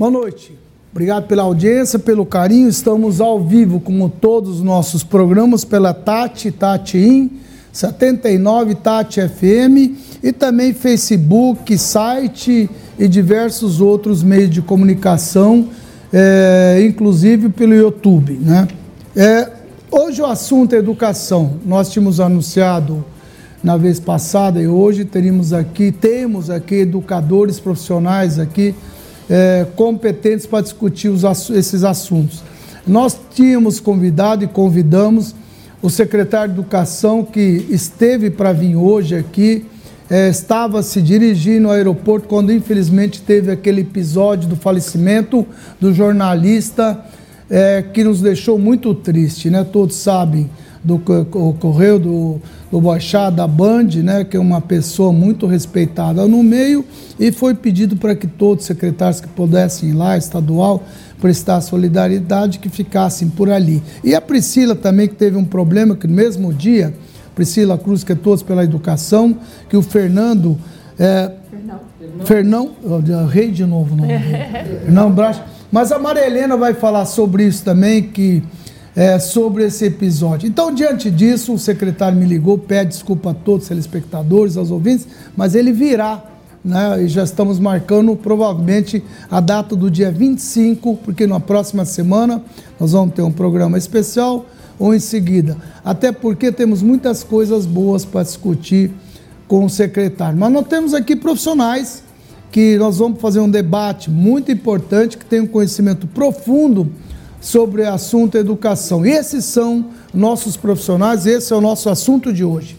Boa noite. Obrigado pela audiência, pelo carinho. Estamos ao vivo, como todos os nossos programas, pela Tati, Tati In, 79 Tati FM e também Facebook, site e diversos outros meios de comunicação, é, inclusive pelo YouTube. Né? É, hoje o assunto é educação. Nós tínhamos anunciado na vez passada e hoje teríamos aqui, temos aqui educadores profissionais aqui é, competentes para discutir os, esses assuntos. Nós tínhamos convidado e convidamos o secretário de Educação que esteve para vir hoje aqui, é, estava se dirigindo ao aeroporto quando infelizmente teve aquele episódio do falecimento do jornalista é, que nos deixou muito triste, né? Todos sabem do que ocorreu do, do Boixá, da Band, né, que é uma pessoa muito respeitada no meio, e foi pedido para que todos os secretários que pudessem ir lá, estadual, prestar solidariedade, que ficassem por ali. E a Priscila também, que teve um problema, que no mesmo dia, Priscila Cruz, que é todos pela educação, que o Fernando. É, Fernão. Fernão, rei de novo, não. Fernão Bracho. Mas a Maria Helena vai falar sobre isso também, que é, sobre esse episódio. Então, diante disso, o secretário me ligou, pede desculpa a todos os telespectadores, aos ouvintes, mas ele virá. Né, e já estamos marcando provavelmente a data do dia 25, porque na próxima semana nós vamos ter um programa especial ou em seguida. Até porque temos muitas coisas boas para discutir com o secretário. Mas nós temos aqui profissionais que nós vamos fazer um debate muito importante, que tem um conhecimento profundo sobre o assunto educação. Esses são nossos profissionais, esse é o nosso assunto de hoje.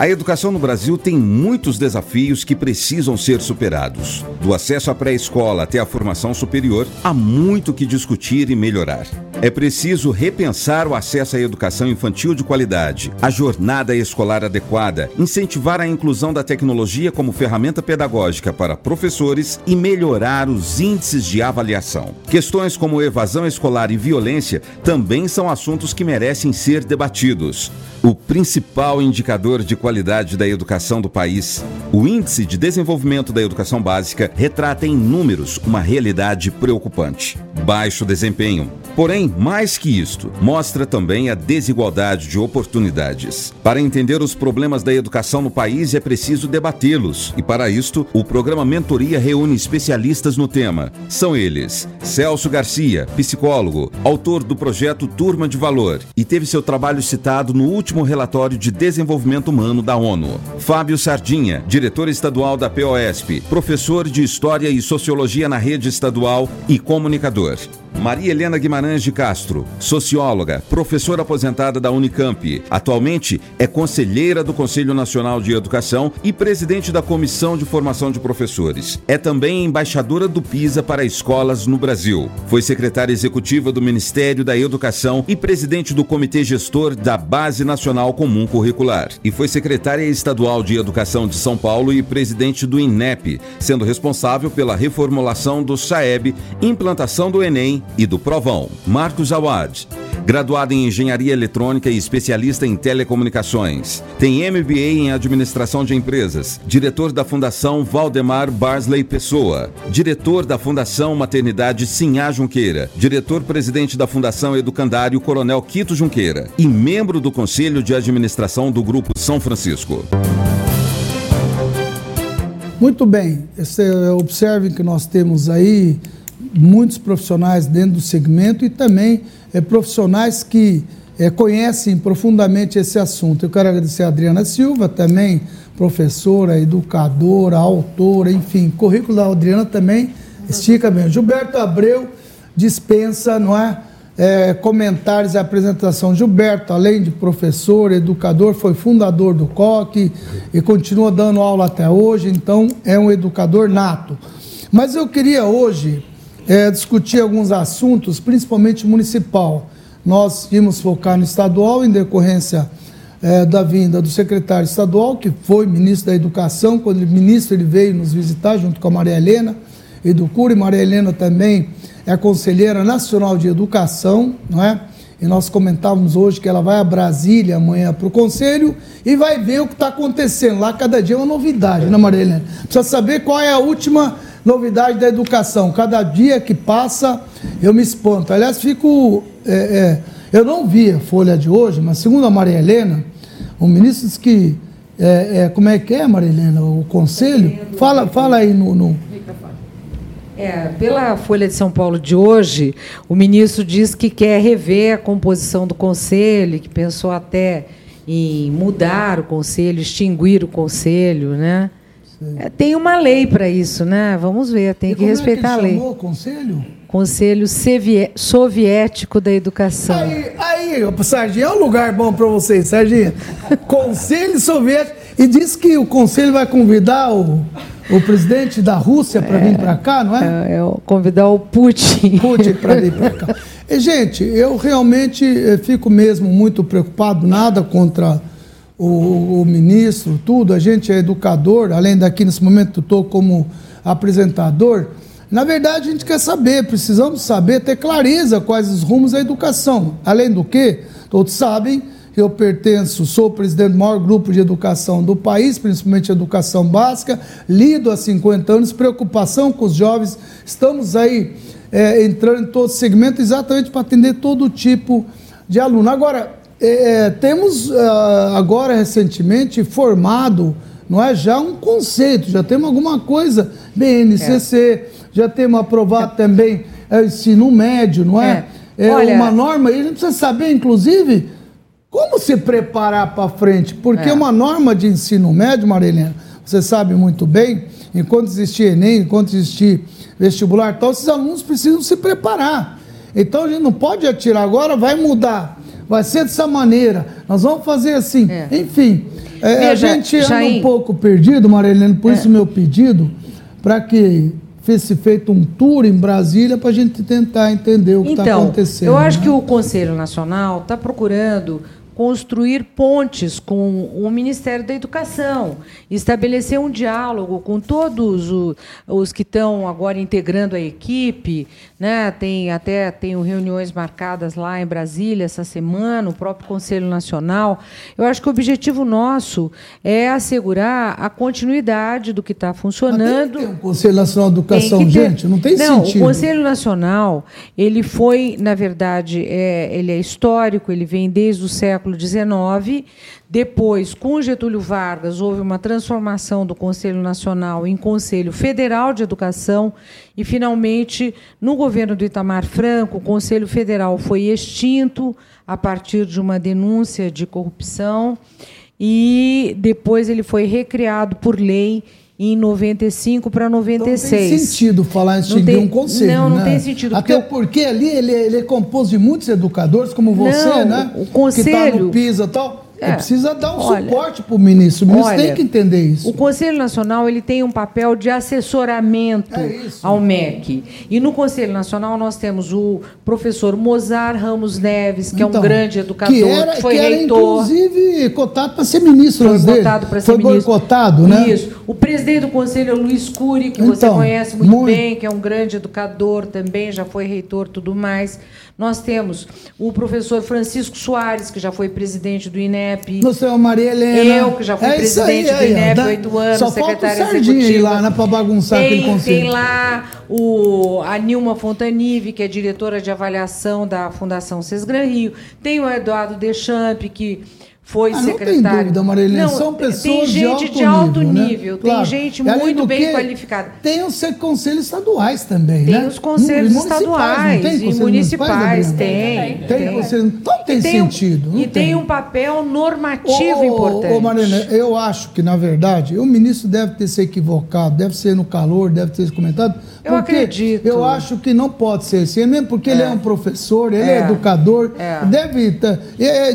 A educação no Brasil tem muitos desafios que precisam ser superados. Do acesso à pré-escola até a formação superior, há muito que discutir e melhorar. É preciso repensar o acesso à educação infantil de qualidade, a jornada escolar adequada, incentivar a inclusão da tecnologia como ferramenta pedagógica para professores e melhorar os índices de avaliação. Questões como evasão escolar e violência também são assuntos que merecem ser debatidos. O principal indicador de qualidade da educação do país, o Índice de Desenvolvimento da Educação Básica, retrata em números uma realidade preocupante. Baixo desempenho. Porém, mais que isto, mostra também a desigualdade de oportunidades. Para entender os problemas da educação no país é preciso debatê-los, e para isto, o programa Mentoria reúne especialistas no tema. São eles: Celso Garcia, psicólogo, autor do projeto Turma de Valor, e teve seu trabalho citado no último relatório de desenvolvimento humano da ONU. Fábio Sardinha, diretor estadual da POSP, professor de História e Sociologia na rede estadual e comunicador. Maria Helena Guimarães de Castro, socióloga, professora aposentada da Unicamp. Atualmente é conselheira do Conselho Nacional de Educação e presidente da Comissão de Formação de Professores. É também embaixadora do PISA para escolas no Brasil. Foi secretária executiva do Ministério da Educação e presidente do Comitê Gestor da Base Nacional Comum Curricular. E foi secretária estadual de Educação de São Paulo e presidente do INEP, sendo responsável pela reformulação do SAEB, implantação do Enem e do Provão. Marcos Awad, graduado em Engenharia Eletrônica e especialista em telecomunicações. Tem MBA em Administração de Empresas, diretor da Fundação Valdemar Barsley Pessoa, diretor da Fundação Maternidade Sinhá Junqueira, diretor-presidente da Fundação Educandário Coronel Quito Junqueira e membro do Conselho de Administração do Grupo São Francisco. Muito bem, observe que nós temos aí muitos profissionais dentro do segmento e também é, profissionais que é, conhecem profundamente esse assunto. Eu quero agradecer a Adriana Silva, também professora, educadora, autora, enfim, currículo da Adriana também estica bem. Gilberto Abreu dispensa, não é? É, comentários e apresentação. Gilberto, além de professor, educador, foi fundador do COC e continua dando aula até hoje, então é um educador nato. Mas eu queria hoje é, discutir alguns assuntos, principalmente municipal. Nós íamos focar no estadual, em decorrência é, da vinda do secretário estadual, que foi ministro da Educação. Quando ele ministro, ele veio nos visitar junto com a Maria Helena e do Cura. E Maria Helena também é conselheira nacional de educação, não é? e nós comentávamos hoje que ela vai a Brasília amanhã para o Conselho e vai ver o que está acontecendo lá. Cada dia é uma novidade, né, Maria Helena? Precisa saber qual é a última novidade da educação. Cada dia que passa, eu me espanto. Aliás, fico. É, é, eu não vi a folha de hoje, mas segundo a Maria Helena, o ministro disse que. É, é como é que é, Maria Helena? O conselho? Fala, fala aí no... no... É, pela Folha de São Paulo de hoje, o ministro diz que quer rever a composição do conselho, que pensou até em mudar o conselho, extinguir o conselho, né? É, tem uma lei para isso, né? Vamos ver, tem e que respeitar é que a lei. Chamou o conselho? Conselho Soviético da Educação. Aí, aí Serginho, é um lugar bom para vocês, Serginho. Conselho Soviético. E diz que o conselho vai convidar o, o presidente da Rússia para é, vir para cá, não é? É, é convidar o Putin. Putin para vir para cá. E, gente, eu realmente eh, fico mesmo muito preocupado, nada contra o, o, ministro, tudo. A gente é educador, além daqui nesse momento estou como apresentador. Na verdade, a gente quer saber, precisamos saber, ter clareza quais os rumos da educação. Além do que, todos sabem eu pertenço, sou presidente do maior grupo de educação do país, principalmente educação básica, lido há 50 anos, preocupação com os jovens, estamos aí é, entrando em todo segmento exatamente para atender todo tipo de aluno. Agora, é, é temos ah, agora recentemente formado, não é já um conceito, já temos alguma coisa, BNCC, é. já temos aprovado também é, ensino médio, não é? É, é Olha, uma norma, e a gente precisa saber, inclusive, como se preparar para frente, porque é. uma norma de ensino médio, Marilena, você sabe muito bem, enquanto existir Enem, enquanto existir vestibular tal, esses alunos precisam se preparar. Então a gente não pode atirar agora, vai mudar, vai ser dessa maneira, nós vamos fazer assim. É. Enfim, é, Veja, a gente anda Jair... um pouco perdido, Marilene, por é. isso meu pedido, para que fosse feito um tour em Brasília para a gente tentar entender o que está então, acontecendo. Eu acho né? que o Conselho Nacional está procurando construir pontes com o Ministério da Educação, estabelecer um diálogo com todos os que estão agora integrando a equipe, né? Tem até tem reuniões marcadas lá em Brasília essa semana, o próprio Conselho Nacional. Eu acho que o objetivo nosso é assegurar a continuidade do que está funcionando. Mas tem que ter um Conselho Nacional de Educação, gente, não tem não, sentido. O Conselho Nacional ele foi, na verdade, é, ele é histórico, ele vem desde o século século XIX. Depois, com Getúlio Vargas, houve uma transformação do Conselho Nacional em Conselho Federal de Educação. E, finalmente, no governo do Itamar Franco, o Conselho Federal foi extinto a partir de uma denúncia de corrupção. E depois ele foi recriado por lei em 95 para 96. Então, não tem sentido falar em extinguir um conselho. Não, não né? tem sentido. Até porque, porque ali ele, ele, é composto de muitos educadores, como você, não, né? O conselho. Que está no PISA e tal. É. precisa dar um olha, suporte para o ministro. O ministro olha, tem que entender isso. O Conselho Nacional ele tem um papel de assessoramento é ao MEC. E no Conselho Nacional nós temos o professor Mozar Ramos Neves, que então, é um então, grande educador, que, era, que foi que era, reitor. inclusive, cotado para ser ministro. Foi votado para ser foi ministro. boicotado, né? Isso. O presidente do Conselho é o Luiz Cury, que então, você conhece muito, muito bem, que é um grande educador também, já foi reitor tudo mais. Nós temos o professor Francisco Soares, que já foi presidente do INEP. Você é Maria Helena. Eu, que já fui é presidente aí, do INEP oito anos, Só secretária falta o executiva. lá, né, para bagunçar tem, aquele conselho. Tem lá o, a Nilma Fontanive, que é diretora de avaliação da Fundação Sesgran Rio. Tem o Eduardo Deschamps, que foi ah, secretário. Não tem dúvida, Marilene. Não, São pessoas tem gente de alto, nível, nível né? tem claro. gente muito bem qualificada. Tem os conselhos estaduais também, tem né? os conselhos estaduais tem e municipais, tem. Tem, tem. Conselho, então tem, tem sentido. e tem. um papel normativo ô, importante. Ô, Marilene, eu acho que, na verdade, o ministro deve ter se equivocado, deve ser no calor, deve ter comentado. Eu acredito. Eu acho que não pode ser assim, mesmo porque é. ele é um professor, ele é, é educador, é. deve,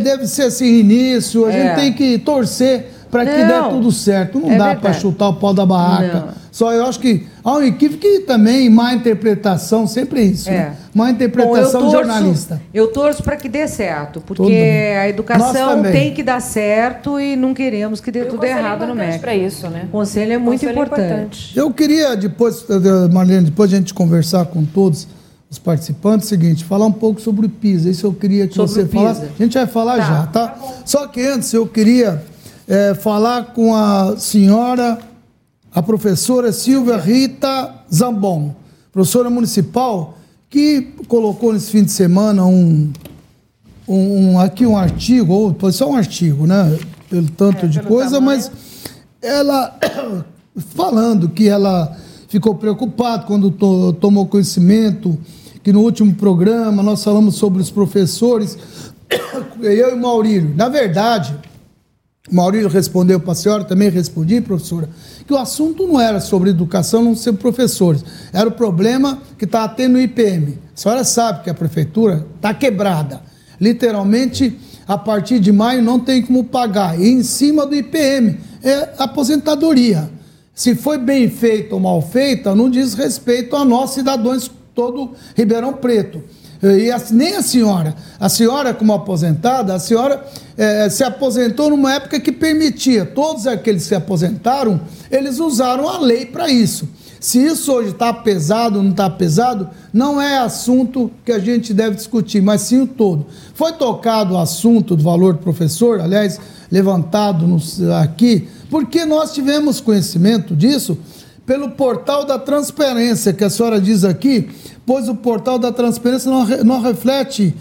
deve ser assim, início isso, a é. gente tem que torcer para que dê tudo certo. Não é dá para chutar o pau da barraca. Não. Só eu acho que há um equívoco que também má interpretação, sempre é isso. É. Né? Má interpretação Bom, torço, jornalista. Eu torço para que dê certo, porque a educação tem que dar certo e não queremos que dê e tudo errado é no MEC. para isso, né? O conselho é muito conselho importante. É importante. Eu queria depois, Marlene, depois a gente conversar com todos, os participantes, o seguinte, falar um pouco sobre o PISA. Isso eu queria que sobre você falasse. A gente vai falar tá. já, tá? tá Só que antes eu queria é, falar com a senhora, a professora Silvia Rita Zambon, professora municipal, que colocou nesse fim de semana um, um, um aqui um artigo, ou foi só um artigo, né? Pelo tanto é, de coisa, tamanho. mas ela falando que ela ficou preocupada quando to, tomou conhecimento que no último programa nós falamos sobre os professores, eu e Maurílio. Na verdade, Maurílio respondeu para a senhora, também respondi, professora, que o assunto não era sobre educação, não ser professores. Era o problema que estava tendo no IPM. A senhora sabe que a prefeitura está quebrada. Literalmente, a partir de maio não tem como pagar. E em cima do IPM é aposentadoria. Se foi bem feita ou mal feita, não diz respeito a nós, cidadãos, todo Ribeirão Preto. E a, nem a senhora. A senhora, como aposentada, a senhora é, se aposentou numa época que permitia. Todos aqueles que se aposentaram, eles usaram a lei para isso. Se isso hoje está pesado ou não está pesado, não é assunto que a gente deve discutir, mas sim o todo. Foi tocado o assunto do valor do professor, aliás, levantado aqui, porque nós tivemos conhecimento disso pelo portal da transparência, que a senhora diz aqui, pois o portal da transparência não, não reflete.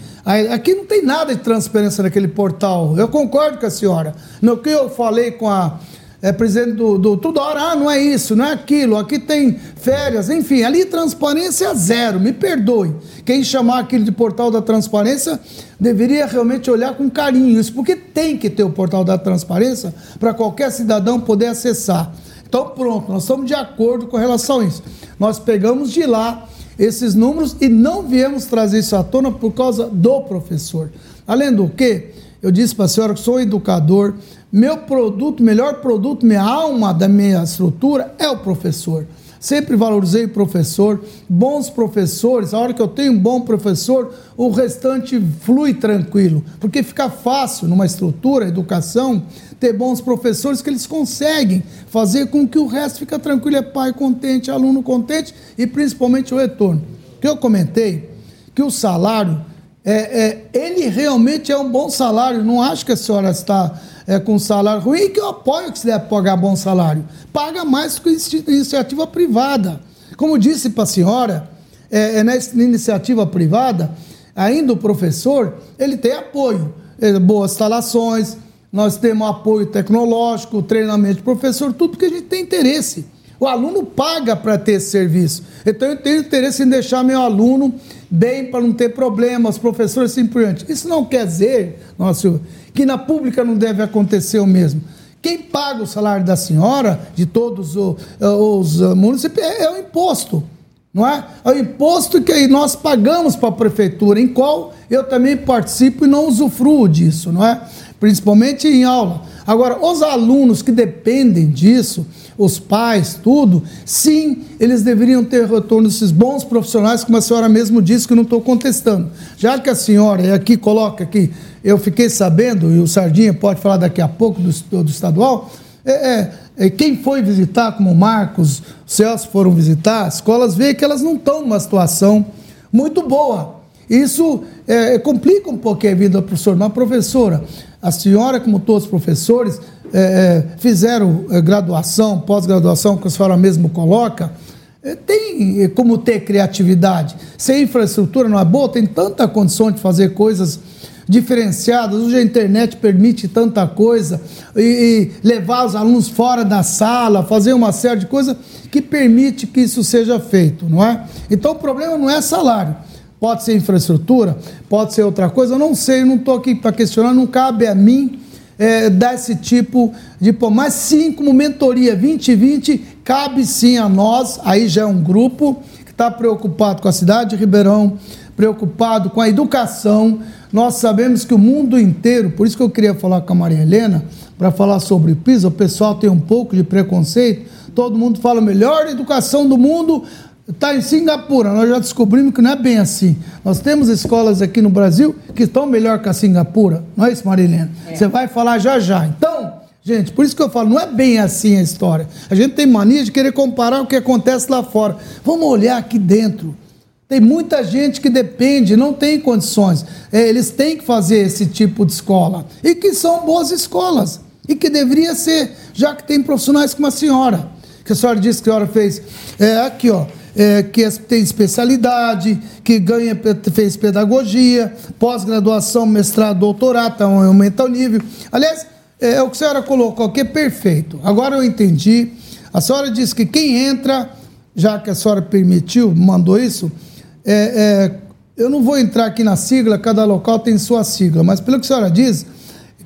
Aqui não tem nada de transparência naquele portal. Eu concordo com a senhora. No que eu falei com a é, presidente do, do Hora, ah, não é isso, não é aquilo, aqui tem férias, enfim, ali transparência zero, me perdoe. Quem chamar aquilo de portal da transparência deveria realmente olhar com carinho isso, porque tem que ter o portal da transparência para qualquer cidadão poder acessar. Então, pronto, nós estamos de acordo com relação a isso. Nós pegamos de lá esses números e não viemos trazer isso à tona por causa do professor. Além do que, eu disse para a senhora que sou educador, meu produto, melhor produto, minha alma da minha estrutura é o professor. Sempre valorizei o professor, bons professores. A hora que eu tenho um bom professor, o restante flui tranquilo, porque fica fácil numa estrutura, educação, ter bons professores que eles conseguem fazer com que o resto fique tranquilo, é pai contente, aluno contente e principalmente o retorno. Que eu comentei que o salário é, é, ele realmente é um bom salário. Não acho que a senhora está é, com salário ruim, que eu apoio que se deve pagar bom salário. Paga mais que iniciativa privada. Como disse para a senhora, é, é na iniciativa privada, ainda o professor, ele tem apoio. É, boas instalações, nós temos apoio tecnológico, treinamento de professor, tudo que a gente tem interesse. O aluno paga para ter esse serviço. Então eu tenho interesse em deixar meu aluno bem para não ter problemas, professores assim por diante. Isso não quer dizer, nosso, que na pública não deve acontecer o mesmo. Quem paga o salário da senhora, de todos os, os municípios, é, é o imposto não é? É o imposto que nós pagamos para a prefeitura, em qual eu também participo e não usufruo disso, não é? Principalmente em aula. Agora, os alunos que dependem disso, os pais, tudo, sim, eles deveriam ter retorno desses bons profissionais, como a senhora mesmo disse, que não estou contestando. Já que a senhora aqui coloca aqui, eu fiquei sabendo, e o Sardinha pode falar daqui a pouco do, do estadual, é, é, é, quem foi visitar, como o Marcos, o Celso foram visitar, as escolas veem que elas não estão numa situação muito boa. Isso é, complica um pouquinho a vida do professor. Mas, professora, a senhora, como todos os professores, é, é, fizeram é, graduação, pós-graduação, que a senhora mesmo coloca, tem como ter criatividade. Se a infraestrutura não é boa, tem tanta condição de fazer coisas diferenciadas. Hoje a internet permite tanta coisa e, e, levar os alunos fora da sala, fazer uma série de coisas que permite que isso seja feito, não é? Então o problema não é salário. Pode ser infraestrutura, pode ser outra coisa, eu não sei, eu não estou aqui para questionar, não cabe a mim é, dar esse tipo de. Mas sim, como mentoria 2020, cabe sim a nós, aí já é um grupo que está preocupado com a cidade de Ribeirão, preocupado com a educação. Nós sabemos que o mundo inteiro, por isso que eu queria falar com a Maria Helena, para falar sobre o PISA, o pessoal tem um pouco de preconceito, todo mundo fala melhor educação do mundo está em Singapura. Nós já descobrimos que não é bem assim. Nós temos escolas aqui no Brasil que estão melhor que a Singapura. Não é isso, Marilena? É. Você vai falar já já. Então, gente, por isso que eu falo, não é bem assim a história. A gente tem mania de querer comparar o que acontece lá fora. Vamos olhar aqui dentro. Tem muita gente que depende, não tem condições. É, eles têm que fazer esse tipo de escola. E que são boas escolas. E que deveria ser, já que tem profissionais como a senhora. Que a senhora disse que a senhora fez. É, aqui, ó. É, que tem especialidade, que ganha, fez pedagogia, pós-graduação, mestrado, doutorado, então aumenta o nível. Aliás, é, é o que a senhora colocou aqui, é perfeito. Agora eu entendi. A senhora disse que quem entra, já que a senhora permitiu, mandou isso, é, é, eu não vou entrar aqui na sigla, cada local tem sua sigla, mas pelo que a senhora diz,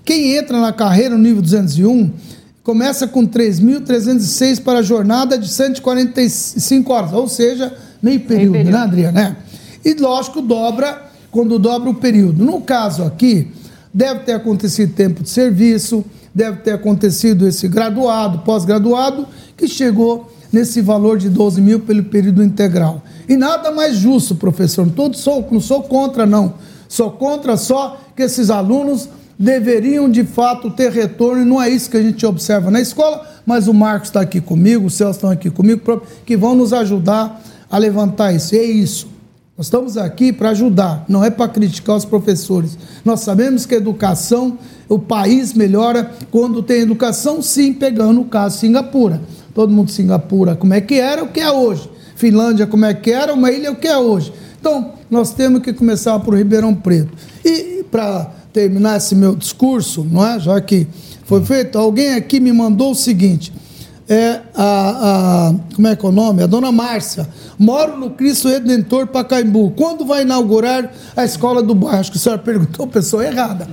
quem entra na carreira no nível 201 começa com 3.306 para a jornada de 145 horas, ou seja, meio período, meio período. né, Adriana? É. E lógico, dobra quando dobra o período. No caso aqui, deve ter acontecido tempo de serviço, deve ter acontecido esse graduado, pós-graduado, que chegou nesse valor de 12 mil pelo período integral. E nada mais justo, professor. Não, todo sou, não sou contra, não. Sou contra só que esses alunos deveriam de fato ter retorno, e não é isso que a gente observa na escola, mas o Marcos está aqui comigo, o Celso estão aqui comigo, que vão nos ajudar a levantar isso. E é isso. Nós estamos aqui para ajudar, não é para criticar os professores. Nós sabemos que a educação, o país melhora quando tem educação, sim, pegando o caso Singapura. Todo mundo Singapura, como é que era, o que é hoje. Finlândia, como é que era, uma ilha, o que é hoje. Então, nós temos que começar por Ribeirão Preto. E para terminar esse meu discurso, não é? Já que foi feito, alguém aqui me mandou o seguinte: é a, a como é que é o nome? A dona Márcia. Moro no Cristo Redentor Pacaembu. Quando vai inaugurar a escola do bairro? Acho que a senhora perguntou pessoa errada.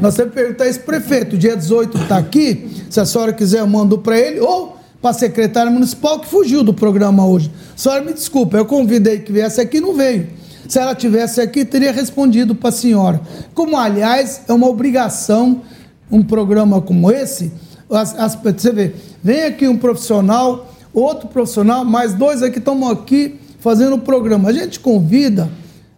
Nós temos que perguntar esse prefeito. Dia 18 está aqui. Se a senhora quiser, eu mando para ele. Ou para a secretária municipal que fugiu do programa hoje. A senhora me desculpa, eu convidei que viesse aqui e não veio. Se ela tivesse aqui, teria respondido para a senhora. Como, aliás, é uma obrigação um programa como esse. As, as, você vê, vem aqui um profissional, outro profissional, mais dois aqui estão aqui fazendo o programa. A gente convida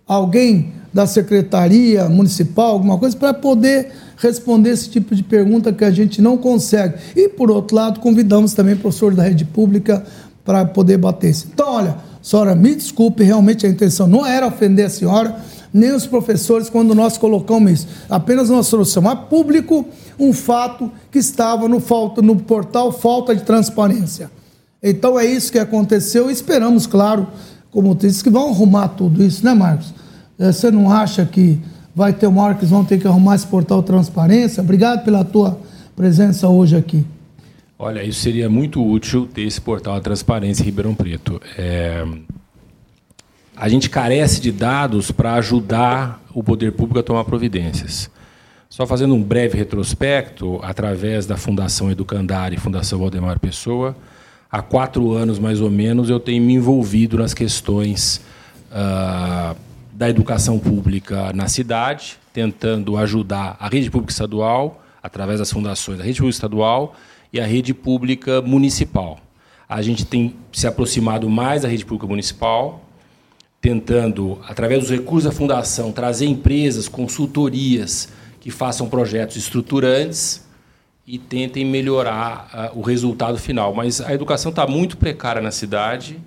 alguém da secretaria municipal, alguma coisa, para poder responder esse tipo de pergunta que a gente não consegue. E, por outro lado, convidamos também o professor da rede pública para poder bater isso. Então, olha, Senhora, me desculpe, realmente a intenção não era ofender a senhora, nem os professores quando nós colocamos isso. Apenas nós trouxemos a público um fato que estava no, falta, no portal falta de transparência. Então é isso que aconteceu e esperamos, claro, como disse, que vão arrumar tudo isso, né, Marcos? É, você não acha que vai ter uma hora que eles vão ter que arrumar esse portal transparência? Obrigado pela tua presença hoje aqui. Olha, isso seria muito útil ter esse portal de transparência em Ribeirão Preto. É... A gente carece de dados para ajudar o poder público a tomar providências. Só fazendo um breve retrospecto, através da Fundação Educandar e Fundação Valdemar Pessoa, há quatro anos mais ou menos eu tenho me envolvido nas questões uh, da educação pública na cidade, tentando ajudar a rede pública estadual, através das fundações da rede pública estadual, e a rede pública municipal. A gente tem se aproximado mais da rede pública municipal, tentando, através dos recursos da fundação, trazer empresas, consultorias que façam projetos estruturantes e tentem melhorar uh, o resultado final. Mas a educação está muito precária na cidade.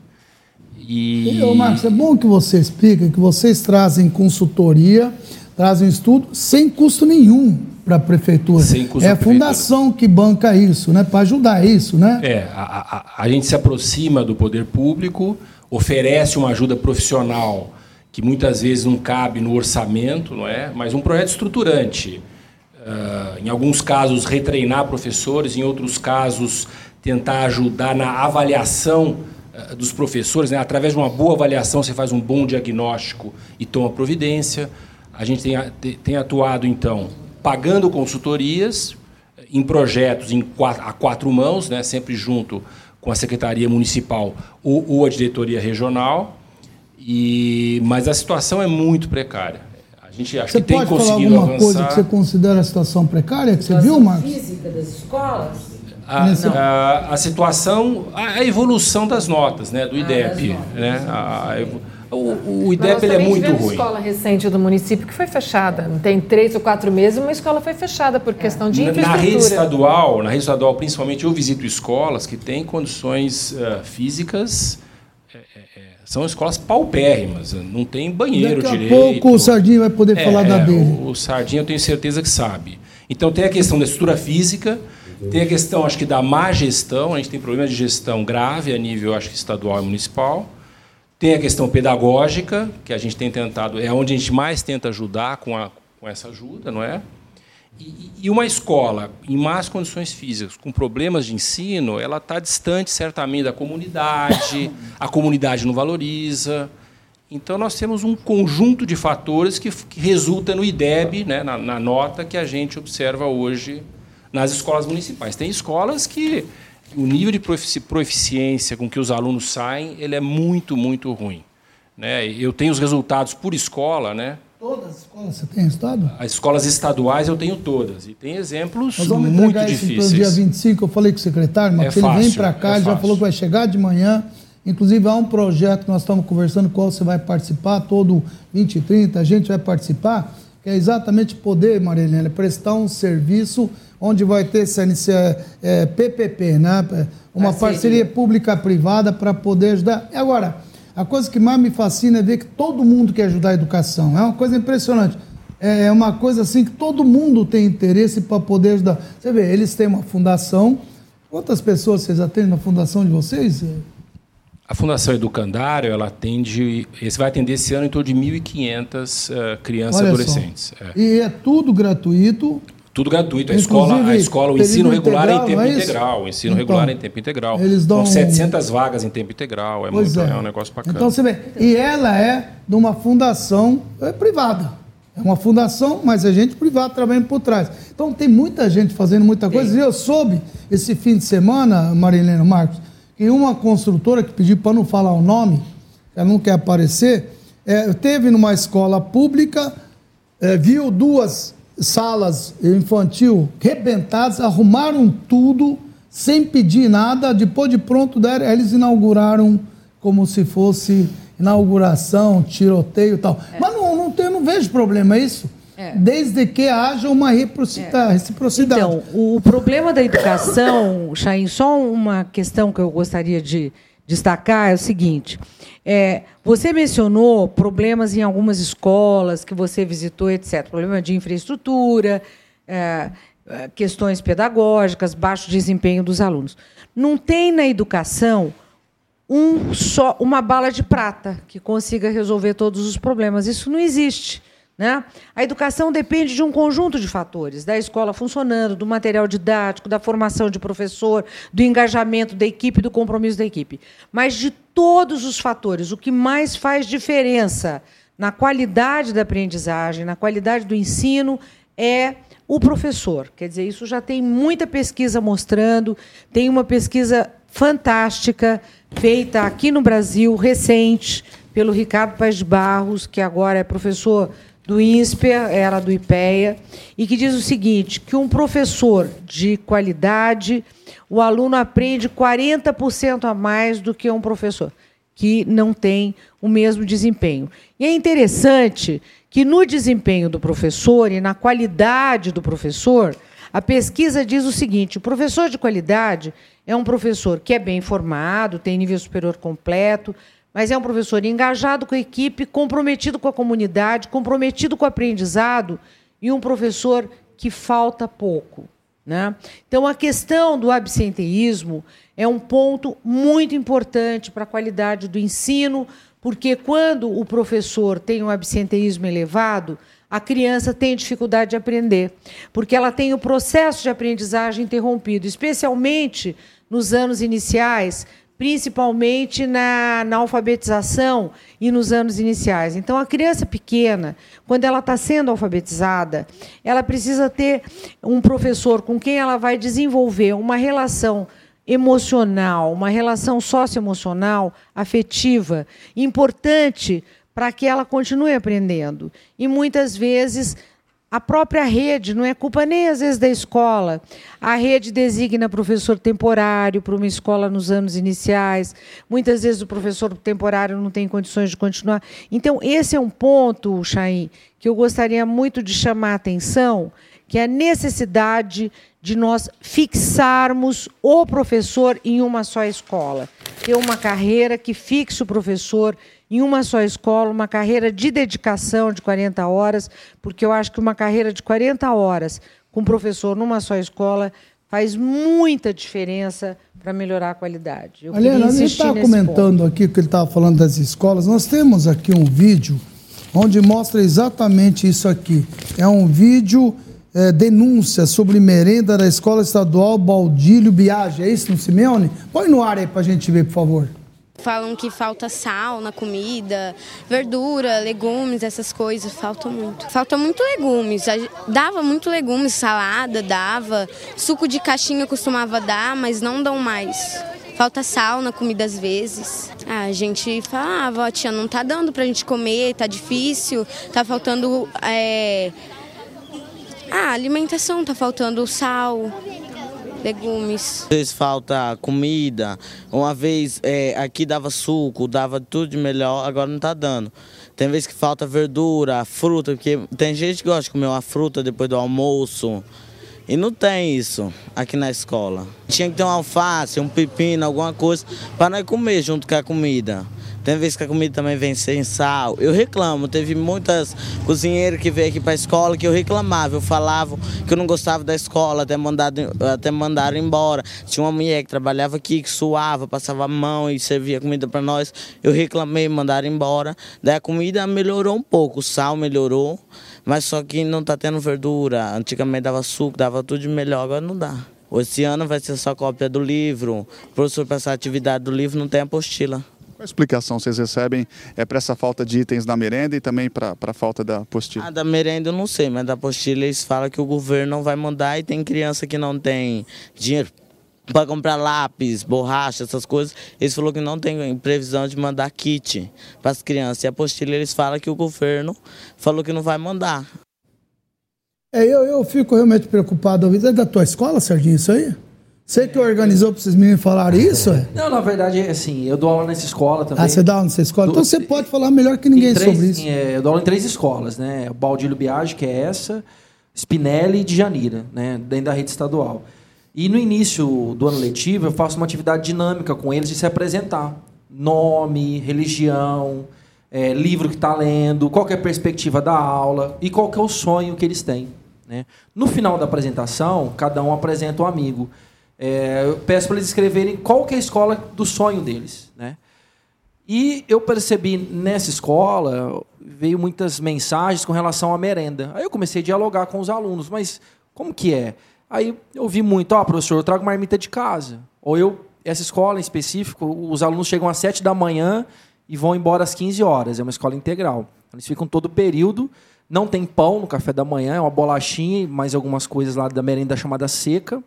E... Ô, Marcos, é bom que você explique que vocês trazem consultoria, trazem estudo sem custo nenhum para a prefeitura. Custo é a fundação que banca isso, né? Para ajudar isso, né? É, a, a, a gente se aproxima do poder público, oferece uma ajuda profissional que muitas vezes não cabe no orçamento, não é? Mas um projeto estruturante. Uh, em alguns casos, retreinar professores, em outros casos, tentar ajudar na avaliação uh, dos professores. Né? Através de uma boa avaliação, você faz um bom diagnóstico e toma providência. A gente tem, tem atuado, então, pagando consultorias em projetos em quatro, a quatro mãos, né, sempre junto com a Secretaria Municipal ou, ou a Diretoria Regional. E, mas a situação é muito precária. A gente acha você que tem conseguido avançar. Você pode falar alguma coisa que você considera a situação precária, que você viu, Marcos? física das escolas? A, a, a, situação, a, evolução das notas né, do IDEP. Ah, né, a, o, o IDEP é muito ruim. uma escola recente do município que foi fechada. Tem três ou quatro meses, uma escola foi fechada por questão de infraestrutura. Na rede estadual, na rede estadual, principalmente, eu visito escolas que têm condições uh, físicas é, é, são escolas paupérrimas, não tem banheiro Daqui a direito. pouco o Sardinha vai poder falar da dele. O, o Sardinha eu tenho certeza que sabe. Então tem a questão da estrutura física, tem a questão, acho que, da má gestão. A gente tem problema de gestão grave a nível, acho que, estadual e municipal. Tem a questão pedagógica, que a gente tem tentado, é onde a gente mais tenta ajudar com, a, com essa ajuda, não é? E, e uma escola em más condições físicas, com problemas de ensino, ela está distante, certamente, da comunidade, a comunidade não valoriza. Então, nós temos um conjunto de fatores que, que resulta no IDEB, né, na, na nota que a gente observa hoje nas escolas municipais. Tem escolas que o nível de proficiência com que os alunos saem ele é muito, muito ruim. Né? Eu tenho os resultados por escola. Né? Todas as escolas você tem estado? As escolas estaduais eu tenho todas. E tem exemplos Nós vamos muito difíceis. Isso dia 25, eu falei com o secretário, mas É ele vem para cá, é ele já falou que vai chegar de manhã. Inclusive, há um projeto que nós estamos conversando, qual você vai participar, todo 20 e 30, a gente vai participar, que é exatamente poder, Marilene, prestar um serviço onde vai ter esse esse, é, é, PPP, né? uma Parceria. parceria pública-privada para poder ajudar. E agora, a coisa que mais me fascina é ver que todo mundo quer ajudar a educação. É uma coisa impressionante. É uma coisa assim que todo mundo tem interesse para poder ajudar. Você vê, eles têm uma fundação. Quantas pessoas vocês atendem na fundação de vocês? A Fundação Educandário ela atende, esse vai atender esse ano em torno de 1.500 eh, crianças e adolescentes. É. E é tudo gratuito. Tudo gratuito. A Inclusive, escola, a escola, o ensino regular é em integral, tempo é integral. O ensino Então, regular é em tempo integral. eles dão- São 700 vagas em tempo integral. É, muito, é. é. um negócio bacana. Então você vê. E ela é de uma fundação é, privada. É uma fundação, mas é gente privada trabalhando por trás. Então tem muita gente fazendo muita coisa. E eu soube esse fim de semana, Marilena Marcos, que uma construtora que pediu para não falar o nome, ela não quer aparecer, é, teve numa escola pública, é, viu duas salas infantil rebentadas, arrumaram tudo sem pedir nada, depois de pronto, deram, eles inauguraram como se fosse inauguração, tiroteio e tal. Mas não, não, tem, não vejo problema, é isso? Desde que haja uma reciprocita- reciprocidade. Então, o problema da educação, Chain, só uma questão que eu gostaria de destacar é o seguinte: é, você mencionou problemas em algumas escolas que você visitou, etc. Problema de infraestrutura, é, é, questões pedagógicas, baixo desempenho dos alunos. Não tem na educação um só uma bala de prata que consiga resolver todos os problemas. Isso não existe. Né? A educação depende de um conjunto de fatores, da escola funcionando, do material didático, da formação de professor, do engajamento da equipe, do compromisso da equipe. Mas de todos os fatores, o que mais faz diferença na qualidade da aprendizagem, na qualidade do ensino, é o professor. Quer dizer, isso já tem muita pesquisa mostrando, tem uma pesquisa fantástica feita aqui no Brasil, recente, pelo Ricardo Paz de Barros, que agora é professor do INSPER, era do IPEA, e que diz o seguinte, que um professor de qualidade, o aluno aprende 40% a mais do que um professor que não tem o mesmo desempenho. E é interessante que no desempenho do professor e na qualidade do professor, a pesquisa diz o seguinte: o professor de qualidade é um professor que é bem formado, tem nível superior completo, mas é um professor engajado com a equipe, comprometido com a comunidade, comprometido com o aprendizado e um professor que falta pouco. Né? Então, a questão do absenteísmo é um ponto muito importante para a qualidade do ensino, porque quando o professor tem um absenteísmo elevado, a criança tem dificuldade de aprender, porque ela tem o processo de aprendizagem interrompido, especialmente nos anos iniciais, principalmente na, na, alfabetização e nos anos iniciais. Então, a criança pequena, quando ela está sendo alfabetizada, ela precisa ter um professor com quem ela vai desenvolver uma relação emocional, uma relação socioemocional, afetiva, importante para que ela continue aprendendo. E muitas vezes a própria rede, não é culpa nem às vezes da escola. A rede designa professor temporário para uma escola nos anos iniciais. Muitas vezes o professor temporário não tem condições de continuar. Então, esse é um ponto, Chaim, que eu gostaria muito de chamar a atenção, que é a necessidade de nós fixarmos o professor em uma só escola. ter uma carreira que fixe o professor em uma só escola, uma carreira de dedicação de 40 horas, porque eu acho que uma carreira de 40 horas com professor numa só escola faz muita diferença para melhorar a qualidade. Eu Aliás, a gente está comentando ponto. aqui que ele estava falando das escolas. Nós temos aqui um vídeo onde mostra exatamente isso aqui. É um vídeo é, denúncia sobre merenda da Escola Estadual Baldílio Biage. É isso Simeone? Põe no ar aí para a gente ver, por favor. Falam que falta sal na comida, verdura, legumes, essas coisas, falta muito. Falta muito legumes. Dava muito legumes, salada, dava. Suco de caixinha costumava dar, mas não dão mais. Falta sal na comida às vezes. Ah, a gente falava, tia, não tá dando pra gente comer, tá difícil, tá faltando. É... Ah, alimentação, tá faltando sal, legumes. Às vezes falta comida, uma vez é, aqui dava suco, dava tudo de melhor, agora não está dando. Tem vezes que falta verdura, fruta, porque tem gente que gosta de comer uma fruta depois do almoço. E não tem isso aqui na escola. Tinha que ter um alface, um pepino, alguma coisa para nós comer junto com a comida. Tem vezes que a comida também vem sem sal. Eu reclamo, teve muitas cozinheiras que veio aqui para a escola que eu reclamava, eu falava que eu não gostava da escola, até, mandado, até mandaram embora. Tinha uma mulher que trabalhava aqui, que suava, passava a mão e servia comida para nós. Eu reclamei, mandaram embora. Daí a comida melhorou um pouco, o sal melhorou, mas só que não está tendo verdura. Antigamente dava suco, dava tudo de melhor, agora não dá. Esse ano vai ser só cópia do livro. O professor passar a atividade do livro não tem apostila. Qual a explicação vocês recebem é para essa falta de itens da merenda e também para a falta da apostila? Ah, da merenda eu não sei, mas da apostila eles falam que o governo não vai mandar e tem criança que não tem dinheiro para comprar lápis, borracha, essas coisas. Eles falaram que não tem previsão de mandar kit para as crianças. E a apostila eles falam que o governo falou que não vai mandar. É, eu, eu fico realmente preocupado. É da tua escola, Serginho, isso aí? Você que organizou para esses meninos falarem isso? É? Não, na verdade, assim, eu dou aula nessa escola também. Ah, você dá aula nessa escola? então você pode falar melhor que ninguém três, sobre isso. É, eu dou aula em três escolas, né? Baldílio Biagi, que é essa, Spinelli e de Janira, né? Dentro da rede estadual. E no início do ano letivo, eu faço uma atividade dinâmica com eles de se apresentar. Nome, religião, é, livro que está lendo, qual é a perspectiva da aula e qual é o sonho que eles têm. Né? No final da apresentação, cada um apresenta um amigo. É, eu peço para eles escreverem qual que é a escola do sonho deles. Né? E eu percebi nessa escola, veio muitas mensagens com relação à merenda. Aí eu comecei a dialogar com os alunos, mas como que é? Aí eu vi muito, ó, oh, professor, eu trago marmita de casa. Ou eu, essa escola em específico, os alunos chegam às 7 da manhã e vão embora às 15 horas. É uma escola integral. Eles ficam todo o período. Não tem pão no café da manhã, é uma bolachinha e mais algumas coisas lá da merenda chamada seca.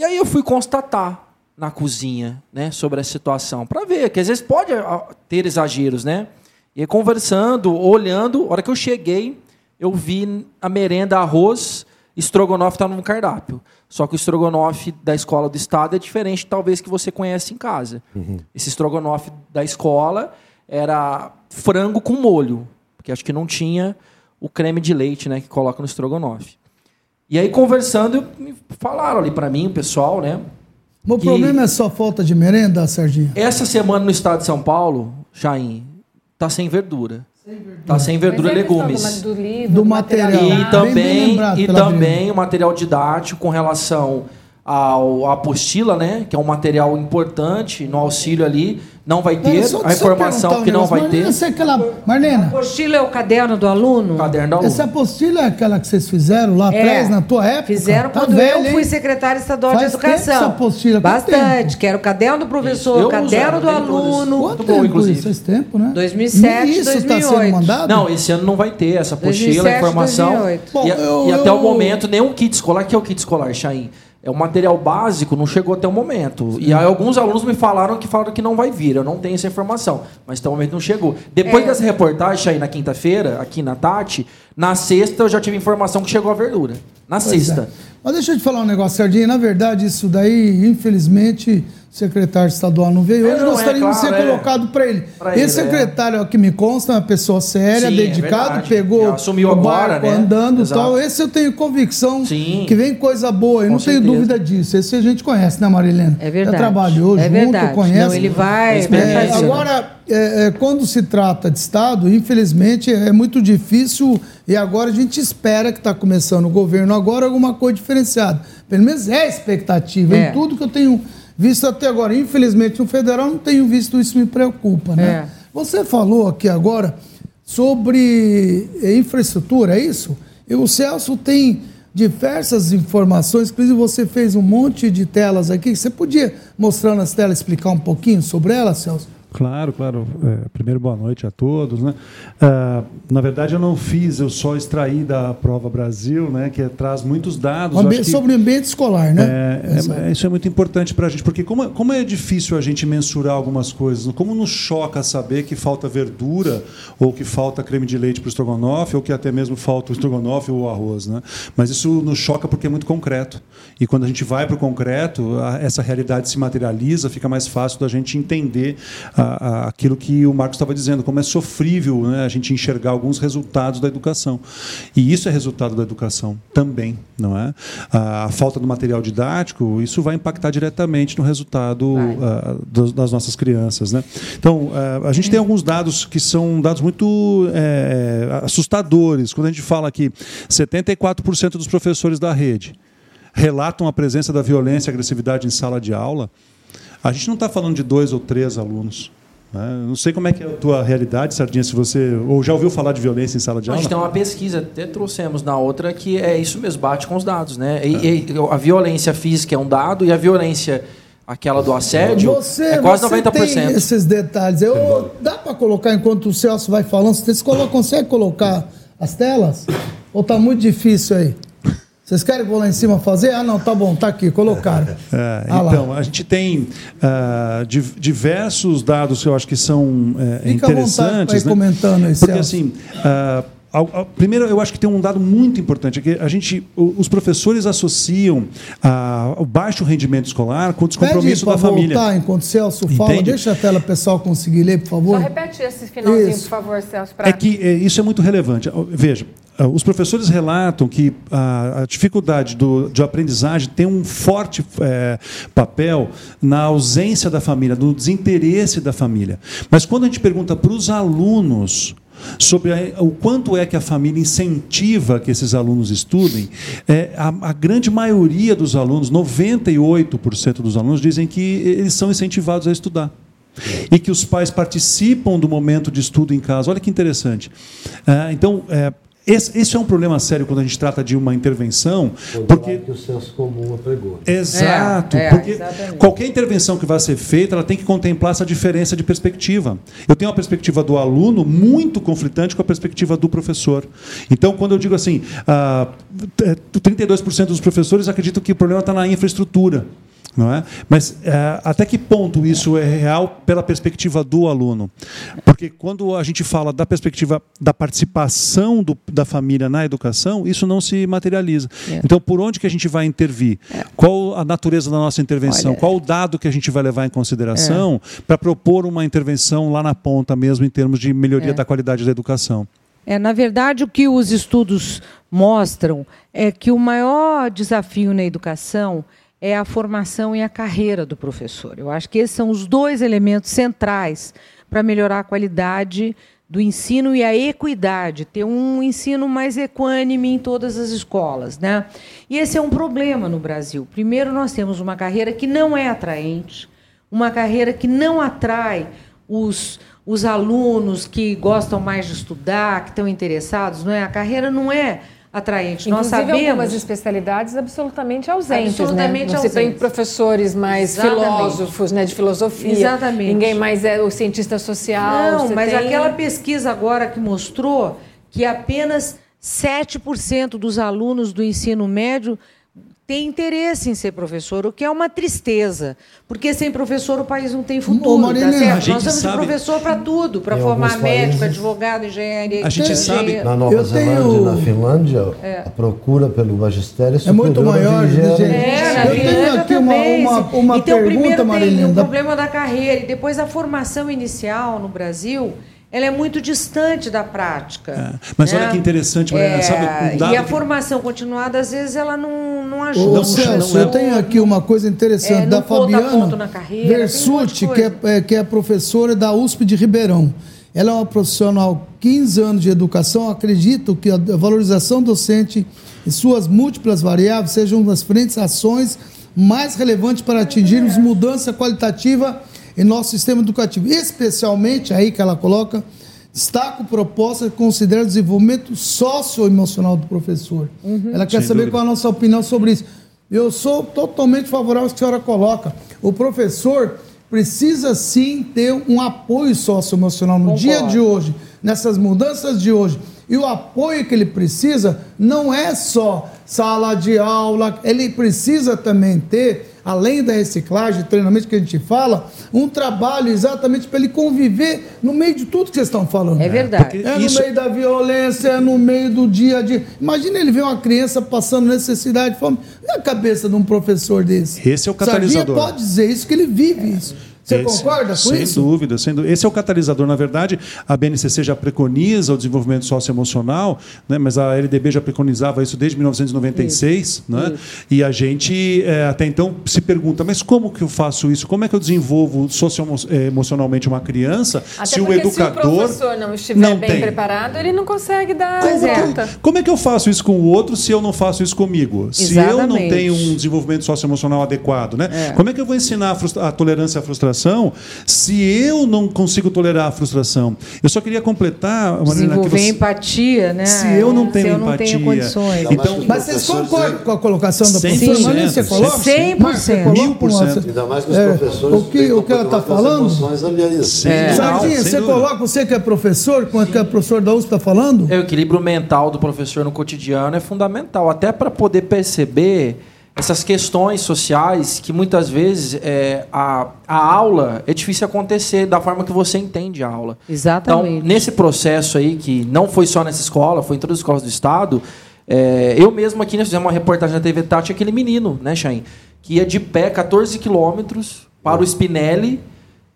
E aí eu fui constatar na cozinha, né, sobre a situação, para ver que às vezes pode ah, ter exageros, né? E aí, conversando, olhando, a hora que eu cheguei, eu vi a merenda arroz, estrogonofe está no cardápio. Só que o estrogonofe da escola do estado é diferente, talvez que você conhece em casa. Uhum. Esse estrogonofe da escola era frango com molho, porque acho que não tinha o creme de leite, né, que coloca no estrogonofe. E aí, conversando, falaram ali para mim, o pessoal, né? O problema é só falta de merenda, Serginho? Essa semana no estado de São Paulo, Jaim, tá sem verdura. Sem verdura. Tá sem verdura e legumes. Do, livro, do material. E também, e também o material didático com relação ao, à apostila, né? Que é um material importante no auxílio ali não vai ter, a informação que não vai ter. Essa é aquela, Marlena. A apostila é o caderno do aluno? Caderno do aluno. Essa apostila é aquela que vocês fizeram lá é, atrás, na tua época? Fizeram tá quando velho, eu fui secretária estadual Faz de educação. Essa apostila Bastante, que era o caderno do professor, o caderno do aluno. Quanto tempo, bom, inclusive. Faz tempo, né? 2007, isso 2008. Tá sendo mandado? Não, esse ano não vai ter essa apostila, 2007, informação. Bom, e, eu, e, até eu... o momento, nenhum kit escolar, que é o kit escolar, Chain? É o material básico não chegou até o momento. E aí alguns alunos me falaram que falaram que não vai vir. Eu não tenho essa informação, mas até o momento não chegou. Depois é. dessa reportagem aí na quinta-feira, aqui na Tati, na sexta eu já tive informação que chegou a verdura. Na pois sexta. É. Mas deixa eu te falar um negócio, Sardinha. Na verdade, isso daí, infelizmente, secretário estadual não veio É, hoje, não, é, gostaria de ser claro, é. colocado para ele. Pra Esse ele, é. secretário, é o que me consta, é uma pessoa séria, Sim, é dedicado, pegou Já assumiu o agora, barco né? andando e Exato. tal. Esse eu tenho convicção Sim. que vem coisa boa, e Com não tenho certeza. dúvida disso. Esse a gente conhece, né, Marilena? É verdade. Já trabalhou é junto, verdade. conhece. Não, ele vai, É, vai É, fazer. agora, é, é, quando se trata de Estado, infelizmente é muito difícil e agora a gente espera que está começando o governo agora alguma coisa diferenciada. Pelo menos é a expectativa. É. Em tudo que eu tenho visto até agora. Infelizmente, no federal não tenho visto isso, me preocupa. Né? É. Você falou aqui agora sobre eh, infraestrutura, é isso? E o Celso tem diversas informações, inclusive você fez um monte de telas aqui. Você podia mostrar nas telas, explicar um pouquinho sobre elas, Celso? Claro, claro. É, primeiro, boa noite a todos. Né? Ah, na verdade, eu não fiz, eu só extraí da Prova Brasil, né, que traz muitos dados. Ambiente- que- Sobre o ambiente escolar, né? É, é, é, isso é muito importante para a gente, porque como, é- como é difícil a gente mensurar algumas coisas, como nos choca saber que falta verdura, ou que falta creme de leite para o estrogonofe, ou que até mesmo falta o estrogonofe ou o arroz. Né? Mas isso nos choca porque é muito concreto. E quando a gente vai para o concreto, a- essa realidade se materializa, fica mais fácil da gente entender a- a- aquilo que o Marcos estava dizendo, como é sofrível né, a gente enxergar alguns resultados da educação. E isso é resultado da educação também, não é? A, falta do material didático, isso vai impactar diretamente no resultado dos- das nossas crianças, né? Então, ah, a gente tem alguns dados que são dados muito eh, assustadores. Quando a gente fala que 74% dos professores da rede relatam a presença da violência e agressividade em sala de aula, a gente não está falando de dois ou três alunos. né? Não sei como é que é a tua realidade, Sardinha, se você ou já ouviu falar de violência em sala de A aula. gente tem uma pesquisa, até trouxemos na outra, que é isso mesmo, bate com os dados. Né? E, e a violência física é um dado e a violência, aquela do assédio, Você, é quase você 90%. tem esses detalhes. Eu, dá para colocar enquanto o Celso vai falando? Você colo- consegue colocar as telas? Ou tá muito difícil aí? Vocês querem que eu vou lá em cima fazer? Ah, não, tá bom, tá aqui, colocaram. É, Ah lá. então, a gente tem di- diversos dados que eu acho que são é, Fica à vontade interessantes. ir né? comentando aí, Porque, Celso. assim, ao- ao- primeiro, eu acho que tem um dado muito importante, é que a gente, os professores associam ah, o baixo rendimento escolar com o descompromisso Pede da para família. voltar enquanto o Celso fala. Entende? Deixa a tela pessoal conseguir ler, por Só favor. repete esse finalzinho, Isso. por favor, Celso. Pra... É que é, isso é muito relevante. Veja, os professores relatam que a, dificuldade do, de aprendizagem tem um forte eh, papel na ausência da família, no desinteresse da família. Mas quando a gente pergunta para os alunos sobre a- o quanto é que a família incentiva que esses alunos estudem, é, a, a grande maioria dos alunos, 98% dos alunos, dizem que eles são incentivados a estudar e que os pais participam do momento de estudo em casa. Olha que interessante. Ah, então, é, esse, esse é um problema sério quando a gente trata de uma intervenção, porque que o senso comum apregou. Exato, É, é, porque exatamente. qualquer intervenção que vai ser feita, ela tem que contemplar essa diferença de perspectiva. Eu tenho a perspectiva do aluno muito conflitante com a perspectiva do professor. Então, quando eu digo assim, ah, é, 32% dos professores acreditam que o problema está na infraestrutura. Não é? Mas é, até que ponto isso é real pela perspectiva do aluno? Porque quando a gente fala da perspectiva da participação do- da família na educação, isso não se materializa. É. Então, por onde que a gente vai intervir? Qual a natureza da nossa intervenção? Olha- É. Qual o dado que a gente vai levar em consideração para propor uma intervenção lá na ponta mesmo em termos de melhoria É. da qualidade da educação? É, na verdade, o que os estudos mostram é que o maior desafio na educação é a formação e a carreira do professor. Eu acho que esses são os dois elementos centrais para melhorar a qualidade do ensino e a equidade, ter um ensino mais equânime em todas as escolas. Né? E esse é um problema no Brasil. Primeiro, nós temos uma carreira que não é atraente, uma carreira que não atrai os, os alunos que gostam mais de estudar, que estão interessados. Não é? A carreira não é atraente. Nós Inclusive, sabemos. algumas especialidades absolutamente ausentes, Absolutamente né? Não se tem ausentes. professores mais Exatamente. filósofos, né, de filosofia. Exatamente. Ninguém mais é o cientista social. Não, você mas tem- aquela pesquisa agora que mostrou que apenas 7% dos alunos do ensino médio tem interesse em ser professor, o que é uma tristeza. Porque sem professor o país não tem futuro. Ô, Marilena, tá a certo? gente Nós temos sabe- professor para tudo, para formar médico, países- advogado, engenharia. A gente sabe- engenheiro. Na Nova Eu Zelândia tenho- e na Finlândia, É. a procura pelo magistério é É muito superior à maior, gente. engenharia. É, na Eu tenho Finlândia aqui uma- também. uma- uma então, pergunta, primeiro tem Marilena, o problema da carreira e depois a formação inicial no Brasil, ela é muito distante da prática. Mas né? olha que interessante, Mariana, sabe um dado E a que- formação continuada, às vezes, ela não, não Ô, ajuda. Não, Celso, não é- eu tenho aqui uma coisa interessante É, da Fabiana carreira, um que é, é, que é professora da USP de Ribeirão. Ela é uma profissional 15 anos de educação. Acredito que a valorização docente e suas múltiplas variáveis sejam uma das frentes ações mais relevantes para atingirmos mudança qualitativa em nosso sistema educativo. Especialmente, aí que ela coloca, destaco proposta que considera o desenvolvimento socioemocional do professor. Ela quer Sem saber dúvida. qual é a nossa opinião sobre isso. Eu sou totalmente favorável ao que a senhora coloca. O professor precisa sim ter um apoio socioemocional no Concordo. dia de hoje, nessas mudanças de hoje. E o apoio que ele precisa não é só sala de aula, ele precisa também ter, além da reciclagem, treinamento que a gente fala, um trabalho exatamente para ele conviver no meio de tudo que vocês estão falando. É verdade. É no Isso- meio da violência, é no meio do dia a dia. Imagina ele ver uma criança passando necessidade, fome. E a cabeça de um professor desse? Esse é o catalisador. Sardinha pode dizer isso, que ele vive isso. Você Esse- concorda com sem isso? dúvida, sem dúvida. Esse é o catalisador. Na verdade, a BNCC já preconiza o desenvolvimento socioemocional, né? mas a LDB já preconizava isso desde 1996. Né? E a gente eh, até então se pergunta, mas como que eu faço isso? Como é que eu desenvolvo socioemocionalmente uma criança Até se o porque educador se o professor não estiver não bem tem? preparado, ele não consegue dar Como, que, como é que eu faço isso com o outro se eu não faço isso comigo? Se eu não Exatamente. tenho um desenvolvimento socioemocional adequado, né? É. Como é que eu vou ensinar a, a tolerância à frustração se eu não consigo tolerar a frustração? Eu só queria completar, Marilena, que Desenvolver você... empatia, né? Se eu não tenho Se eu não empatia, tenho condições. então- Mas vocês concordam com a colocação da 100%, professora? Marina, você coloca? 100%. Marcos, você coloca? Mil por cento. Ainda mais que os É, professores o que- o que ela tá as falando? Sim. É. Sardinha, Sem você dúvida. coloca, você que é professor, com que é professor da USP está falando? É, o equilíbrio mental do professor no cotidiano é fundamental, até para poder perceber essas questões sociais que muitas vezes é, a, a aula é difícil acontecer da forma que você entende a aula. Exatamente. Então, nesse processo aí, que não foi só nessa escola, foi em todas as escolas do Estado, é, eu mesmo aqui, nós fizemos uma reportagem na TV Tati, aquele menino, né, Chain, que ia de pé 14 quilômetros para o Spinelli,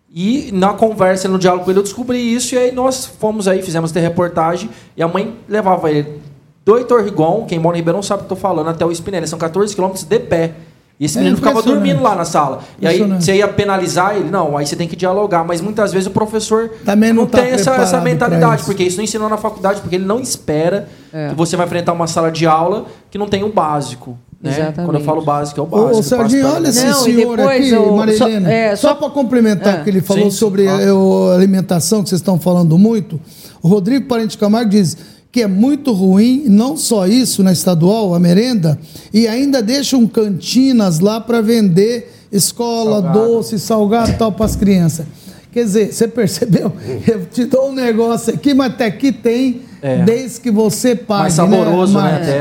e na conversa, no diálogo com ele, eu descobri isso, e aí nós fomos aí, fizemos essa reportagem, e a mãe levava ele do Heitor Rigon, quem mora em Ribeirão sabe o que eu estou falando, até o Spinelli, são 14 quilômetros de pé. E esse É menino ficava dormindo lá na sala. E aí você ia penalizar ele? Não, aí você tem que dialogar. Mas muitas vezes o professor Também não tá tem essa, essa mentalidade, isso. porque isso não ensinou na faculdade, porque ele não espera É. que você vai enfrentar uma sala de aula que não tem o básico. Né? Exatamente. Quando eu falo básico, é o básico. ô passo olha esse Não, senhor aqui, eu- Marilena. só- é, só só- para complementar É. o que ele falou Sim, sobre claro. o- alimentação, que vocês estão falando muito, o Rodrigo Parente Camargo diz que é muito ruim, não só isso na estadual, a merenda, e ainda deixam cantinas lá para vender escola, Salgado. doce, salgado e tal para as crianças. Quer dizer, você percebeu? Eu te dou um negócio aqui, mas até aqui tem, É. desde que você pague. Mais saboroso, né, Mas até.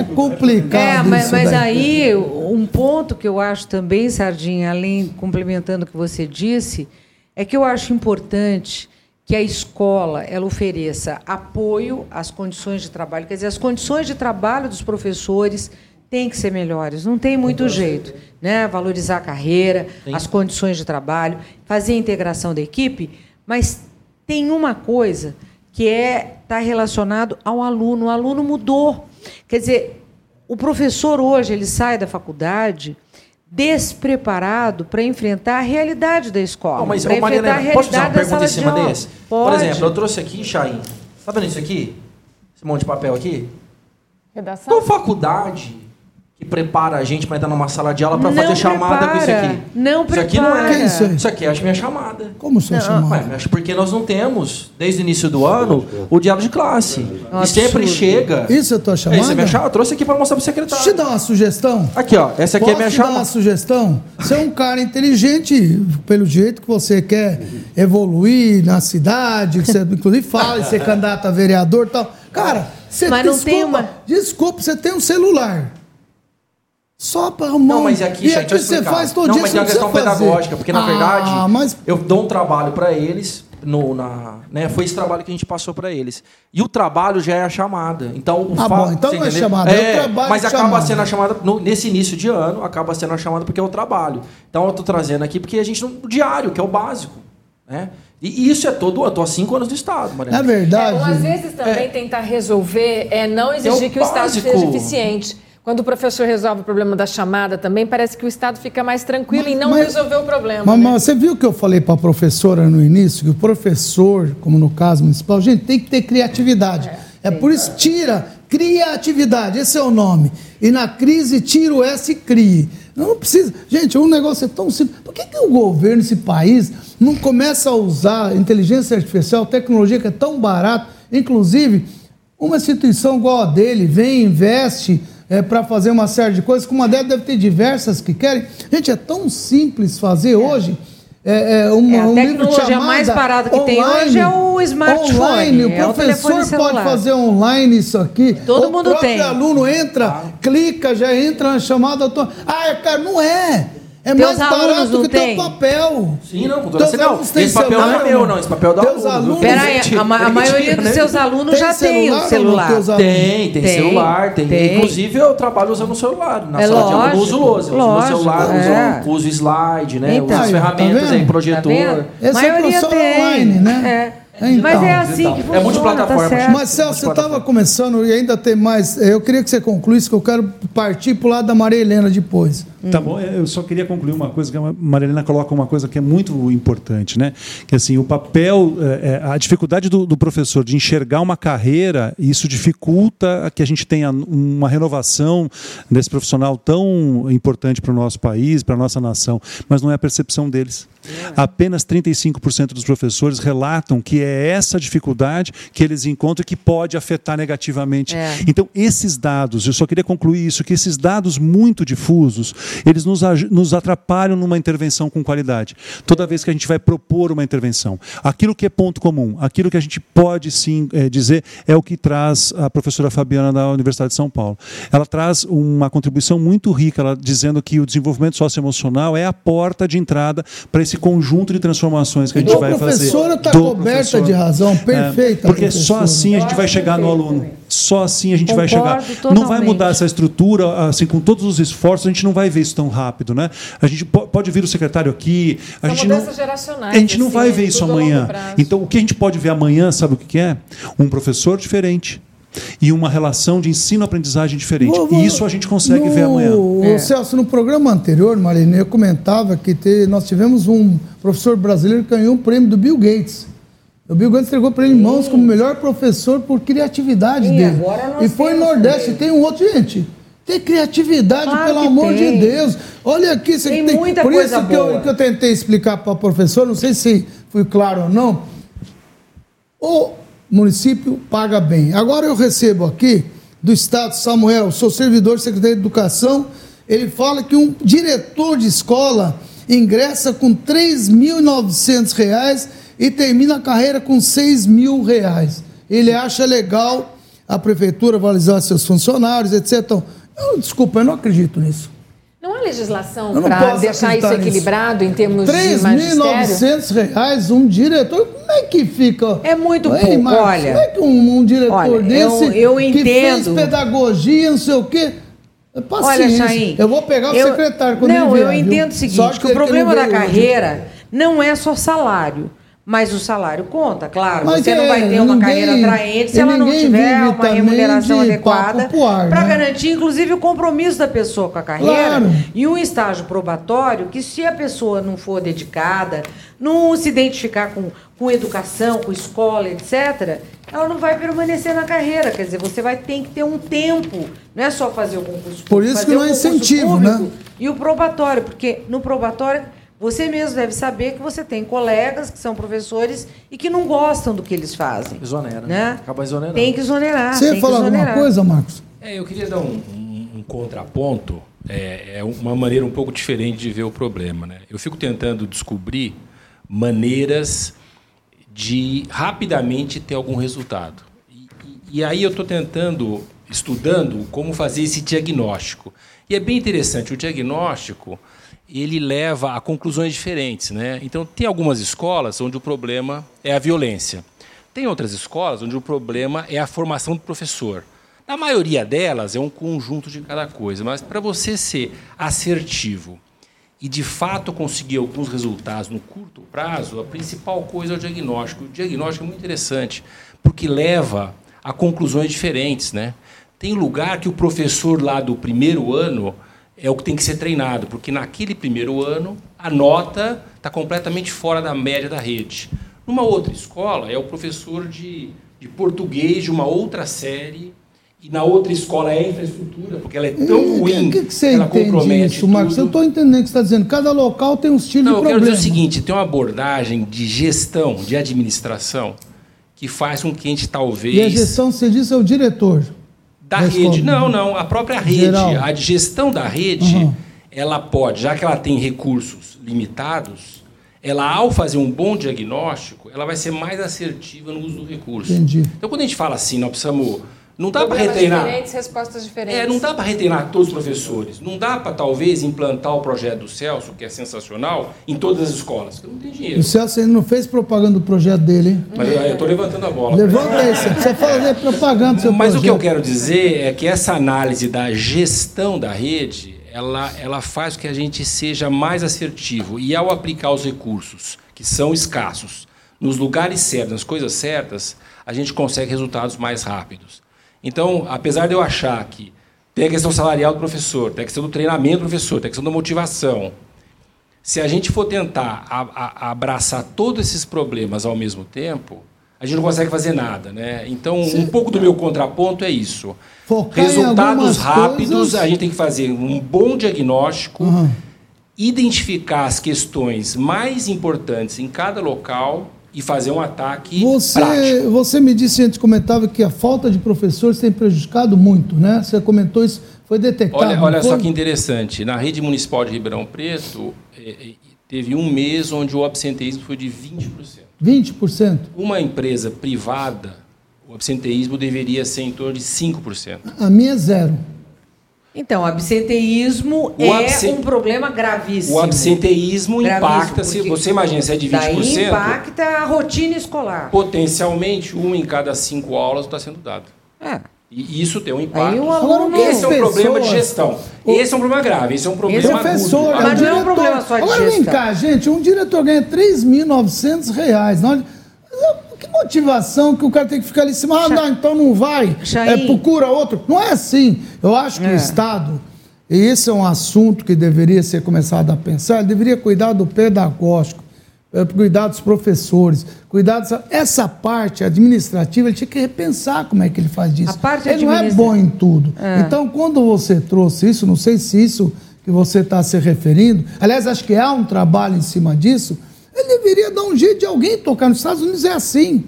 É, complicado É, mas, isso mas daí. aí, um ponto que eu acho também, Sardinha, além, complementando o que você disse, é que eu acho importante que a escola ela ofereça apoio às condições de trabalho. Quer dizer, as condições de trabalho dos professores têm que ser melhores, não tem muito jeito. Né? Valorizar a carreira, as condições de trabalho, fazer a integração da equipe, mas tem uma coisa que é está relacionado ao aluno. O aluno mudou. Quer dizer, o professor hoje ele sai da faculdade despreparado para enfrentar a realidade da escola, Não, mas, ô, Mariana, posso fazer uma pergunta em cima de desse? Por Pode. exemplo, eu trouxe aqui, Chain. Tá vendo isso aqui? Esse monte de papel aqui? Redação? Qual faculdade que prepara a gente para entrar numa sala de aula para Não fazer chamada com isso prepara. aqui? Não isso aqui não é. prepara. Que isso aí? Isso aqui é a minha chamada. Como o senhor chamou? Ué, acho porque nós não temos, desde o início do ano, o diálogo de classe. Um e sempre absurdo. chega. Isso é a tua chamada? Isso é minha chamada. Eu trouxe aqui para mostrar para o Deixa eu te secretário. dar uma sugestão. Aqui, ó. Essa aqui Posso é minha te dar uma chamada. sugestão? Você é um cara inteligente, pelo jeito que você quer evoluir na cidade, que você inclusive fala de ser candidato a vereador e tal. Cara, você Mas não desculpa, tem uma- desculpa, você tem um celular. Só para arrumar. Não, mas aqui, e gente, aqui você faz todo Não, dia. mas você tem uma não questão pedagógica, porque na Ah, verdade mas eu dou um trabalho para eles no, na, né, foi esse trabalho que a gente passou para eles. E o trabalho já é a chamada. Então, o Ah, fa- bom, então não é chamada, é o trabalho Mas acaba chamada. sendo a chamada no- nesse início de ano, acaba sendo a chamada porque é o trabalho. Então eu estou trazendo aqui porque a gente não o diário, que é o básico, né? E isso é todo, eu tô há cinco anos no estado, Mariana. É verdade. Ou às vezes também tentar resolver é não exigir É o que o Estado básico. seja eficiente. Quando o professor resolve o problema da chamada também, parece que o Estado fica mais tranquilo em não mas- resolver o problema. Mas, né? mas você viu que eu falei para a professora no início que o professor, como no caso municipal, gente, tem que ter criatividade. É, por isso tira criatividade, esse é o nome. E na crise tira o S e crie. Não precisa. Gente, um negócio é tão simples. Por que, que o governo, esse país, não começa a usar inteligência artificial, tecnologia que é tão barata? Inclusive, uma instituição igual a dele vem, investe para fazer uma série de coisas, como a dela deve ter diversas que querem. Gente, é tão simples fazer hoje. É, é uma, É, a um tecnologia mais barata que tem online, hoje é o smartphone, Online, o é o professor celular. pode fazer online isso aqui. Todo o mundo tem. aluno entra, clica, já entra na chamada. Ah, cara, não é. É Teus mais alunos barato não que teu tem? papel. Sim, não, com toda Teus certeza. Não, esse papel não celular, é meu, não. Esse papel é do Teus aluno. alunos- Peraí, a, ma- a maioria dos né? seus alunos Tem já tem celular o não, celular. Tem, tem, Tem, celular, tem. tem. Inclusive, eu trabalho usando o celular. Na É sala de aula eu não uso lógico. Eu uso meu lógico, celular, é. uso, uso slide, né? Então. uso as tá ferramentas vendo? aí, projetor. Tá? Esse é maioria professor tem. online, né? É. Então. Mas é assim Então, que é funciona, multiplataforma, tá certo. Mas, Celso, você estava começando e ainda tem mais. Eu queria que você concluísse, que eu quero partir para o lado da Maria Helena depois. Tá bom, eu só queria concluir uma coisa que a Marilena coloca uma coisa que é muito importante, né? Que assim, o papel, é, é, a dificuldade do, do professor de enxergar uma carreira, isso dificulta que a gente tenha uma renovação desse profissional tão importante para o nosso país, para a nossa nação, mas não é a percepção deles. Apenas 35% dos professores relatam que é essa dificuldade que eles encontram que pode afetar negativamente. É. Então, esses dados, eu só queria concluir isso, que esses dados muito difusos, eles nos, nos atrapalham numa intervenção com qualidade. Toda vez que a gente vai propor uma intervenção. Aquilo que é ponto comum, aquilo que a gente pode sim eh, dizer, é o que traz a professora Fabiana da Universidade de São Paulo. Ela traz uma contribuição muito rica, ela dizendo que o desenvolvimento socioemocional é a porta de entrada para esse conjunto de transformações que a gente A vai fazer. professora está coberta. De razão, É, perfeita. porque professora. só assim a gente vai chegar no aluno. Só assim a gente vai Concordo chegar. Não vai totalmente. mudar essa estrutura, assim, com todos os esforços, a gente não vai ver isso tão rápido, né? A gente po- pode vir o secretário aqui, a São gente não, geracionais. a gente não assim, vai é ver isso amanhã. Então, o que a gente pode ver amanhã, sabe o que é? Um professor diferente e uma relação de ensino-aprendizagem diferente. Vou- vou- E isso a gente consegue no, ver amanhã. Ô, Celso, no programa anterior, Marina, eu comentava que te- nós tivemos um professor brasileiro que ganhou um prêmio do Bill Gates. O Bill Gates entregou para ele mãos como melhor professor por criatividade Sim, dele. E foi Nordeste. também. Tem um outro, gente. Tem criatividade, Claro pelo amor tem. de Deus. Olha aqui, isso Tem aqui muita Por coisa isso que eu, boa. que eu tentei explicar para a professora, não sei se fui claro ou não. O município paga bem. Agora eu recebo aqui do Estado, Samuel, sou servidor secretário de Educação. Ele fala que um diretor de escola ingressa com 3.900 reais e termina a carreira com 6 mil reais. Ele acha legal a prefeitura valorizar seus funcionários, etc. Então, eu, desculpa, eu não acredito nisso. Não há legislação Eu não para deixar isso acreditar nisso. equilibrado em termos de R$ magistério? 3.900 reais um diretor, como é que fica? É muito Ei, pouco, Marcos, olha. Como é que um, um diretor Olha, eu- desse eu que fez entendo. pedagogia, não sei o quê? Paciência. Olha, Chain, eu vou pegar o eu- secretário quando Não, ele vier, eu viu? entendo o seguinte, Só que o problema não da carreira não é só salário. Mas o salário conta, claro. Mas você não é, vai ter uma ninguém- carreira atraente se ela não tiver uma remuneração de adequada para né? garantir, inclusive, o compromisso da pessoa com a carreira Claro. e um estágio probatório que, se a pessoa não for dedicada, não se identificar com, com educação, com escola, etc., ela não vai permanecer na carreira. Quer dizer, você vai ter que ter um tempo, não é só fazer o concurso público, Por isso que não é incentivo, né? E o probatório, porque no probatório você mesmo deve saber que você tem colegas que são professores e que não gostam do que eles fazem. Exonera. Né? Acaba exonerando. Tem que exonerar. Você ia falar alguma coisa, Marcos? É, eu queria dar um, um- um contraponto. É, é uma maneira um pouco diferente de ver o problema. Né? Eu fico tentando descobrir maneiras de rapidamente ter algum resultado. E, e- e aí eu estou tentando, estudando como fazer esse diagnóstico. E é bem interessante, o diagnóstico ele leva a conclusões diferentes. Né? Então, tem algumas escolas onde o problema é a violência. Tem outras escolas onde o problema é a formação do professor. Na maioria delas, é um conjunto de cada coisa. Mas para você ser assertivo e, de fato, conseguir alguns resultados no curto prazo, a principal coisa é o diagnóstico. O diagnóstico é muito interessante, porque leva a conclusões diferentes. Né? Tem lugar que o professor lá do primeiro ano é o que tem que ser treinado, porque naquele primeiro ano a nota está completamente fora da média da rede. Numa outra escola, é o professor de, de português de uma outra série, e na outra escola é a infraestrutura, porque ela é tão ruim que, que você ela compromete isso, Marcos? Eu estou entendendo o que você está dizendo. Cada local tem um estilo Não, de eu quero problema. dizer o seguinte, tem uma abordagem de gestão, de administração, que faz com que a gente talvez... E a gestão, você disse, é o diretor. Da rede. Não, não. A própria rede, Geral. a gestão da rede, Uhum. ela pode, já que ela tem recursos limitados, ela, ao fazer um bom diagnóstico, ela vai ser mais assertiva no uso do recurso. Entendi. Então, quando a gente fala assim, nós precisamos. Não dá para retreinar. diferentes, respostas diferentes. É, não dá para retreinar todos os professores. Não dá para, talvez, implantar o projeto do Celso, que é sensacional, em todas as escolas, porque não tem dinheiro. O Celso ainda não fez propaganda do projeto dele, hein? Mas eu estou levantando a bola. Levanta aí, você precisa fazer propaganda do seu Mas o que eu projeto. quero dizer é que essa análise da gestão da rede, ela, ela faz com que a gente seja mais assertivo. E ao aplicar os recursos, que são escassos, nos lugares certos, nas coisas certas, a gente consegue resultados mais rápidos. Então, apesar de eu achar que tem a questão salarial do professor, tem a questão do treinamento do professor, tem a questão da motivação, se a gente for tentar a- a- abraçar todos esses problemas ao mesmo tempo, a gente não consegue fazer nada. Né? Então, um pouco do meu contraponto é isso. Focar Resultados rápidos, coisas. a gente tem que fazer um bom diagnóstico, Uhum. identificar as questões mais importantes em cada local e fazer um ataque prático. Você, você me disse antes, comentava que a falta de professores tem prejudicado muito, né? Você comentou isso, foi detectado. Olha, olha só que interessante. Na rede municipal de Ribeirão Preto, eh, eh, teve um mês onde o absenteísmo foi de 20%. 20%. Uma empresa privada, o absenteísmo deveria ser em torno de 5%. A minha é zero. Então, absenteísmo O é absen- um problema gravíssimo. O absenteísmo Gravíssimo, impacta, se você imagina, se é de 20%, Daí impacta a rotina escolar. potencialmente uma em cada cinco aulas está sendo dada. É. E isso tem um impacto. Aí o aluno- Esse é um Pessoas- problema de gestão. Esse é um problema grave, esse é um problema agudo. Professor, Mas o não é um problema só de Agora vem gestão. cá, gente, um diretor ganha 3.900 reais. Não, motivação que o cara tem que ficar ali em cima? Ah, não, então não vai. É, procura outro. Não é assim. Eu acho que É. o Estado, e esse é um assunto que deveria ser começado a pensar, deveria cuidar do pedagógico, eh, cuidar dos professores, cuidar dessa essa parte administrativa, ele tinha que repensar como é que ele faz isso. A parte ele não é administra- bom em tudo. É. Então, quando você trouxe isso, não sei se isso que você está se referindo, aliás, acho que há um trabalho em cima disso, ele deveria dar um jeito de alguém tocar. Nos Estados Unidos é assim.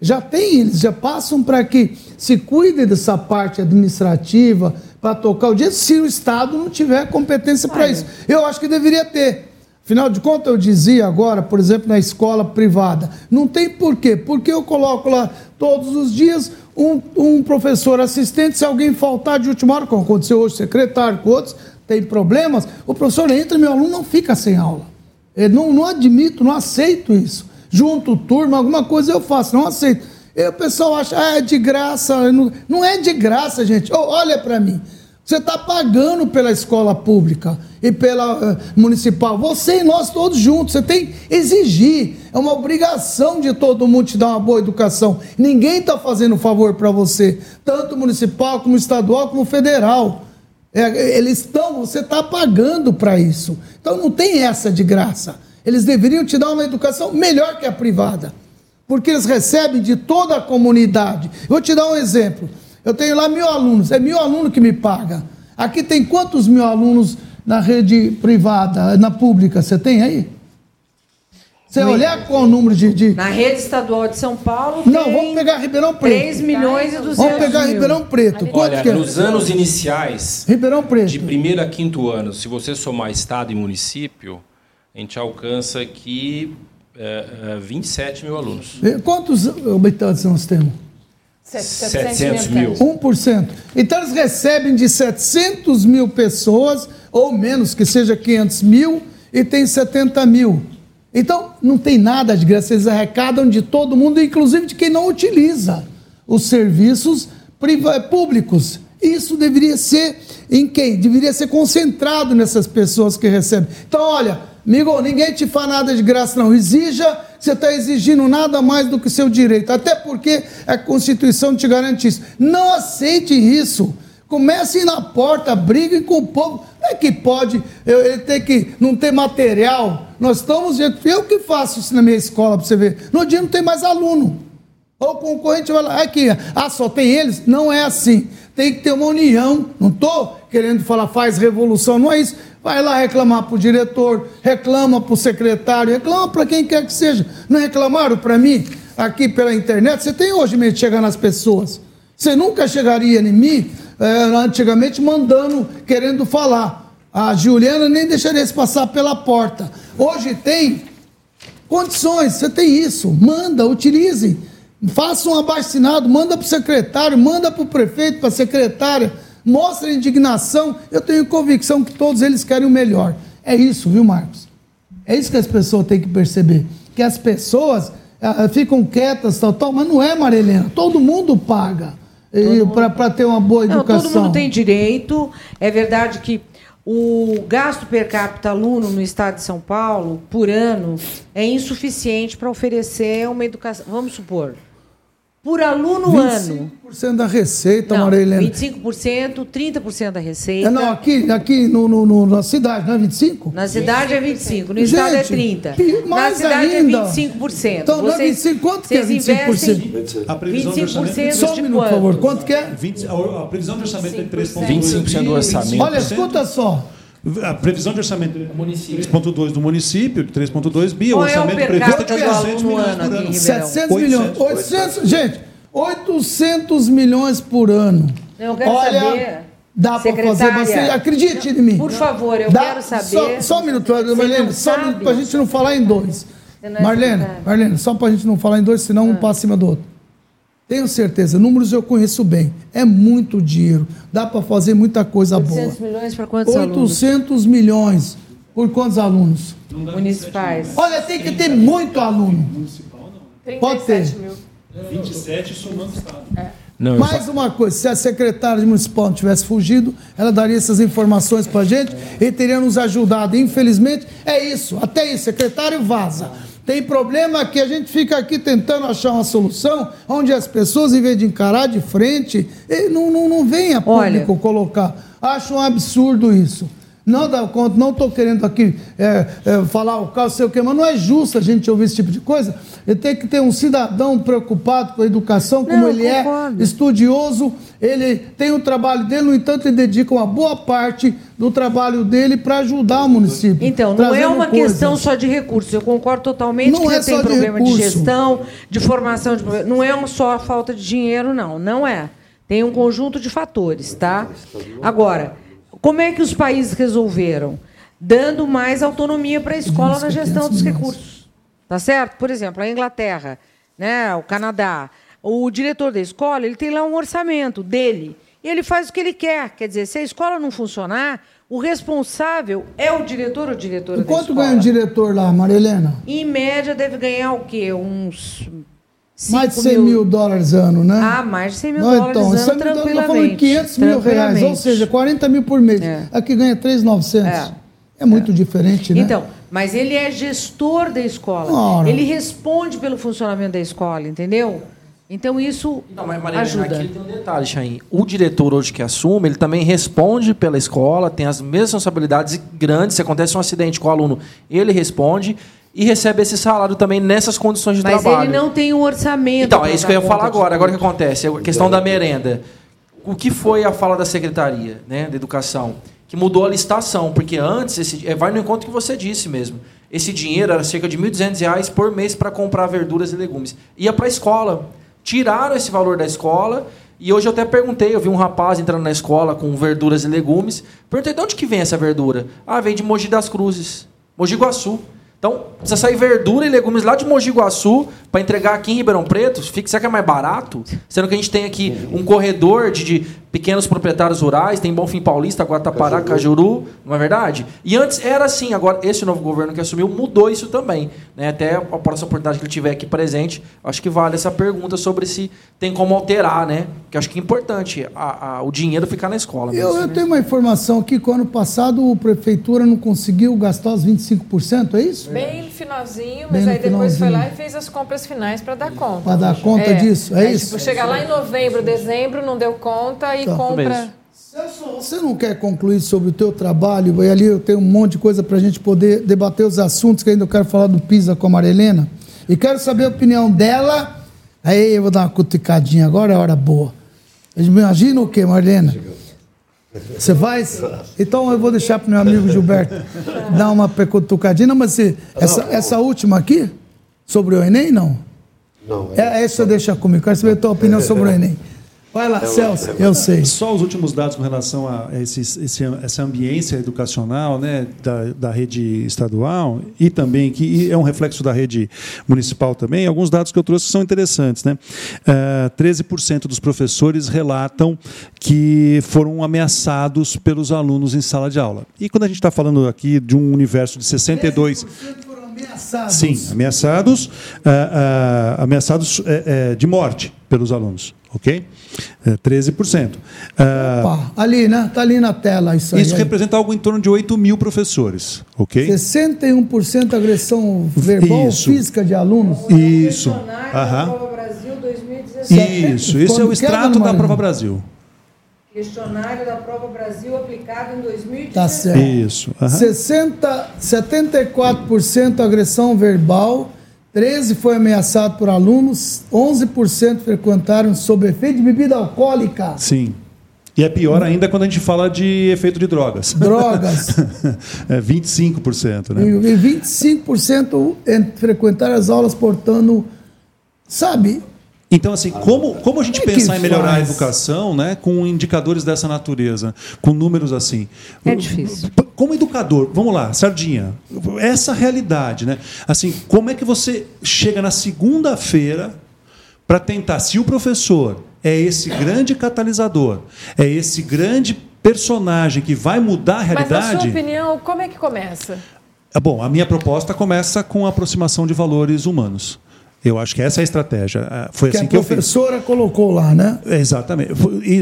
Já tem, eles já passam para que se cuide dessa parte administrativa para tocar o dia, se o Estado não tiver competência para isso. Eu acho que deveria ter. Afinal de contas, eu dizia agora, por exemplo, na escola privada, não tem porquê. Porque eu coloco lá todos os dias um, um professor assistente, se alguém faltar de última hora, como aconteceu hoje, secretário, com outros, tem problemas, o professor entra e meu aluno não fica sem aula. Eu não, não admito, não aceito isso. Junto turma, alguma coisa eu faço, não aceito. E o pessoal acha, ah, é de graça. Não, não é de graça, gente. Olha para mim. Você está pagando pela escola pública e pela eh, municipal. Você e nós todos juntos. Você tem que exigir. É uma obrigação de todo mundo te dar uma boa educação. Ninguém está fazendo favor para você, tanto municipal como estadual como federal. É, eles estão, você está pagando para isso. Então não tem essa de graça. Eles deveriam te dar uma educação melhor que a privada. Porque eles recebem de toda a comunidade. Vou te dar um exemplo. Eu tenho lá mil alunos, é mil alunos que me paga. Aqui tem quantos mil alunos na rede privada, na pública? Você tem aí? Você olhar qual o número de. de... Na rede estadual de São Paulo. Não, vamos pegar Ribeirão Preto. 3 milhões e 200 Vamos pegar mil. Ribeirão Preto. Quanto Olha, que é? nos anos iniciais, Ribeirão Preto. de primeiro a quinto ano, se você somar estado e município, a gente alcança aqui é, é, 27 mil alunos. Quantos habitantes nós temos? 700 mil. 1%. Então eles recebem de 700 mil pessoas, ou menos, que seja 500 mil, e tem 70 mil. Então não tem nada de graça, eles arrecadam de todo mundo, inclusive de quem não utiliza os serviços priva- públicos. Isso deveria ser em quem? Deveria ser concentrado nessas pessoas que recebem. Então, olha, amigo, ninguém te faz nada de graça, não. Exija, você está exigindo nada mais do que seu direito. Até porque a Constituição te garante isso. Não aceite isso. Comecem na porta, briguem com o povo. Não é que pode eu, ele ter que não ter material. Nós estamos. Eu que faço isso na minha escola para você ver. No dia não tem mais aluno. Ou o concorrente vai lá, aqui, ah, só tem eles? Não é assim. Tem que ter uma união. Não estou querendo falar faz revolução, não é isso. Vai lá reclamar para o diretor, reclama para o secretário, reclama para quem quer que seja. Não reclamaram para mim aqui pela internet? Você tem hoje medo de chegar nas pessoas. Você nunca chegaria em mim, eh, antigamente, mandando, querendo falar. A Juliana nem deixaria se passar pela porta. Hoje tem condições, você tem isso. Manda, utilize. Faça um abaixo-assinado, manda para o secretário, manda para o prefeito, para a secretária. Mostra a indignação. Eu tenho convicção que todos eles querem o melhor. É isso, viu, Marcos? É isso que as pessoas têm que perceber. Que as pessoas ah, ficam quietas, tal, tal, mas não é, Marilena. Todo mundo paga para ter uma boa Não, educação. todo mundo tem direito. É verdade que o gasto per capita aluno no estado de São Paulo, por ano, é insuficiente para oferecer uma educação. Vamos supor, por aluno ano. 25% da receita, Não, Marilena. 25%, 30% da receita. É, não, aqui, aqui no, no- no- na cidade, não é 25? Na cidade é 25, no estado é Gente, 30. e Na mais cidade ainda. é 25%. Então, não é Vocês- 25, quanto que é vocês 25%? investem A previsão de 25% orçamento. Só um minuto, por favor. Quanto que é? 20, a, a previsão de orçamento é 3,2. 25% do orçamento. Olha, escuta só. A previsão de orçamento é 3,2 do município, 3,2 bi. O é o orçamento per previsto é do 400 aluno milhões ano por ano. Ribeirão? 700 milhões. 800, gente, 800 milhões por ano. Eu quero Olha, saber, dá para fazer bastante. Acredite em mim. Por favor, eu Dá- quero saber. Só, só um minuto, Marlene, não só um minuto para a gente não falar em dois. Não é Marlene. Marlene, só para a gente não falar em dois, senão um passa acima do outro. Tenho certeza, números eu conheço bem. É muito dinheiro. Dá para fazer muita coisa boa. 800 milhões para quantos alunos? 800 milhões. Por quantos alunos? Municipais. Olha, tem que ter muito aluno. Pode ter. 27 somando o Estado. Não, eu Mais uma coisa, se a secretária municipal não tivesse fugido, ela daria essas informações para a gente e teria nos ajudado. Infelizmente, é isso. Até isso, secretário vaza. Tem problema que a gente fica aqui tentando achar uma solução onde as pessoas, em vez de encarar de frente, eh, não, não, não vem a público colocar. Acho um absurdo isso. Não dá conta, não estou querendo aqui é, é, falar o caso, sei o quê, mas não é justo a gente ouvir esse tipo de coisa. Tem que ter um cidadão preocupado com a educação, como Não, ele é, concordo. estudioso, ele tem o trabalho dele, no entanto, ele dedica uma boa parte do trabalho dele para ajudar o município. Então, não é uma coisas. questão só de recursos. Eu concordo totalmente Não que é tem de problema de, recurso. gestão, de formação de não é um só a falta de dinheiro, não. Não é. Tem um conjunto de fatores, tá? Agora, como é que os países resolveram? Dando mais autonomia para a escola na gestão dos recursos. Tá certo? Por exemplo, a Inglaterra, né, o Canadá, o diretor da escola, ele tem lá um orçamento dele. E ele faz o que ele quer. Quer dizer, se a escola não funcionar, o responsável é o diretor ou diretora E da quanto escola. ganha o diretor lá, Maria Helena? Em média, deve ganhar o quê? Uns. Mais de 5 100 mil dólares ano, né? Ah, mais de 100 mil Não, dólares então, ano, isso é- Nós falando em tranquilamente. 500 mil reais, ou Tranquilamente. seja, 40 mil por mês. Aqui ganha 3,900. É. É, muito diferente, né? Então, mas ele é gestor da escola. Ora. Ele responde pelo funcionamento da escola, entendeu? Então isso Não, mas Maria ajuda. aqui tem um detalhe, Chain. O diretor hoje que assume, ele também responde pela escola, tem as mesmas responsabilidades grandes. Se acontece um acidente com o aluno, ele responde e recebe esse salário também nessas condições de Mas trabalho. ele não tem o orçamento. Então, é isso que eu ia falar agora. Agora o que acontece? A questão da merenda. O que foi a fala da secretaria né, de educação? Que mudou a licitação, porque antes, esse, é, vai no encontro que você disse mesmo. Esse dinheiro era cerca de 1.200 reais por mês para comprar verduras e legumes. Ia para a escola. Tiraram esse valor da escola e hoje eu até perguntei, eu vi um rapaz entrando na escola com verduras e legumes. Perguntei, de onde que vem essa verdura? Ah, vem de Mogi das Cruzes, Mogi Guaçu. Então, precisa sair verdura e legumes lá de Mogi Guaçu para entregar aqui em Ribeirão Preto. Será que é mais barato? Sendo que a gente tem aqui um corredor de, de pequenos proprietários rurais, tem Bonfim Paulista, Guatapará, Cajuru, não é verdade? E antes era assim, agora esse novo governo que assumiu mudou isso também. Né? Até a próxima oportunidade que ele tiver aqui presente, acho que vale essa pergunta sobre se tem como alterar, né? Que acho que é importante a, a, o dinheiro ficar na escola. Eu, eu tenho uma informação aqui que ano passado a prefeitura não conseguiu gastar os 25%, é isso? Bem no finalzinho, Bem mas no aí depois foi finalzinho. lá e fez as compras finais para dar conta. Para dar conta disso, é isso? Tipo, chegar lá em novembro, dezembro, não deu conta e Tá. compra. Você não quer concluir sobre o teu trabalho? E ali eu tenho um monte de coisa para a gente poder debater os assuntos que ainda eu quero falar do PISA com a Marilena. E quero saber a opinião dela. Aí eu vou dar uma cutucadinha agora, é hora boa. Imagina o quê, Marilena? Você faz? Então eu vou deixar para meu amigo Gilberto dar uma cutucadinha. Não, mas se, essa, essa última aqui, sobre o Enem, não? Não, É, essa deixa comigo. Quero saber a tua opinião sobre o Enem. Vai lá, Celso, eu sei. Só os últimos dados com relação a esse, esse, essa ambiência educacional né, da, da rede estadual e também que e é um reflexo da rede municipal também. Alguns dados que eu trouxe são interessantes. Né? Eh, 13% dos professores relatam que foram ameaçados pelos alunos em sala de aula. E quando a gente está falando aqui de um universo de 62 Ameaçados. Sim, ameaçados, ah, ah, ameaçados eh, eh, de morte pelos alunos, ok? Eh, 13%. Ah, Opa, ali, né? Tá ali na tela isso aí. isso representa algo em torno de 8 mil professores, ok? 61% agressão verbal Isso. física de alunos. Isso. Aham. Prova Brasil 2017. Isso, esse é o extrato da Prova Brasil. Questionário da Prova Brasil aplicado em 2017. Tá certo. Isso. aham. 60, 74% agressão verbal, 13% foi ameaçado por alunos, 11% frequentaram sob efeito de bebida alcoólica. Sim. E é pior ainda quando a gente fala de efeito de drogas. Drogas. é 25%, E, né? e 25% en- frequentaram as aulas portando, sabe, Então, assim, como, como a gente Como é pensar em melhorar a faz? educação né, com indicadores dessa natureza, com números assim? É difícil. Como educador, vamos lá, Sardinha, essa realidade, né? Assim, como é que você chega na segunda-feira para tentar, se o professor é esse grande catalisador, é esse grande personagem que vai mudar a Mas na sua realidade? opinião, como é que começa? Ah, Bom, a minha proposta começa com a aproximação de valores humanos. Eu acho que essa é a estratégia. Ah, Foi que assim a que professora colocou lá, né? É, Exatamente.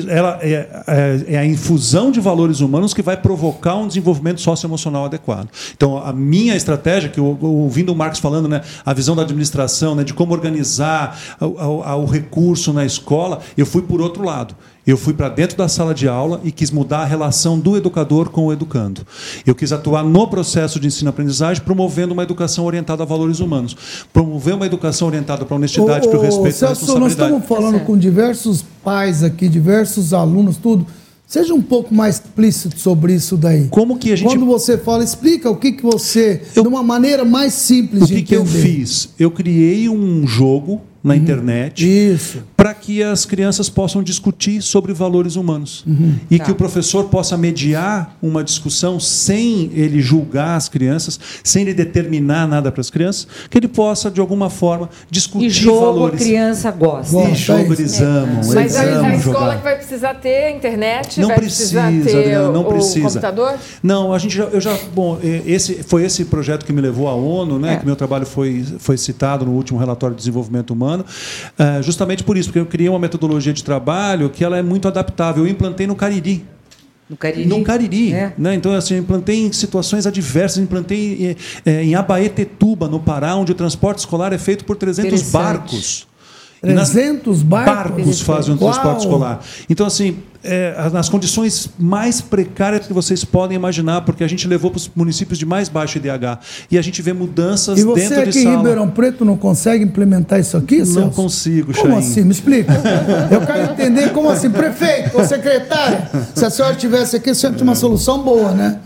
Ela é, é- é a infusão de valores humanos que vai provocar um desenvolvimento socioemocional adequado. Então, a minha estratégia, que eu- ouvindo o Marcos falando, né, a visão da administração, né, de como organizar o, o- o recurso na escola, eu fui por outro lado. Eu fui para dentro da sala de aula e quis mudar a relação do educador com o educando. Eu quis atuar no processo de ensino-aprendizagem, promovendo uma educação orientada a valores humanos. Promover uma educação orientada para a honestidade, para o respeito e Celso, nós responsabilidade. estamos falando com diversos pais aqui, diversos alunos, tudo. Seja um pouco mais explícito sobre isso daí. Como que a gente Quando você fala, explica o que, que você, de uma maneira mais simples O de que, que eu entender. fiz? Eu criei um jogo na internet Isso. Que as crianças possam discutir sobre valores humanos e que o professor possa mediar uma discussão sem ele julgar as crianças, sem ele determinar nada para as crianças, que ele possa de alguma forma discutir E jogo a valores. criança gosta. Gosta. E jogo eles amam, Mas eles a, a amam escola jogar. que vai precisar ter internet, Não vai precisa, precisar ter Adriana, não o, precisa. o computador? Não, a gente já, eu já, bom, esse foi esse projeto que me levou à ONU, né? É. Que meu trabalho foi foi citado no último relatório de desenvolvimento humano, eh, justamente por isso, porque eu criei uma metodologia de trabalho que ela é muito adaptável. Eu implantei no Cariri. No Cariri. No Cariri. É. Né? Então, assim, eu implantei em situações adversas, implantei eh, eh, em Abaetetuba, no Pará, onde o transporte escolar é feito por 300 Interessante. barcos. E nas- 300 barcos? barcos fazem o transporte escolar. Então, assim, é, nas condições mais precárias que vocês podem imaginar, porque a gente levou para os municípios de mais baixo IDH. E a gente vê mudanças E você dentro de aqui em sala. Ribeirão Preto não consegue implementar isso aqui, Não Celso? consigo, Como Chain. assim? Me explica. Eu quero entender como assim, prefeito ou secretária. Se a senhora tivesse aqui, senhora tinha uma solução boa, né?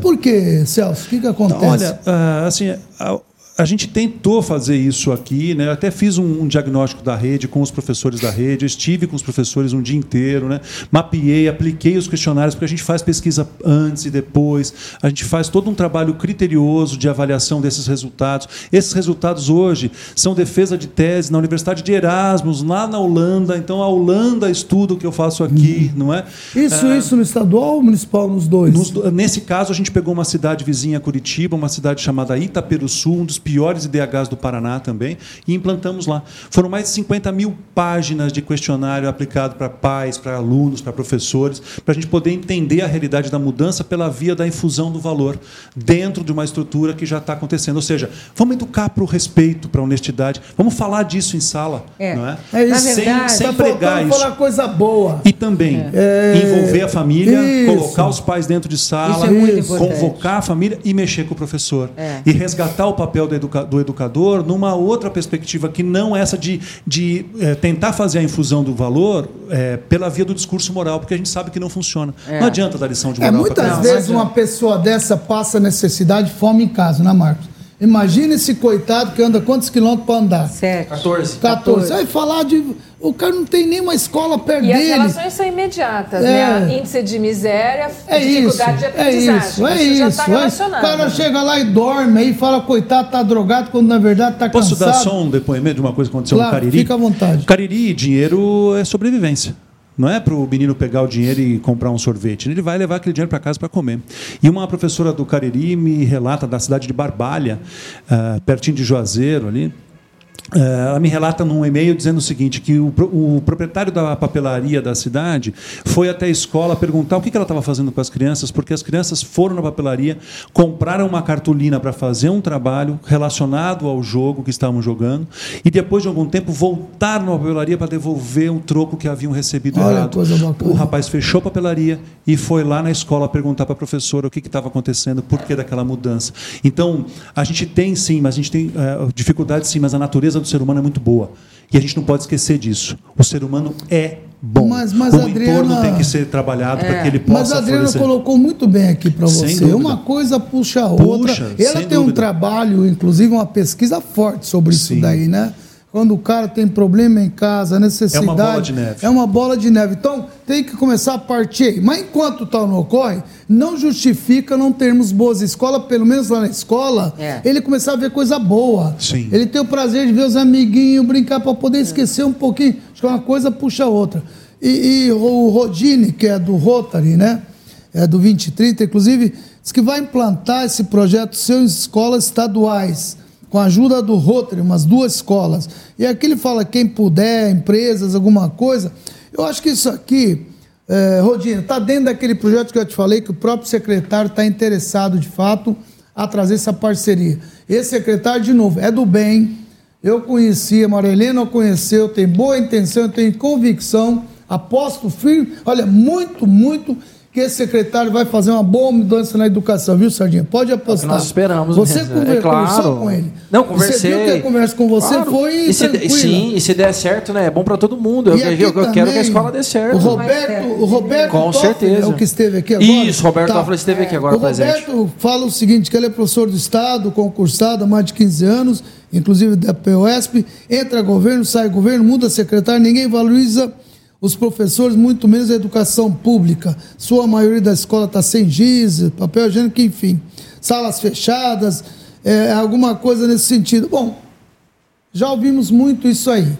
Por quê, Celso? O que, que acontece? Olha, ah, assim, a- a gente tentou fazer isso aqui, né? Eu até fiz um, um, diagnóstico da rede com os professores da rede, estive com os professores um dia inteiro, né? Mapeei, apliquei os questionários, porque a gente faz pesquisa antes e depois, a gente faz todo um trabalho criterioso de avaliação desses resultados. Esses resultados hoje são defesa de tese na Universidade de Erasmus, lá na Holanda. Então a Holanda estuda o que eu faço aqui, hum. não é? Isso, é, isso no estadual ou municipal, nos dois? Nos, nesse caso, a gente pegou uma cidade vizinha Curitiba, uma cidade chamada Itaperuçu, um dos piores IDHs do Paraná também, e implantamos lá. Foram mais de 50 mil páginas de questionário aplicado para pais, para alunos, para professores, para a gente poder entender a realidade da mudança pela via da infusão do valor dentro de uma estrutura que já está acontecendo. Ou seja, vamos educar para o respeito, para a honestidade, vamos falar disso em sala. É, não é? é isso. Sem, verdade, sem tá pregar isso. falar coisa boa. E também é. envolver a família, isso. colocar os pais dentro de sala, é convocar a família e mexer com o professor. É. E resgatar o papel do, educa do educador numa outra perspectiva que não essa de, de é, tentar fazer a infusão do valor é, pela via do discurso moral, porque a gente sabe que não funciona. É. Não adianta dar lição de moral. É, muitas vezes uma pessoa dessa passa necessidade, fome em casa, né, Marcos? Imagina esse coitado que anda quantos quilômetros para andar? Sete. 14. 14. Aí falar de. O cara não tem nenhuma escola perto e dele. E as relações são imediatas, é. né? Índice de miséria, é dificuldade isso, de aprendizagem. É isso, é isso. Já tá relacionado. O cara chega lá e dorme aí fala, coitado, tá drogado, quando na verdade tá Posso cansado. Posso dar só um depoimento de uma coisa que aconteceu claro, no Cariri? Fica à vontade. Cariri, dinheiro é sobrevivência. Não é para o menino pegar o dinheiro e comprar um sorvete. Ele vai levar aquele dinheiro para casa para comer. E uma professora do Cariri me relata da cidade de Barbalha, uh, pertinho de Juazeiro, ali, ela me relata num e-mail dizendo o seguinte: que o, o, proprietário da papelaria da cidade foi até a escola perguntar o que ela estava fazendo com as crianças, porque as crianças foram na papelaria, compraram uma cartolina para fazer um trabalho relacionado ao jogo que estavam jogando, e depois de algum tempo voltaram na papelaria para devolver o troco que haviam recebido Olha, errado. O rapaz fechou a papelaria e foi lá na escola perguntar para a professora o que estava acontecendo, por que daquela mudança. Então, a gente tem sim, mas a gente tem uh, dificuldade sim, mas a natureza do ser humano é muito boa. E a gente não pode esquecer disso. O ser humano é bom. Mas, mas o Adriana, entorno tem que ser trabalhado é. para que ele possa Mas a Adriana florescer. colocou muito bem aqui para você. Uma coisa puxa a outra. Puxa, Ela tem dúvida. um trabalho, inclusive uma pesquisa forte sobre Sim. isso daí, né? Quando o cara tem problema em casa, necessidade. É uma bola de neve. É uma bola de neve. Então, tem que começar a partir aí. Mas enquanto tal não ocorre, não justifica não termos boas escolas, pelo menos lá na escola, É. ele começar a ver coisa boa. Sim. Ele tem o prazer de ver os amiguinhos, brincar para poder esquecer um pouquinho. Acho que uma coisa puxa a outra. E, e o Rodine, que é do Rotary, né? É do 2030, inclusive, diz que vai implantar esse projeto seu em escolas estaduais com a ajuda do Rotary, umas duas escolas. E aqui ele fala quem puder, empresas, alguma coisa. Eu acho que isso aqui, é, Rodinha, está dentro daquele projeto que eu te falei, que o próprio secretário está interessado, de fato, a trazer essa parceria. Esse secretário, de novo, é do bem. Eu conhecia, Maria Helena conheceu, tem boa intenção, tenho convicção, aposto firme, olha, muito, muito que esse secretário vai fazer uma boa mudança na educação, viu, Sardinha? Pode apostar. É nós esperamos. Você conver, é claro. conversou com ele? Não, conversei. Você viu que a conversa com você Claro. foi e se, tranquila. Sim, e se der certo, né? É bom para todo mundo. Eu, eu- quero que a escola dê certo. O Roberto, o Roberto Com Toffoli certeza. é o que esteve aqui agora. Isso, Roberto Toffoli esteve aqui agora o presente. Roberto fala o seguinte, que ele é professor do Estado, concursado há mais de 15 anos, inclusive da POSP, entra governo, sai governo, muda secretário, ninguém valoriza os professores, muito menos a educação pública. Sua maioria da escola está sem giz, papel higiênico, enfim. Salas fechadas, é, alguma coisa nesse sentido. Bom, já ouvimos muito isso aí.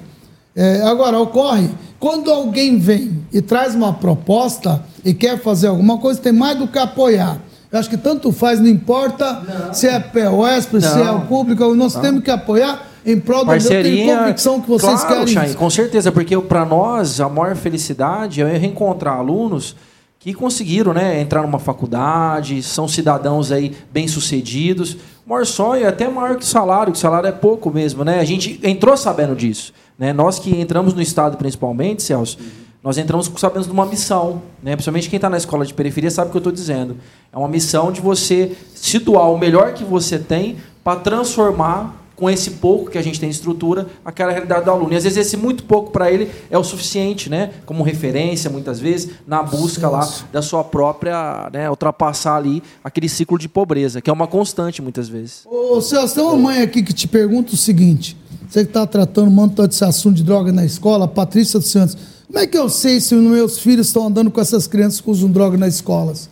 É, agora, ocorre, quando alguém vem e traz uma proposta e quer fazer alguma coisa, tem mais do que apoiar. Eu acho que tanto faz, não importa se é POSP, se é Não. o público, nós temos que apoiar em prol do eu tenho Parceria. convicção que vocês claro, querem. Chay, com certeza, porque para nós a maior felicidade é reencontrar alunos que conseguiram né, entrar numa faculdade, são cidadãos aí bem-sucedidos. O maior sonho é até maior que o salário, que o salário é pouco mesmo. Né? A gente entrou sabendo disso. Né? Nós que entramos no Estado principalmente, Celso, nós entramos sabendo de uma missão. Né? Principalmente quem está na escola de periferia sabe o que eu estou dizendo. É uma missão de você se doar o melhor que você tem para transformar com esse pouco que a gente tem de estrutura, aquela realidade do aluno. E às vezes esse muito pouco para ele é o suficiente, né? Como referência, muitas vezes, na busca lá da sua própria, né, ultrapassar ali aquele ciclo de pobreza, que é uma constante muitas vezes. Ô, Celso, tem uma mãe aqui que te pergunta o seguinte: você que está tratando um monte desse assunto de droga na escola, Patrícia dos Santos, como é que eu sei se os meus filhos estão andando com essas crianças que usam droga nas escolas?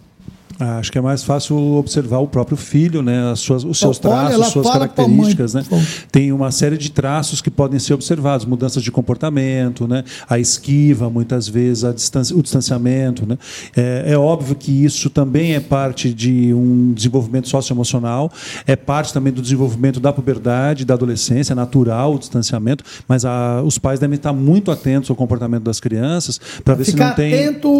Ah, Acho que é mais fácil observar o próprio filho, né? As suas, os seus Olha, traços, suas características. Né? Tem uma série de traços que podem ser observados, mudanças de comportamento, né? a esquiva, muitas vezes, a distância, o distanciamento. Né? É, é óbvio que isso também é parte de um desenvolvimento socioemocional, é parte também do desenvolvimento da puberdade, da adolescência, é natural o distanciamento, mas a- os pais devem estar muito atentos ao comportamento das crianças para ver se não tem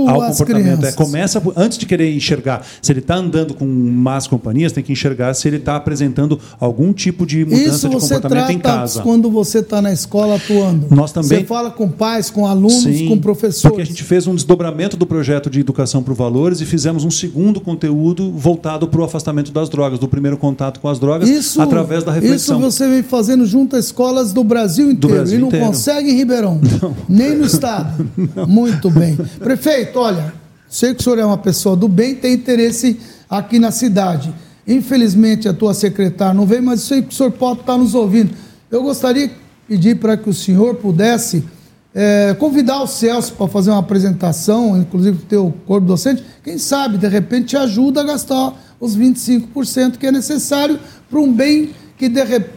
ao comportamento. É, começa antes de querer enxergar se ele está andando com más companhias, tem que enxergar se ele está apresentando algum tipo de mudança Isso de comportamento trata em casa. quando você está na escola atuando. Nós também- Você fala com pais, com alunos, Sim, com professores. Porque a gente fez um desdobramento do projeto de educação para valores e fizemos um segundo conteúdo voltado para o afastamento das drogas, do primeiro contato com as drogas, Isso, através da reflexão. Isso você vem fazendo junto a escolas do Brasil inteiro. Brasil e não inteiro. consegue em Ribeirão. Nem no estado. Muito bem. Prefeito, olha, sei que o senhor é uma pessoa do bem, tem interesse aqui na cidade. Infelizmente a tua secretária não veio, mas sei que o senhor pode estar nos ouvindo. Eu gostaria de pedir para que o senhor pudesse eh, convidar o Celso para fazer uma apresentação, inclusive o teu corpo docente, quem sabe, de repente, te ajuda a gastar os 25% que é necessário para um bem que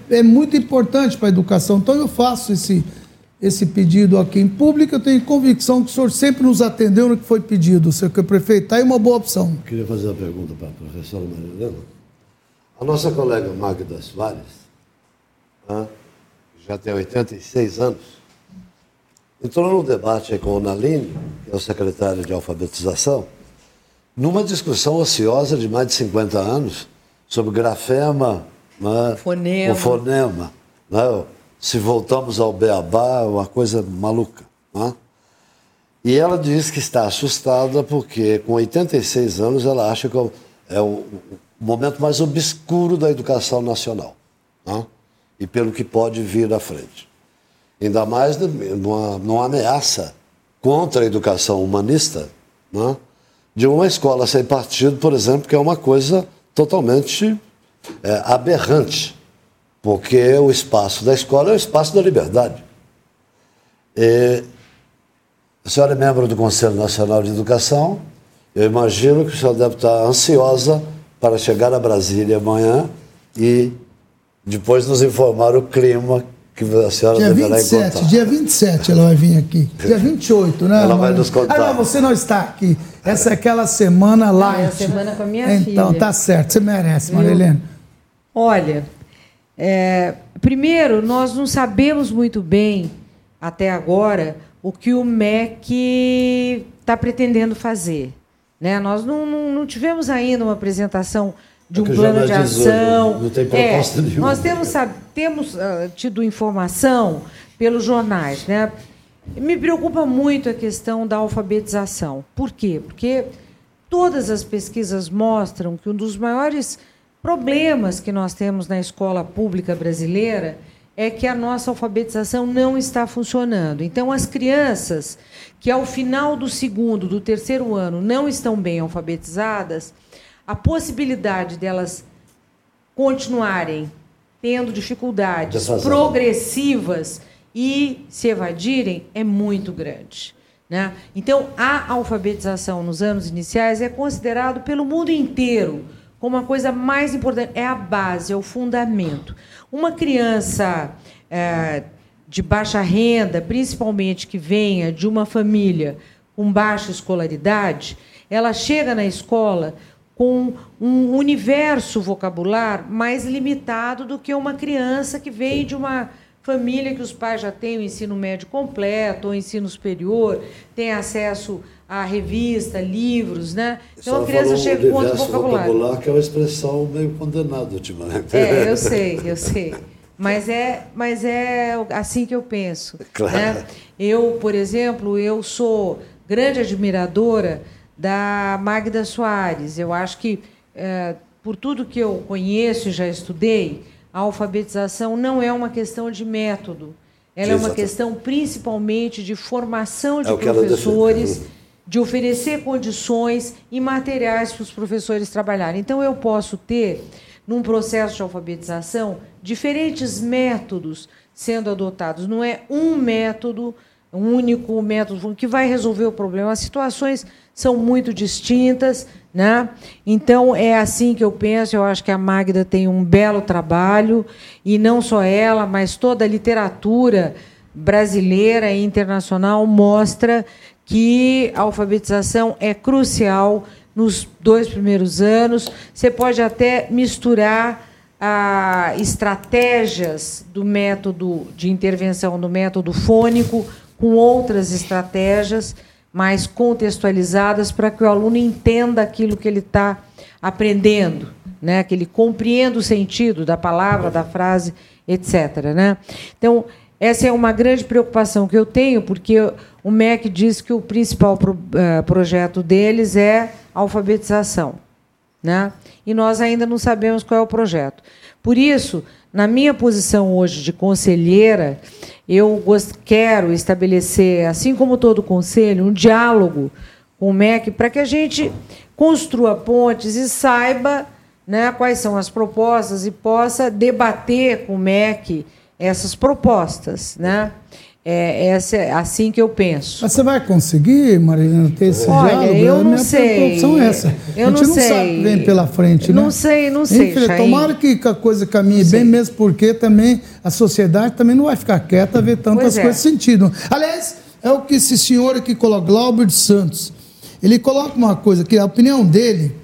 é muito importante para a educação. Então eu faço esse, esse pedido aqui em público, eu tenho convicção que o senhor sempre nos atendeu no que foi pedido, senhor prefeito. Está aí uma boa opção. Queria fazer uma pergunta para a professora Maria Helena. A nossa colega Magda Soares, né, que já tem 86 anos, entrou num debate com o Naline, que é o secretário de alfabetização, numa discussão ociosa de mais de 50 anos sobre grafema, né, Fonema. o fonema. Né, se voltamos ao beabá, é uma coisa maluca. Né? E ela diz que está assustada porque, com 86 anos, ela acha que é o, o momento mais obscuro da educação nacional. né? E pelo que pode vir à frente. Ainda mais numa, numa ameaça contra a educação humanista né? de uma escola sem partido, por exemplo, que é uma coisa totalmente é, aberrante, porque o espaço da escola é o espaço da liberdade. E, a senhora é membro do Conselho Nacional de Educação. Eu imagino que a senhora deve estar ansiosa para chegar a Brasília amanhã e depois nos informar o clima que a senhora Dia deverá 27, encontrar. dia 27 ela vai vir aqui. Dia 28, né? Ela vai Maria? nos contar. Ah, não, você não está aqui. Essa é aquela semana lá. é a semana com a minha então, filha. tá certo, você merece, Helena. Olha, é, primeiro, nós não sabemos muito bem, até agora, o que o MEC está pretendendo fazer. Né? Nós não, não, não tivemos ainda uma apresentação de É um plano de ação. não tem proposta É, nenhuma. Nós temos, sab- temos ah, tido informação pelos jornais. Né? Me preocupa muito a questão da alfabetização. Por quê? Porque todas as pesquisas mostram que um dos maiores problemas que nós temos na escola pública brasileira é que a nossa alfabetização não está funcionando. Então, as crianças que ao final do segundo, do terceiro ano, não estão bem alfabetizadas, a possibilidade delas continuarem tendo dificuldades progressivas e se evadirem é muito grande. Né? Então, a alfabetização nos anos iniciais é considerado pelo mundo inteiro como a coisa mais importante, é a base, é o fundamento. Uma criança eh, de baixa renda, principalmente que venha de uma família com baixa escolaridade, ela chega na escola com um universo vocabular mais limitado do que uma criança que vem de uma família que os pais já têm o ensino médio completo ou ensino superior, tem acesso a revista, livros, né? Então a senhora criança chega com outro vocabulário. vocabular, que é uma expressão meio condenada ultimamente. É, eu sei, eu sei. Mas é, mas é assim que eu penso. Claro. né? Eu, por exemplo, eu sou grande admiradora da Magda Soares. Eu acho que, eh, por tudo que eu conheço e já estudei, a alfabetização não é uma questão de método. Ela é uma questão principalmente de formação de É professores. de oferecer condições e materiais para os professores trabalharem. Então, eu posso ter, num processo de alfabetização, diferentes métodos sendo adotados. Não é um método, um único método que vai resolver o problema. As situações são muito distintas. Né? Então, é assim que eu penso. Eu acho que a Magda tem um belo trabalho, e não só ela, mas toda a literatura brasileira e internacional mostra que a alfabetização é crucial nos dois primeiros anos. Você pode até misturar ah, estratégias do método de intervenção, do método fônico, com outras estratégias mais contextualizadas para que o aluno entenda aquilo que ele está aprendendo, né? que ele compreenda o sentido da palavra, da frase, etc. Né? Então, essa é uma grande preocupação que eu tenho, porque o MEC diz que o principal pro, uh, projeto deles é alfabetização. Né? E nós ainda não sabemos qual é o projeto. Por isso, na minha posição hoje de conselheira, eu quero estabelecer, assim como todo conselho, um diálogo com o MEC para que a gente construa pontes e saiba né, quais são as propostas e possa debater com o MEC essas propostas. Né? É, essa, é assim que eu penso. Mas você vai conseguir, Marilena, ter esse Olha, diálogo? eu A não minha sei. preocupação é essa. Eu a gente não não, sei. sabe o que vem pela frente, né? Não sei, não sei, Enfim, Chain. tomara que a coisa caminhe bem, mesmo porque também a sociedade também não vai ficar quieta a ver tantas Pois é. coisas sentido. Aliás, é o que esse senhor aqui coloca, Glauber de Santos. Ele coloca uma coisa que a opinião dele,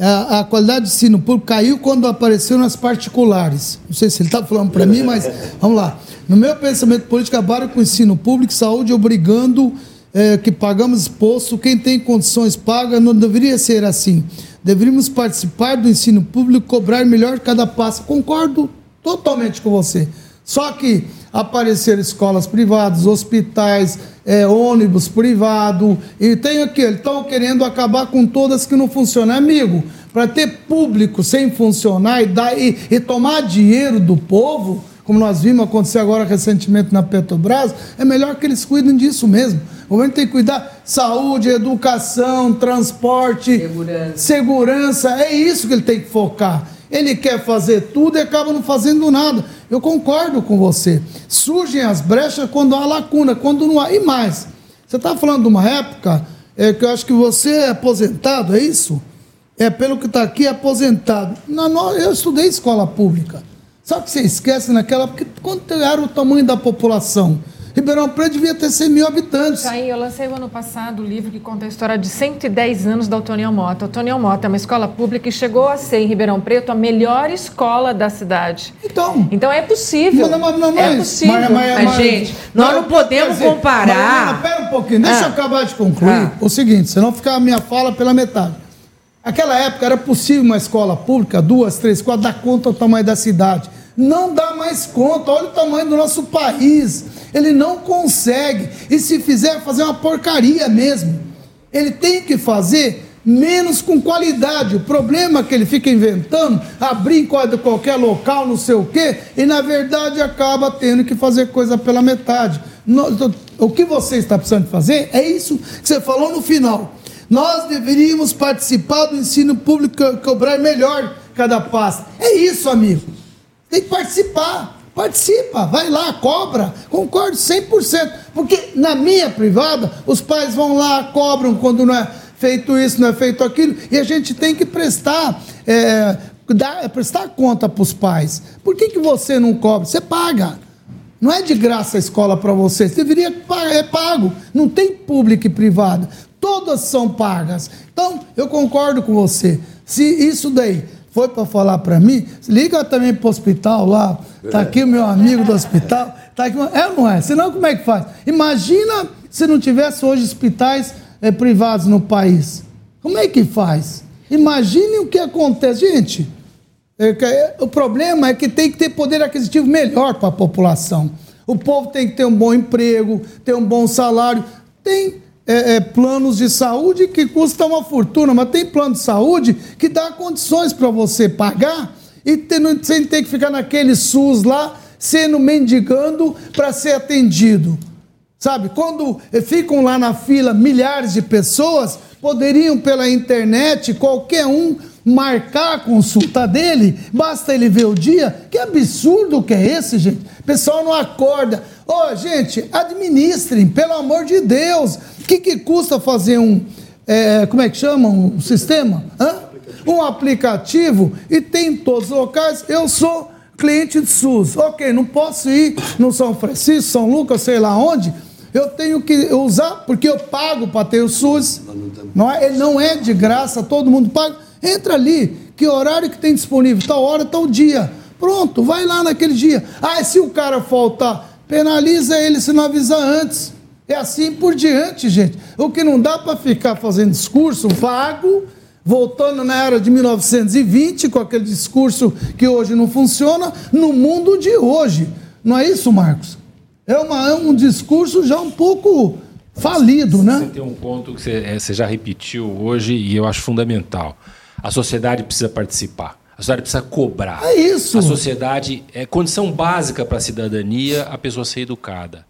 a, qualidade de ensino público caiu quando apareceu nas particulares. Não sei se ele está falando para mim, mas vamos lá. No meu pensamento político, acabaram com o ensino público saúde, obrigando eh, que pagamos exposto, quem tem condições paga, não deveria ser assim. Deveríamos participar do ensino público, cobrar melhor cada passo. Concordo totalmente com você. Só que apareceram escolas privadas, hospitais, eh, ônibus privado, e tem aquele, estão querendo acabar com todas que não funcionam. Amigo, para ter público sem funcionar e, dar, e, e tomar dinheiro do povo, como nós vimos acontecer agora recentemente na Petrobras, é melhor que eles cuidem disso mesmo. O governo tem que cuidar saúde, educação, transporte, Segurança. segurança. É isso que ele tem que focar. Ele quer fazer tudo e acaba não fazendo nada. Eu concordo com você. Surgem as brechas quando há lacuna, quando não há. E mais, você está falando de uma época é, que eu acho que você é aposentado, é isso? É, pelo que está aqui, é aposentado. Na, eu estudei escola pública. Só que você esquece naquela, porque quanto era o tamanho da população? Ribeirão Preto devia ter 100 mil habitantes. Aí, eu lancei o ano passado o livro que conta a história de 110 anos da Otoniel Mota. A Otoniel Mota é uma escola pública e chegou a ser, em Ribeirão Preto, a melhor escola da cidade. Então, então é possível. Mas, mas, mas, é possível. mas- mas- mas- gente, nós não podemos quer comparar. Pera um pouquinho, deixa Ah. eu acabar de concluir. Ah. O seguinte, senão ficar a minha fala pela metade. Aquela época era possível uma escola pública, duas, três, quatro, dar conta do tamanho da cidade. Não dá mais conta, olha o tamanho do nosso país. Ele não consegue. E se fizer, fazer uma porcaria mesmo. Ele tem que fazer menos com qualidade. O problema é que ele fica inventando, abrir em qual- qualquer local, não sei o quê, e na verdade acaba tendo que fazer coisa pela metade. O que você está precisando fazer é isso que você falou no final. Nós deveríamos participar do ensino público, co- cobrar melhor cada passo. É isso, amigo. Tem que participar. Participa, vai lá, cobra. Concordo 100%. Porque na minha privada, os pais vão lá, cobram quando não é feito isso, não é feito aquilo. E a gente tem que prestar, é, dar, prestar conta para os pais. Por que, que você não cobra? Você paga. Não é de graça a escola para você. Você deveria pagar, é pago. Não tem público e privado. Todas são pagas. Então, eu concordo com você. Se isso daí foi para falar para mim, liga também para o hospital lá. Tá aqui o meu amigo do hospital. Tá aqui, é ou não é? Senão, como é que faz? Imagina se não tivesse hoje hospitais eh, privados no país. Como é que faz? Imagine o que acontece. Gente, é é, O problema é que tem que ter poder aquisitivo melhor para a população. O povo tem que ter um bom emprego, ter um bom salário. Tem é, é, planos de saúde que custam uma fortuna, mas tem plano de saúde que dá condições para você pagar e tendo, sem ter que ficar naquele SUS lá, sendo mendigando para ser atendido. Sabe, quando ficam lá na fila milhares de pessoas, poderiam pela internet, qualquer um, marcar a consulta dele, basta ele ver o dia. Que absurdo que é esse, gente? O pessoal não acorda. Ô, oh, gente, administrem, pelo amor de Deus. O que, que custa fazer um, é, como é que chama, um sistema? Hã? Um aplicativo e tem em todos os locais. Eu sou cliente de SUS. Ok, não posso ir no São Francisco, São Lucas, sei lá onde eu tenho que usar, porque eu pago para ter o SUS. Não é, ele não é de graça, todo mundo paga. Entra ali, que horário que tem disponível? Tal hora, tal dia. Pronto, vai lá naquele dia. Ah, se o cara faltar, penaliza ele se não avisar antes. É assim por diante, gente. O que não dá para ficar fazendo discurso vago, voltando na era de 1920, com aquele discurso que hoje não funciona, no mundo de hoje. Não é isso, Marcos? é, uma, é um discurso já um pouco falido, né? Você tem um ponto que você, é, você já repetiu hoje e eu acho fundamental. A sociedade precisa participar. A sociedade precisa cobrar. É isso. A sociedade é condição básica para a cidadania a pessoa ser educada.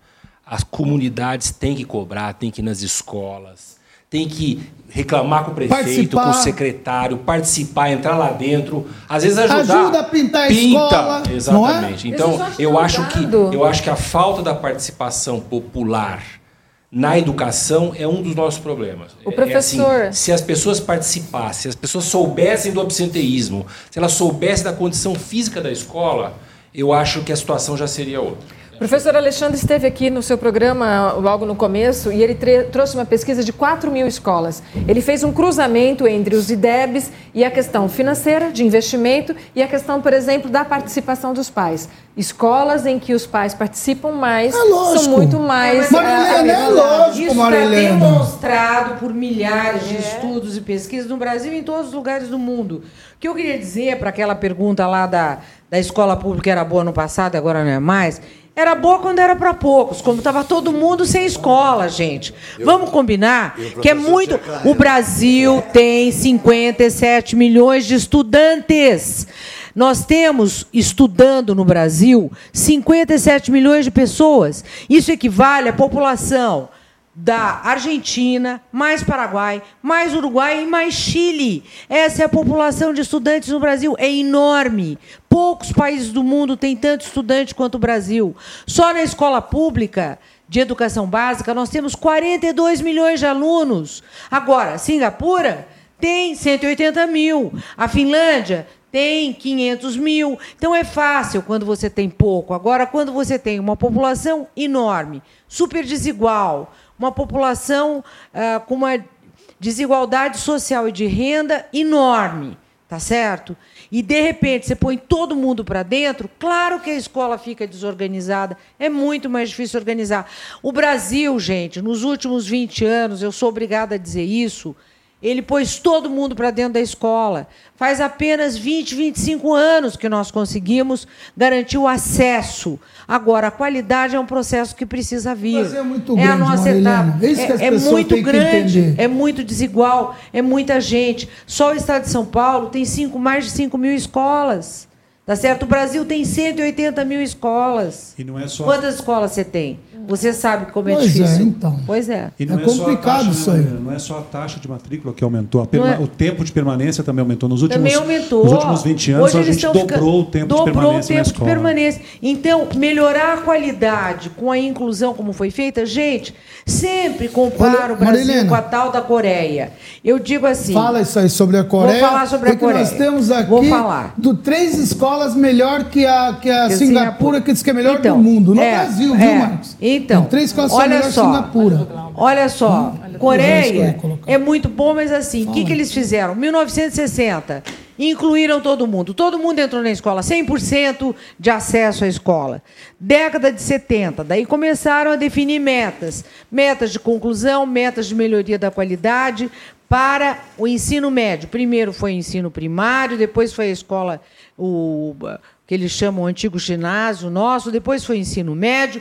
As comunidades têm que cobrar, têm que ir nas escolas, tem que reclamar com o prefeito, participar. com o secretário, participar, entrar lá dentro, às vezes ajudar. Ajuda a pintar a Pinta, escola. É? Exatamente. É? Então, eu acho que eu acho que a falta da participação popular na educação é um dos nossos problemas. O professor. É assim, se as pessoas participassem, se as pessoas soubessem do absenteísmo, se elas soubessem da condição física da escola, eu acho que a situação já seria outra. Professor Alexandre esteve aqui no seu programa logo no começo e ele trouxe uma pesquisa de 4 mil escolas. Ele fez um cruzamento entre os IDEBs e a questão financeira, de investimento, e a questão, por exemplo, da participação dos pais. Escolas em que os pais participam mais é são muito mais. Marilena, é, é lógico, Isso Marilena. está demonstrado por milhares de é. estudos e pesquisas no Brasil e em todos os lugares do mundo. O que eu queria dizer para aquela pergunta lá da, da escola pública era boa no passado, agora não é mais era boa quando era para poucos, como estava todo mundo sem escola, gente. Vamos combinar que é muito. O Brasil tem 57 milhões de estudantes. Nós temos, estudando no Brasil, 57 milhões de pessoas. Isso equivale à população da Argentina, mais Paraguai, mais Uruguai e mais Chile. Essa é a população de estudantes no Brasil, é enorme. Poucos países do mundo têm tanto estudante quanto o Brasil. Só na escola pública de educação básica nós temos 42 milhões de alunos. Agora, Singapura tem 180 mil. A Finlândia tem 500 mil. Então é fácil quando você tem pouco. Agora, quando você tem uma população enorme, super desigual, uma população ah, com uma desigualdade social e de renda enorme, tá certo? E de repente você põe todo mundo para dentro, claro que a escola fica desorganizada, é muito mais difícil organizar. O Brasil, gente, nos últimos 20 anos, eu sou obrigada a dizer isso, ele pôs todo mundo para dentro da escola. Faz apenas 20, 25 anos que nós conseguimos garantir o acesso. Agora, a qualidade é um processo que precisa vir. Mas é muito grande, é a nossa etapa. É, é muito grande, é muito desigual, é muita gente. Só o estado de São Paulo tem cinco, mais de 5 mil escolas. Tá certo? O Brasil tem 180 mil escolas. E não é só... Quantas escolas você tem? Você sabe como é pois difícil. É, então. Pois é. E não é, é complicado taxa, isso aí. Não é só a taxa de matrícula que aumentou, perma... é... o tempo de permanência também aumentou. Nos últimos, também aumentou. Nos últimos 20 anos, Hoje a gente dobrou ficando... o tempo dobrou de permanência. o tempo de permanência. Então, melhorar a qualidade com a inclusão como foi feita, gente, sempre compara o Brasil Marilena, com a tal da Coreia. Eu digo assim. Fala isso aí sobre a Coreia. Vou falar sobre a Coreia. nós temos aqui Vou falar. Do, três escolas melhor que a, que a que Singapura, Singapura, que diz que é melhor então, do mundo. No é, Brasil, é. viu, Marcos? Então, Tem três escolas olha melhor só, Singapura. Olha só, hum? Coreia é muito bom, mas assim, o que, que eles fizeram? 1960, incluíram todo mundo. Todo mundo entrou na escola, 100% de acesso à escola. Década de 70, daí começaram a definir metas. Metas de conclusão, metas de melhoria da qualidade para o ensino médio. Primeiro foi o ensino primário, depois foi a escola, o que eles chamam o antigo ginásio nosso, depois foi ensino médio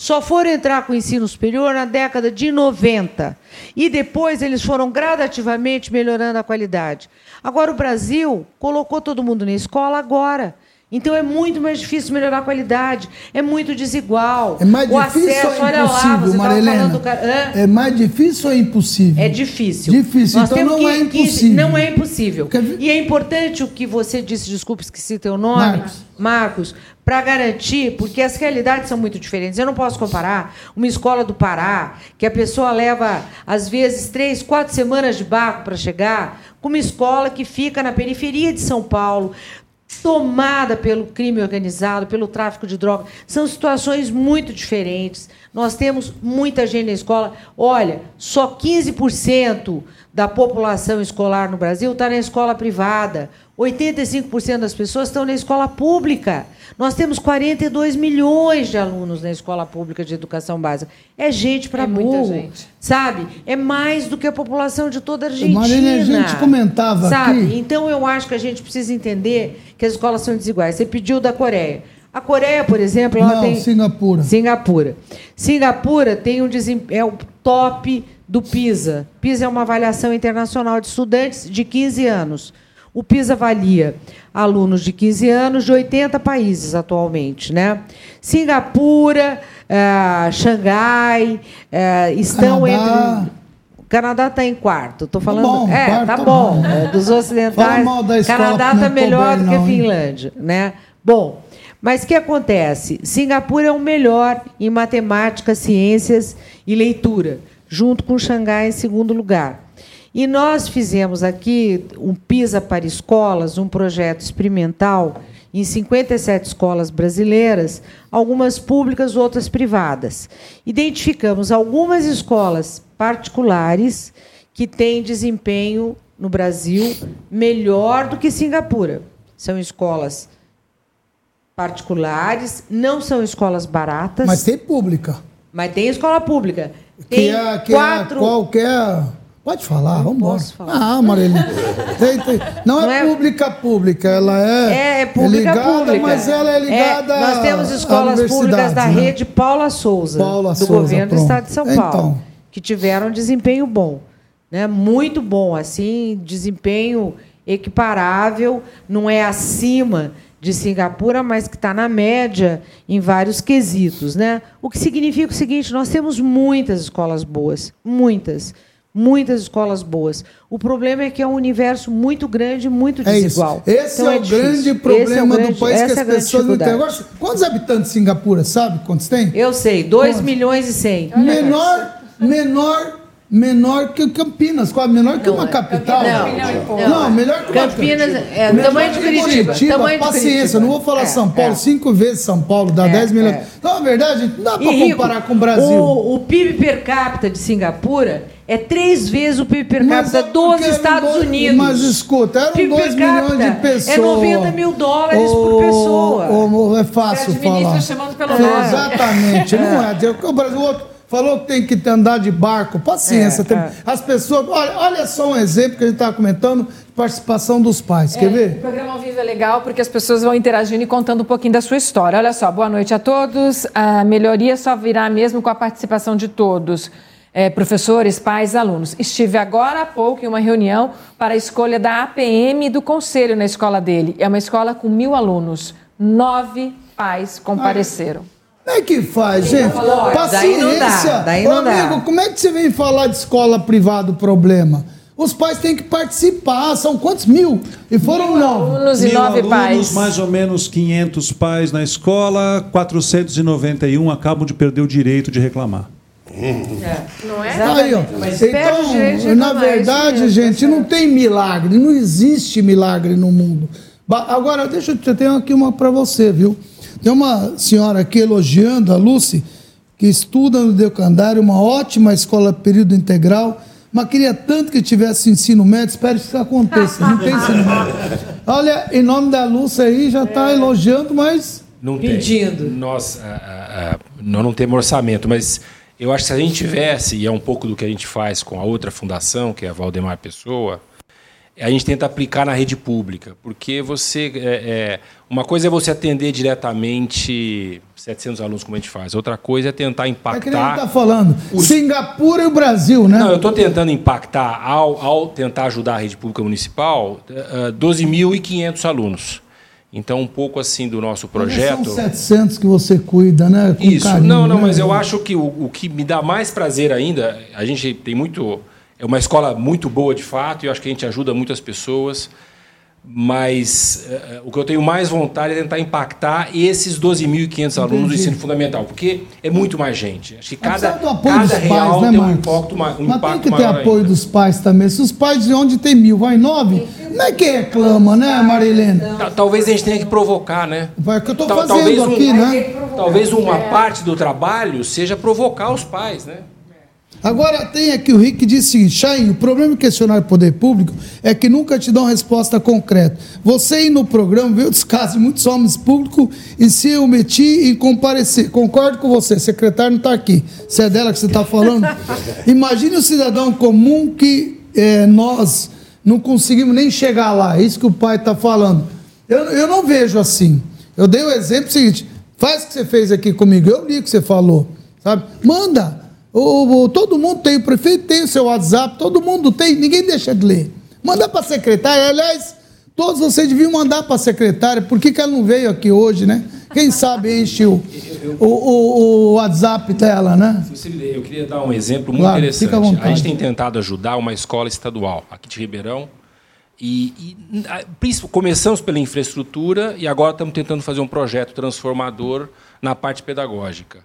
só foram entrar com o ensino superior na década de 90. E depois eles foram gradativamente melhorando a qualidade. Agora, o Brasil colocou todo mundo na escola agora. Então é muito mais difícil melhorar a qualidade, é muito desigual. É mais o difícil acesso, ou é lá, impossível, Marilena? Hã? É mais difícil ou é impossível? É difícil. Difícil, Nós então não que- é impossível. não é impossível. E é importante o que você disse, desculpe, esqueci teu nome, Marcos. Marcos, para garantir, porque as realidades são muito diferentes. Eu não posso comparar uma escola do Pará, que a pessoa leva, às vezes, três, quatro semanas de barco para chegar, com uma escola que fica na periferia de São Paulo, tomada pelo crime organizado, pelo tráfico de drogas. São situações muito diferentes. Nós temos muita gente na escola. Olha, só 15% da população escolar no Brasil está na escola privada. 85% das pessoas estão na escola pública. Nós temos 42 milhões de alunos na escola pública de educação básica. É gente para É muita burro, gente. sabe? É mais do que a população de toda a Argentina. Marina, a gente comentava sabe? aqui- Então eu acho que a gente precisa entender que as escolas são desiguais. Você pediu da Coreia. A Coreia, por exemplo, ela Não, tem Singapura. Singapura. Singapura tem um desem- é o top do PISA. PISA é uma avaliação internacional de estudantes de 15 anos. O PISA avalia alunos de 15 anos de 80 países atualmente, né? Singapura, eh, Xangai eh, estão Canadá. entre o Canadá está em quarto. Estou falando. bom, é, quarto tá tá bom. bom. É, dos ocidentais. Canadá está melhor do que a não, hein? Finlândia, né? Bom, mas o que acontece? Singapura é o melhor em matemática, ciências e leitura, junto com Xangai em segundo lugar. E nós fizemos aqui um PISA para escolas, um projeto experimental em 57 escolas brasileiras, algumas públicas, outras privadas. Identificamos algumas escolas particulares que têm desempenho no Brasil melhor do que Singapura. São escolas particulares, não são escolas baratas, Mas tem pública. mas tem escola pública. Que Tem é, que quatro. é qualquer. Pode falar, vamos embora. falar. Ah, Marília. Tem- Não, é, pública pública, ela é. É, é pública ligada, pública. Mas ela é ligada. É, nós temos escolas públicas da né? rede Paula Souza, Paula do Souza, governo do pronto. Estado de São Então. Paulo, que tiveram um desempenho bom, né? Muito bom, assim, desempenho equiparável, não é acima de Singapura, mas que está na média em vários quesitos, né? O que significa o seguinte: nós temos muitas escolas boas, muitas. Muitas escolas boas. O problema é que é um universo muito grande, muito É desigual. Esse Então é grande Esse é o problema grande- do país que é a as pessoas não têm. Agora, quantos habitantes de Singapura, sabe quantos tem? Eu sei, 2 milhões e 100. Menor, menor, menor que Campinas, quase menor que uma capital. Não, Não, melhor que uma Campinas é Menor tamanho de que Curitiba. tamanho de paciência, Curitiba. não vou falar É, São Paulo, é. cinco vezes São Paulo, dá É, 10 milhões. é. Então, na verdade, não dá para comparar com o Brasil. O, o PIB per capita de Singapura é três vezes o PIB per capita é dos Estados dois- Unidos. Mas escuta, eram PIB 2 per milhões de pessoas. É 90 mil dólares por pessoa. ô, é fácil falar. chamando pelo É, nome. Exatamente, não é. O Brasil o outro falou que tem que andar de barco. Paciência. É, tem- é. As pessoas. Olha, olha só um exemplo que a gente estava comentando participação dos pais. Quer O ver? programa ao vivo é legal porque as pessoas vão interagindo e contando um pouquinho da sua história. Olha só, boa noite a todos. A melhoria só virá mesmo com a participação de todos. é, professores, pais, alunos. Estive agora há pouco em uma reunião para a escolha da APM do conselho na escola dele. É uma escola com mil alunos. Nove pais compareceram. Como é que faz, gente? Paciência. daí não dá, daí não Ô, amigo, dá. como é que você vem falar de escola privada o problema? Os pais têm que participar. São quantos mil? E foram nove. Alunos e Mil nove alunos, pais. mais ou menos 500 pais na escola, 491 acabam de perder o direito de reclamar. Não é? Aí, ó. Mas perde o direito de Então, na é verdade, mesmo, gente, não tem milagre, não existe milagre no mundo. Agora, deixa eu te tenho aqui uma para você, viu? Tem uma senhora aqui elogiando a Lucy, que estuda no Decandário, uma ótima escola período integral, mas queria tanto que tivesse ensino médio, espero que isso aconteça. Não tem ensino médio. Olha, em nome da Lúcia aí, já está elogiando, mas Não Pedindo. tem. Nós, ah, ah, nós não temos orçamento, mas eu acho que se a gente tivesse, e é um pouco do que a gente faz com a outra fundação, que é a Valdemar Pessoa, a gente tenta aplicar na rede pública, porque você é, é, uma coisa é você atender diretamente 700 alunos como a gente faz, outra coisa é tentar impactar. É que está falando. Os... Singapura e o Brasil, né? Não, eu estou tentando impactar ao, ao tentar ajudar a rede pública municipal uh, 12.500 alunos. Então, um pouco assim do nosso projeto. São 700 que você cuida, né? Com Isso, carinho, não, não, né? mas eu acho que o, o que me dá mais prazer ainda, a gente tem muito é uma escola muito boa, de fato, e eu acho que a gente ajuda muitas pessoas. Mas uh, o que eu tenho mais vontade é tentar impactar esses 12.500 alunos do ensino fundamental, porque é muito mais gente. Acho que cada, cada real pais, né, tem um impacto, um Mas impacto tem que ter apoio ainda. dos pais também. Se os pais de onde tem mil, vai nove, não é que reclama, né, Marilena? Talvez a gente tenha que provocar, né? Vai o que eu estou fazendo um, aqui, né? Talvez uma parte do trabalho seja provocar os pais, né? Agora tem aqui o Rick que diz o seguinte: Chain, o problema em questionar o poder público é que nunca te dão resposta concreta. Você ir no programa viu os casos de muitos homens públicos e se eu meti em comparecer. Concordo com você, secretário não está aqui. Se é dela que você está falando. Imagine o cidadão comum que é, nós não conseguimos nem chegar lá. É isso que o pai está falando. Eu, eu não vejo assim. Eu dei o exemplo seguinte: faz o que você fez aqui comigo. Eu li o que você falou. Sabe? Manda. O, o, todo mundo tem, o prefeito tem o seu WhatsApp, todo mundo tem, ninguém deixa de ler. Manda para a secretária, aliás, todos vocês deviam mandar para a secretária, por que, que ela não veio aqui hoje, né? Quem sabe enche o, o, o, o WhatsApp dela, né? Eu queria dar um exemplo muito claro, interessante. A gente tem tentado ajudar uma escola estadual aqui de Ribeirão, e, e, começamos pela infraestrutura e agora estamos tentando fazer um projeto transformador na parte pedagógica.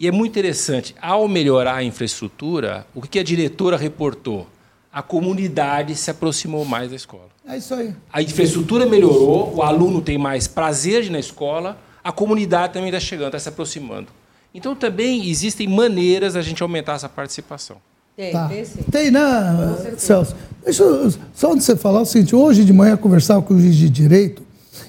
E é muito interessante, ao melhorar a infraestrutura, o que a diretora reportou? A comunidade se aproximou mais da escola. É isso aí. A infraestrutura melhorou, o aluno tem mais prazer na escola, a comunidade também está chegando, está se aproximando. Então também existem maneiras da gente aumentar essa participação. Tem, tá. tem, tem né, Celso? Deixa eu, só antes de você falar o seguinte, hoje de manhã eu conversava com o juiz de direito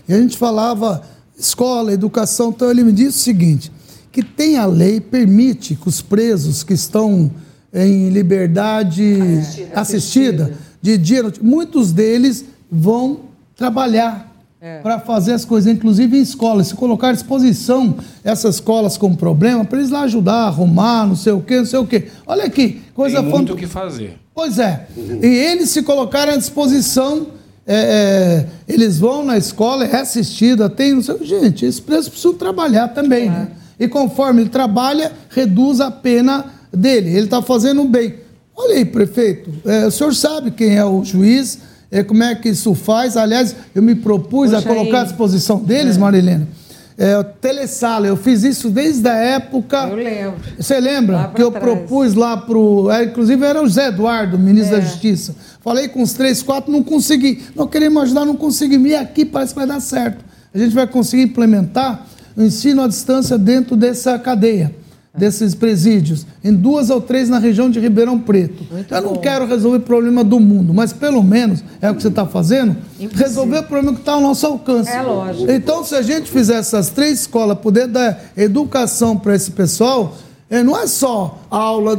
e a gente falava escola, educação, então ele me disse o seguinte, que tem a lei, permite que os presos que estão em liberdade assistida, assistida de dia, muitos deles vão trabalhar é. para fazer as coisas, inclusive em escolas. Se colocar à disposição essas escolas com problema, para eles lá ajudar, arrumar, não sei o quê, não sei o quê. Olha aqui, coisa Tem muito o que fazer. Pois é. E eles se colocarem à disposição, é, é, eles vão na escola, é assistida, tem, não sei Gente, esses presos precisam trabalhar também, né? E conforme ele trabalha, reduz a pena dele. Ele está fazendo bem. Olha aí, prefeito, é, o senhor sabe quem é o juiz, é, como é que isso faz. Aliás, eu me propus a colocar aí. à disposição deles, é. Marilena. É, telesala, eu fiz isso desde a época. Eu lembro. Você lembra? Que eu trás. propus lá para o. É, inclusive era o Zé Eduardo, ministro é. da Justiça. Falei com os três, quatro, não consegui. Não queremos ajudar, não consegui. E aqui parece que vai dar certo. A gente vai conseguir implementar o ensino à distância dentro dessa cadeia, desses presídios, em duas ou três na região de Ribeirão Preto. Muito Eu não bom. quero resolver o problema do mundo, mas pelo menos é o que você está fazendo, Impossível. resolver o problema que está ao nosso alcance. É lógico. Então, se a gente fizer essas três escolas, poder dar educação para esse pessoal, é, não é só aula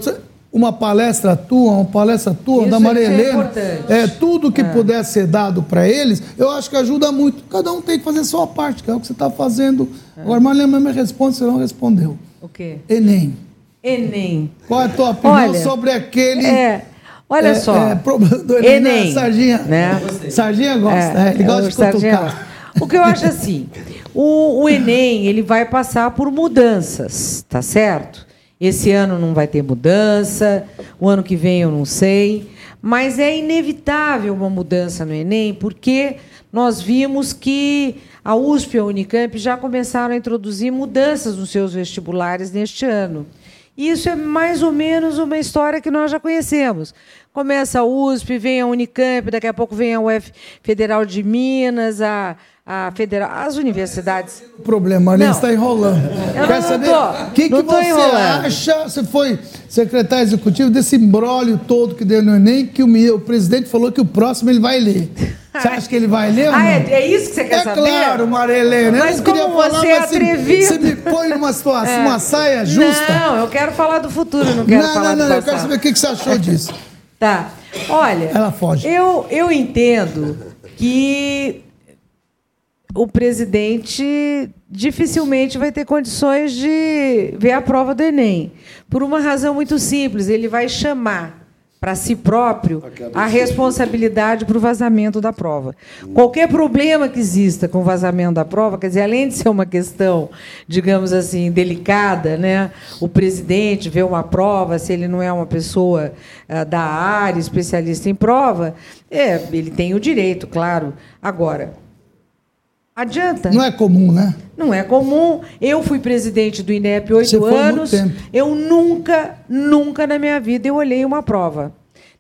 uma palestra tua, uma palestra tua, Isso da Maria é Helena, é, tudo que é. puder ser dado para eles, eu acho que ajuda muito. Cada um tem que fazer a sua parte, que é o que você está fazendo. É. Agora, Maria me responde, você não respondeu. O quê? Enem. Enem. Qual é a tua opinião olha, sobre aquele... É, olha é, só. É, do Enem, Enem né? Sarginha. Né? Sarginha gosta, é, ele gosta de cutucar. O que eu acho assim, o, o Enem ele vai passar por mudanças, tá certo? Esse ano não vai ter mudança, o ano que vem eu não sei, mas é inevitável uma mudança no Enem, porque nós vimos que a USP e a Unicamp já começaram a introduzir mudanças nos seus vestibulares neste ano. Isso é mais ou menos uma história que nós já conhecemos. Começa a USP, vem a Unicamp, daqui a pouco vem a UF Federal de Minas, a a federal, as universidades. O problema, ali está enrolando. Eu Quer saber o que, que você enrolando. acha? Você foi secretário executivo desse embrólio todo que deu no Enem, que o, o presidente falou que o próximo ele vai ler. Você acha que ele vai ler ah, não? É, é isso que você quer é saber? É claro, Maria Helena. Mas eu não como falar, você é atrevido. Você, me põe numa situação, é. uma saia justa. Não, eu quero falar do futuro, não quero não, falar não, do não, passado. eu quero saber o que você achou disso. tá. Olha, Ela foge. Eu, eu entendo que o presidente dificilmente vai ter condições de ver a prova do Enem. Por uma razão muito simples, ele vai chamar para si próprio a responsabilidade para o vazamento da prova. Qualquer problema que exista com o vazamento da prova, quer dizer, além de ser uma questão, digamos assim, delicada, né? o presidente vê uma prova, se ele não é uma pessoa ah, da área, especialista em prova, é, ele tem o direito, claro. Agora, adianta? Não é comum, né? Não é comum. Eu fui presidente do INEP oito anos. Eu nunca, nunca na minha vida eu olhei uma prova.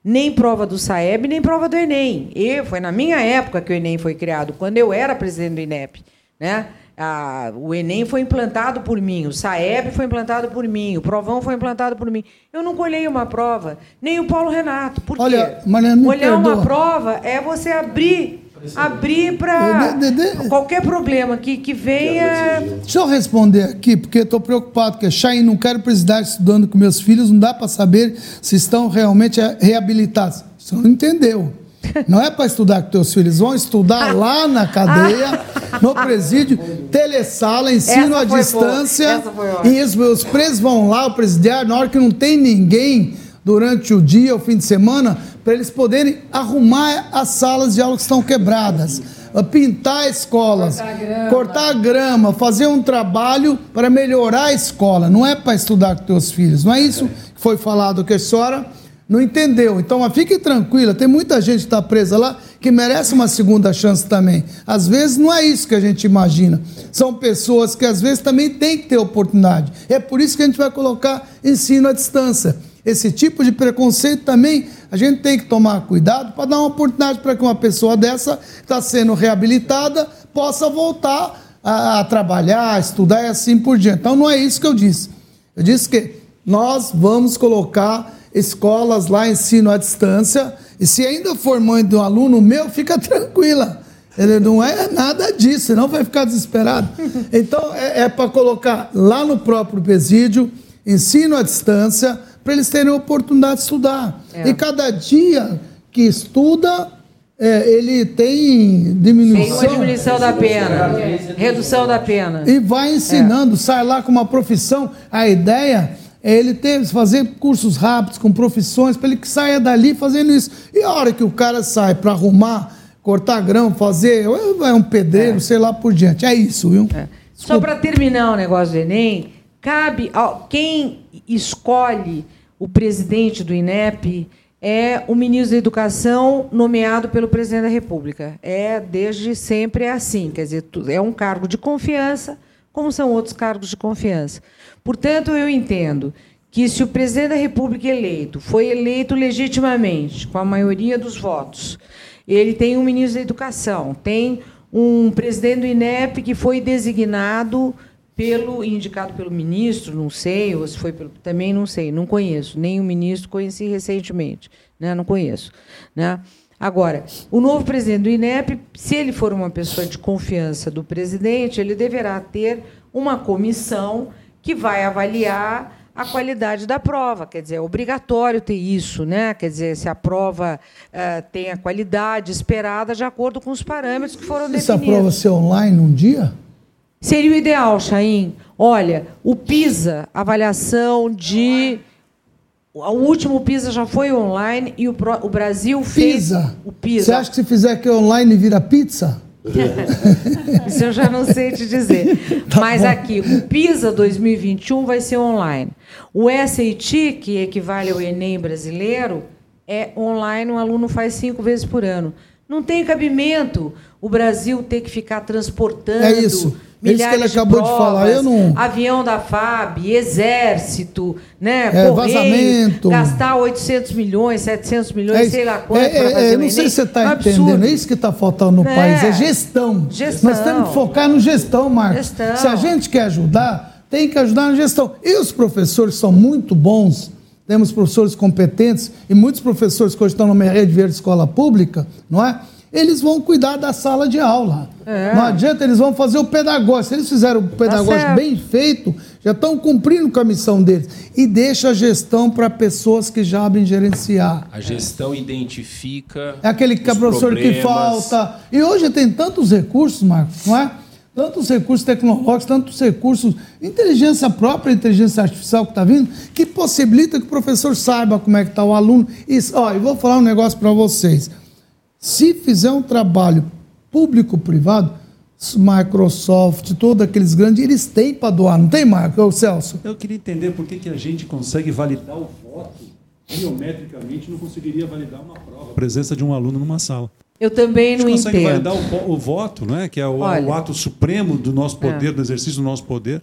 Nem prova do SAEB, nem prova do Enem. E foi na minha época que o Enem foi criado, quando eu era presidente do INEP. Né? Ah, o Enem foi implantado por mim, o SAEB foi implantado por mim, o Provão foi implantado por mim. Eu nunca olhei uma prova, nem o Paulo Renato. Por Olha, quê? Olhar uma perdoa. prova é você abrir, abrir para qualquer problema que, que venha. Deixa eu responder aqui, porque estou preocupado, porque Chain, não quero precisar estudando com meus filhos, não dá para saber se estão realmente eh, reabilitados. Você não entendeu. Não é para estudar com teus filhos, vão estudar lá na cadeia, no presídio, telesala, ensino à distância. e os, os presos vão lá, o presidiário, na hora que não tem ninguém durante o dia, o fim de semana, para eles poderem arrumar as salas de aula que estão quebradas, pintar escolas, cortar a grama, fazer um trabalho para melhorar a escola. Não é para estudar com teus filhos. Não é isso que foi falado que a senhora não entendeu. Então, mas fique tranquila, tem muita gente que está presa lá que merece uma segunda chance também. Às vezes não é isso que a gente imagina. São pessoas que às vezes também têm que ter oportunidade. É por isso que a gente vai colocar ensino à distância. Esse tipo de preconceito também a gente tem que tomar cuidado para dar uma oportunidade para que uma pessoa dessa está sendo reabilitada possa voltar a, a trabalhar, a estudar e assim por diante. Então não é isso que eu disse. Eu disse que nós vamos colocar escolas lá, ensino à distância, e se ainda for mãe de um aluno meu, fica tranquila. Ele não é nada disso, senão vai ficar desesperado. Então, é, para colocar lá no próprio presídio, ensino à distância, para eles terem a oportunidade de estudar. É. E cada dia que estuda, é, ele tem diminuição. Tem uma diminuição da pena, redução da pena. E vai ensinando, sai lá com uma profissão. A ideia é ele ter, fazer cursos rápidos com profissões, para ele que saia dali fazendo isso. E a hora que o cara sai para arrumar, cortar grão, fazer, é um pedreiro, sei lá por diante. É isso, viu? Só para terminar o negócio do Enem, cabe ao quem escolhe o presidente do INEP é o ministro da Educação nomeado pelo presidente da República. É desde sempre é assim, quer dizer, é um cargo de confiança, como são outros cargos de confiança. Portanto, eu entendo que se o presidente da República eleito foi eleito legitimamente, com a maioria dos votos, ele tem um ministro da Educação, tem um presidente do INEP que foi designado pelo indicado pelo ministro, não sei, ou se foi pelo, também não sei, não conheço, nem o ministro conheci recentemente, né? Não conheço, né? Agora, o novo presidente do INEP, se ele for uma pessoa de confiança do presidente, ele deverá ter uma comissão que vai avaliar a qualidade da prova. Quer dizer, é obrigatório ter isso, né? Quer dizer, se a prova eh, tem a qualidade esperada de acordo com os parâmetros que foram Essa definidos. prova ser online um dia? Seria o ideal, Chaim. Olha, o PISA, avaliação de. O último PISA já foi online e o, pro- o Brasil fez. Pizza. O PISA. Você acha que se fizer aqui online vira pizza? Isso eu já não sei te dizer. Tá Mas bom. aqui, o PISA 2021 vai ser online. O SAT, que equivale ao Enem brasileiro, é online, um aluno faz cinco vezes por ano. Não tem cabimento o Brasil ter que ficar transportando É isso. É isso que milhares ele acabou de provas, falar. Eu não- avião da FAB, exército, né, É, correio, vazamento. gastar 800 milhões, 700 milhões, É sei lá quanto É, é, fazer é, não sei se você está É entendendo. É isso que está faltando no É. país. É gestão. Gestão. Nós temos que focar no gestão, Marcos. Gestão. Se a gente quer ajudar, tem que ajudar na gestão. E os professores são muito bons. Temos professores competentes e muitos professores que hoje estão na minha rede verde escola pública, não é? Eles vão cuidar da sala de aula. É. Não adianta, eles vão fazer o pedagógico. Se eles fizeram o pedagógico tá bem feito, já estão cumprindo com a missão deles. E deixa a gestão para pessoas que já sabem gerenciar. A gestão é. identifica. É aquele que é professor problemas. que falta. E hoje tem tantos recursos, Marcos, não é? Tantos recursos tecnológicos, tantos recursos, inteligência própria, inteligência artificial que está vindo, que possibilita que o professor saiba como é que está o aluno. E, ó, eu vou falar um negócio para vocês. Se fizer um trabalho público-privado, Microsoft, todos aqueles grandes, eles têm para doar, não tem, Marco? Celso? Eu queria entender por que, que a gente consegue validar o voto biometricamente não conseguiria validar uma prova. A presença de um aluno numa sala. Eu também não entendo. consegue validar o, o, voto, não é? que é o, Olha, o ato supremo do nosso poder, é. do exercício do nosso poder.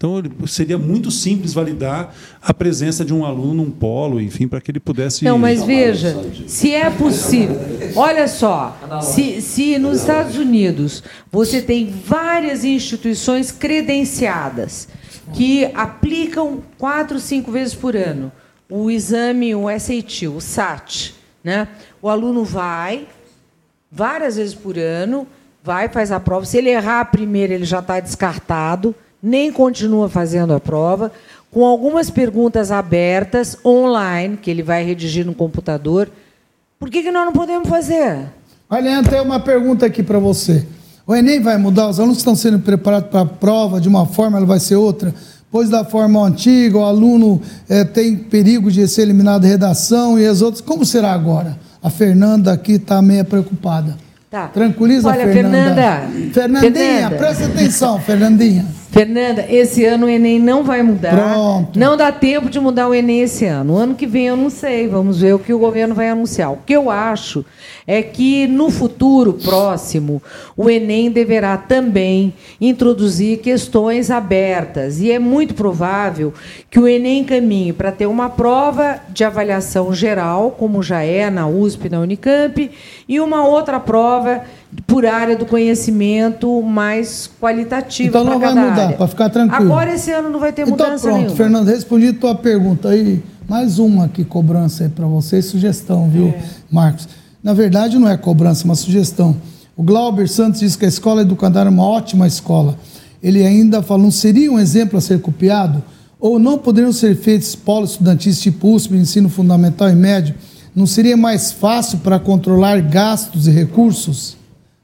Então, seria muito simples validar a presença de um aluno num polo, enfim, para que ele pudesse. Não, mas veja, se é possível. Olha só, se, se nos Estados Unidos você tem várias instituições credenciadas que aplicam quatro, cinco vezes por ano o exame, o SAT, o SAT, né? O aluno vai várias vezes por ano, vai, faz a prova. Se ele errar a primeira, ele já está descartado nem continua fazendo a prova, com algumas perguntas abertas online, que ele vai redigir no computador. Por que, que nós não podemos fazer? Olha, tem uma pergunta aqui para você. O Enem vai mudar? Os alunos estão sendo preparados para a prova de uma forma, ela vai ser outra? Pois da forma antiga, o aluno é, tem perigo de ser eliminado da redação e as outras. Como será agora? A Fernanda aqui está meio preocupada. Tá. Tranquiliza, Olha, Fernanda. Fernanda. Fernandinha, Fernanda. presta atenção, Fernandinha. Fernanda, esse ano o Enem não vai mudar. Pronto. Não dá tempo de mudar o Enem esse ano. O ano que vem eu não sei. Vamos ver o que o governo vai anunciar. O que eu acho é que no futuro próximo o Enem deverá também introduzir questões abertas. E é muito provável que o Enem caminhe para ter uma prova de avaliação geral, como já é na USP e na Unicamp, e uma outra prova por área do conhecimento mais qualitativa. Então não vai mudar, para ficar tranquilo. Agora esse ano não vai ter então, mudança então, pronto, nenhuma. Fernando, respondi a tua pergunta aí. Mais uma aqui, cobrança aí para você, sugestão, viu, é. Marcos? Na verdade, não é cobrança, é uma sugestão. O Glauber Santos diz que a escola educadora é uma ótima escola. Ele ainda falou, seria um exemplo a ser copiado? Ou não poderiam ser feitos polos estudantis tipo USP, ensino fundamental e médio? Não seria mais fácil para controlar gastos e recursos?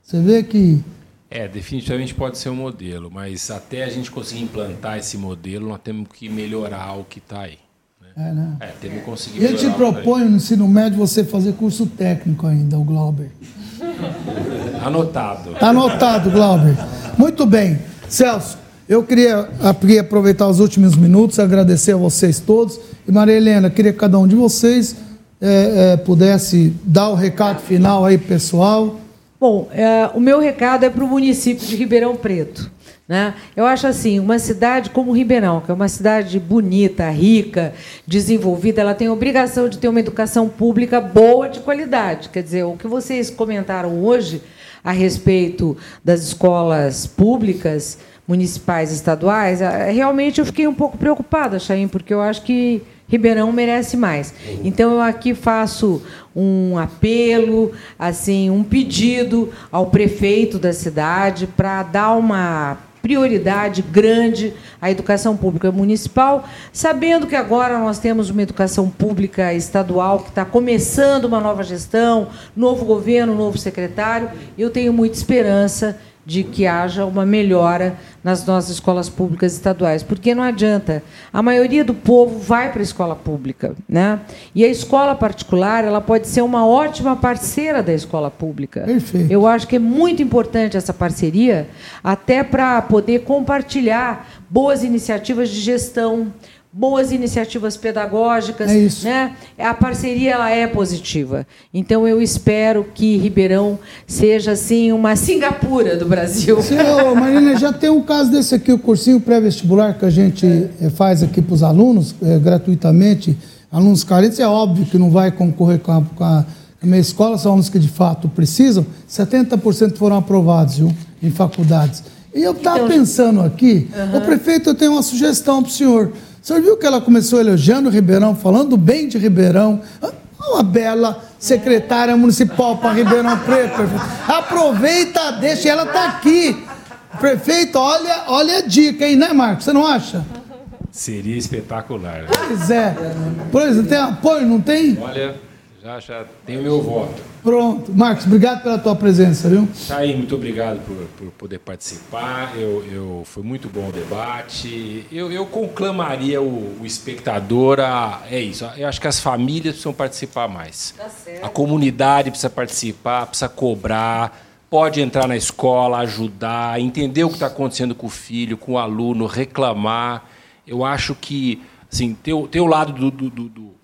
Você vê que. É, definitivamente pode ser um modelo, mas até a gente conseguir implantar esse modelo, nós temos que melhorar o que está aí. Né? É, né? É, temos que conseguir Ele te propõe no ensino médio você fazer curso técnico ainda, o Glauber. Anotado. Está anotado, Glauber. Muito bem. Celso, eu queria, queria aproveitar os últimos minutos, agradecer a vocês todos. E Maria Helena, queria que cada um de vocês é, é, pudesse dar o recado final aí, pessoal. Bom, é, o meu recado é para o município de Ribeirão Preto. Né? Eu acho assim, uma cidade como Ribeirão, que é uma cidade bonita, rica, desenvolvida, ela tem a obrigação de ter uma educação pública boa, de qualidade. Quer dizer, o que vocês comentaram hoje a respeito das escolas públicas, municipais, estaduais, é, realmente eu fiquei um pouco preocupada, Chaim, porque eu acho que Ribeirão merece mais. Então eu aqui faço um apelo, assim, um pedido ao prefeito da cidade para dar uma prioridade grande à educação pública municipal, sabendo que agora nós temos uma educação pública estadual que está começando uma nova gestão, novo governo, novo secretário. Eu tenho muita esperança de que haja uma melhora nas nossas escolas públicas estaduais, porque não adianta. A maioria do povo vai para a escola pública, né? E a escola particular, ela pode ser uma ótima parceira da escola pública. Perfeito. Eu acho que é muito importante essa parceria, até para poder compartilhar boas iniciativas de gestão, boas iniciativas pedagógicas, é isso. né? A parceria ela é positiva. Então eu espero que Ribeirão seja assim uma Singapura do Brasil. Sim, Marina, já tem um caso desse aqui, o cursinho pré-vestibular que a gente é. faz aqui para os alunos é, gratuitamente, alunos carentes, é óbvio que não vai concorrer com a, com a minha escola, são alunos que de fato precisam, 70% foram aprovados viu, em faculdades. E eu estava então, pensando aqui, uhum. o prefeito, eu tenho uma sugestão para o senhor. O senhor viu que ela começou elogiando o Ribeirão, falando bem de Ribeirão? Uma bela secretária municipal para Ribeirão Preto. Aproveita, deixa, ela tá aqui. Prefeito, olha, olha a dica aí, né, Marcos? Você não acha? Seria espetacular. Pois é. Por exemplo, tem apoio, não tem? Olha, já, já tem o meu voto. Pronto. Marcos, obrigado pela tua presença, viu? Tá aí, muito obrigado por, por poder participar. Eu, eu, foi muito bom o debate. Eu, eu conclamaria o, o espectador a. É isso. Eu acho que as famílias precisam participar mais. Tá certo. A comunidade precisa participar, precisa cobrar. Pode entrar na escola, ajudar, entender o que está acontecendo com o filho, com o aluno, reclamar. Eu acho que assim, tem, o- tem o lado do, do- do- do- do-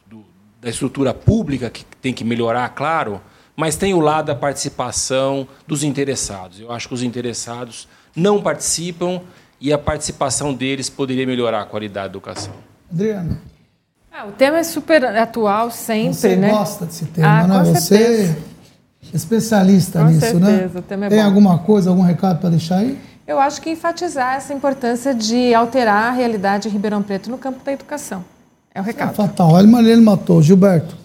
da estrutura pública que tem que melhorar, claro, mas tem o lado da participação dos interessados. Eu acho que os interessados não participam e a participação deles poderia melhorar a qualidade da educação. Adriana, Ah, o tema é super atual sempre, você né? gosta desse tema, Ah, né? com Você é especialista Com nisso, certeza, né? o tema é Tem bom. alguma coisa, algum recado para deixar aí? Eu acho que enfatizar essa importância de alterar a realidade de Ribeirão Preto no campo da educação. É o recado. Fatal. Olha, mas ele matou. Gilberto.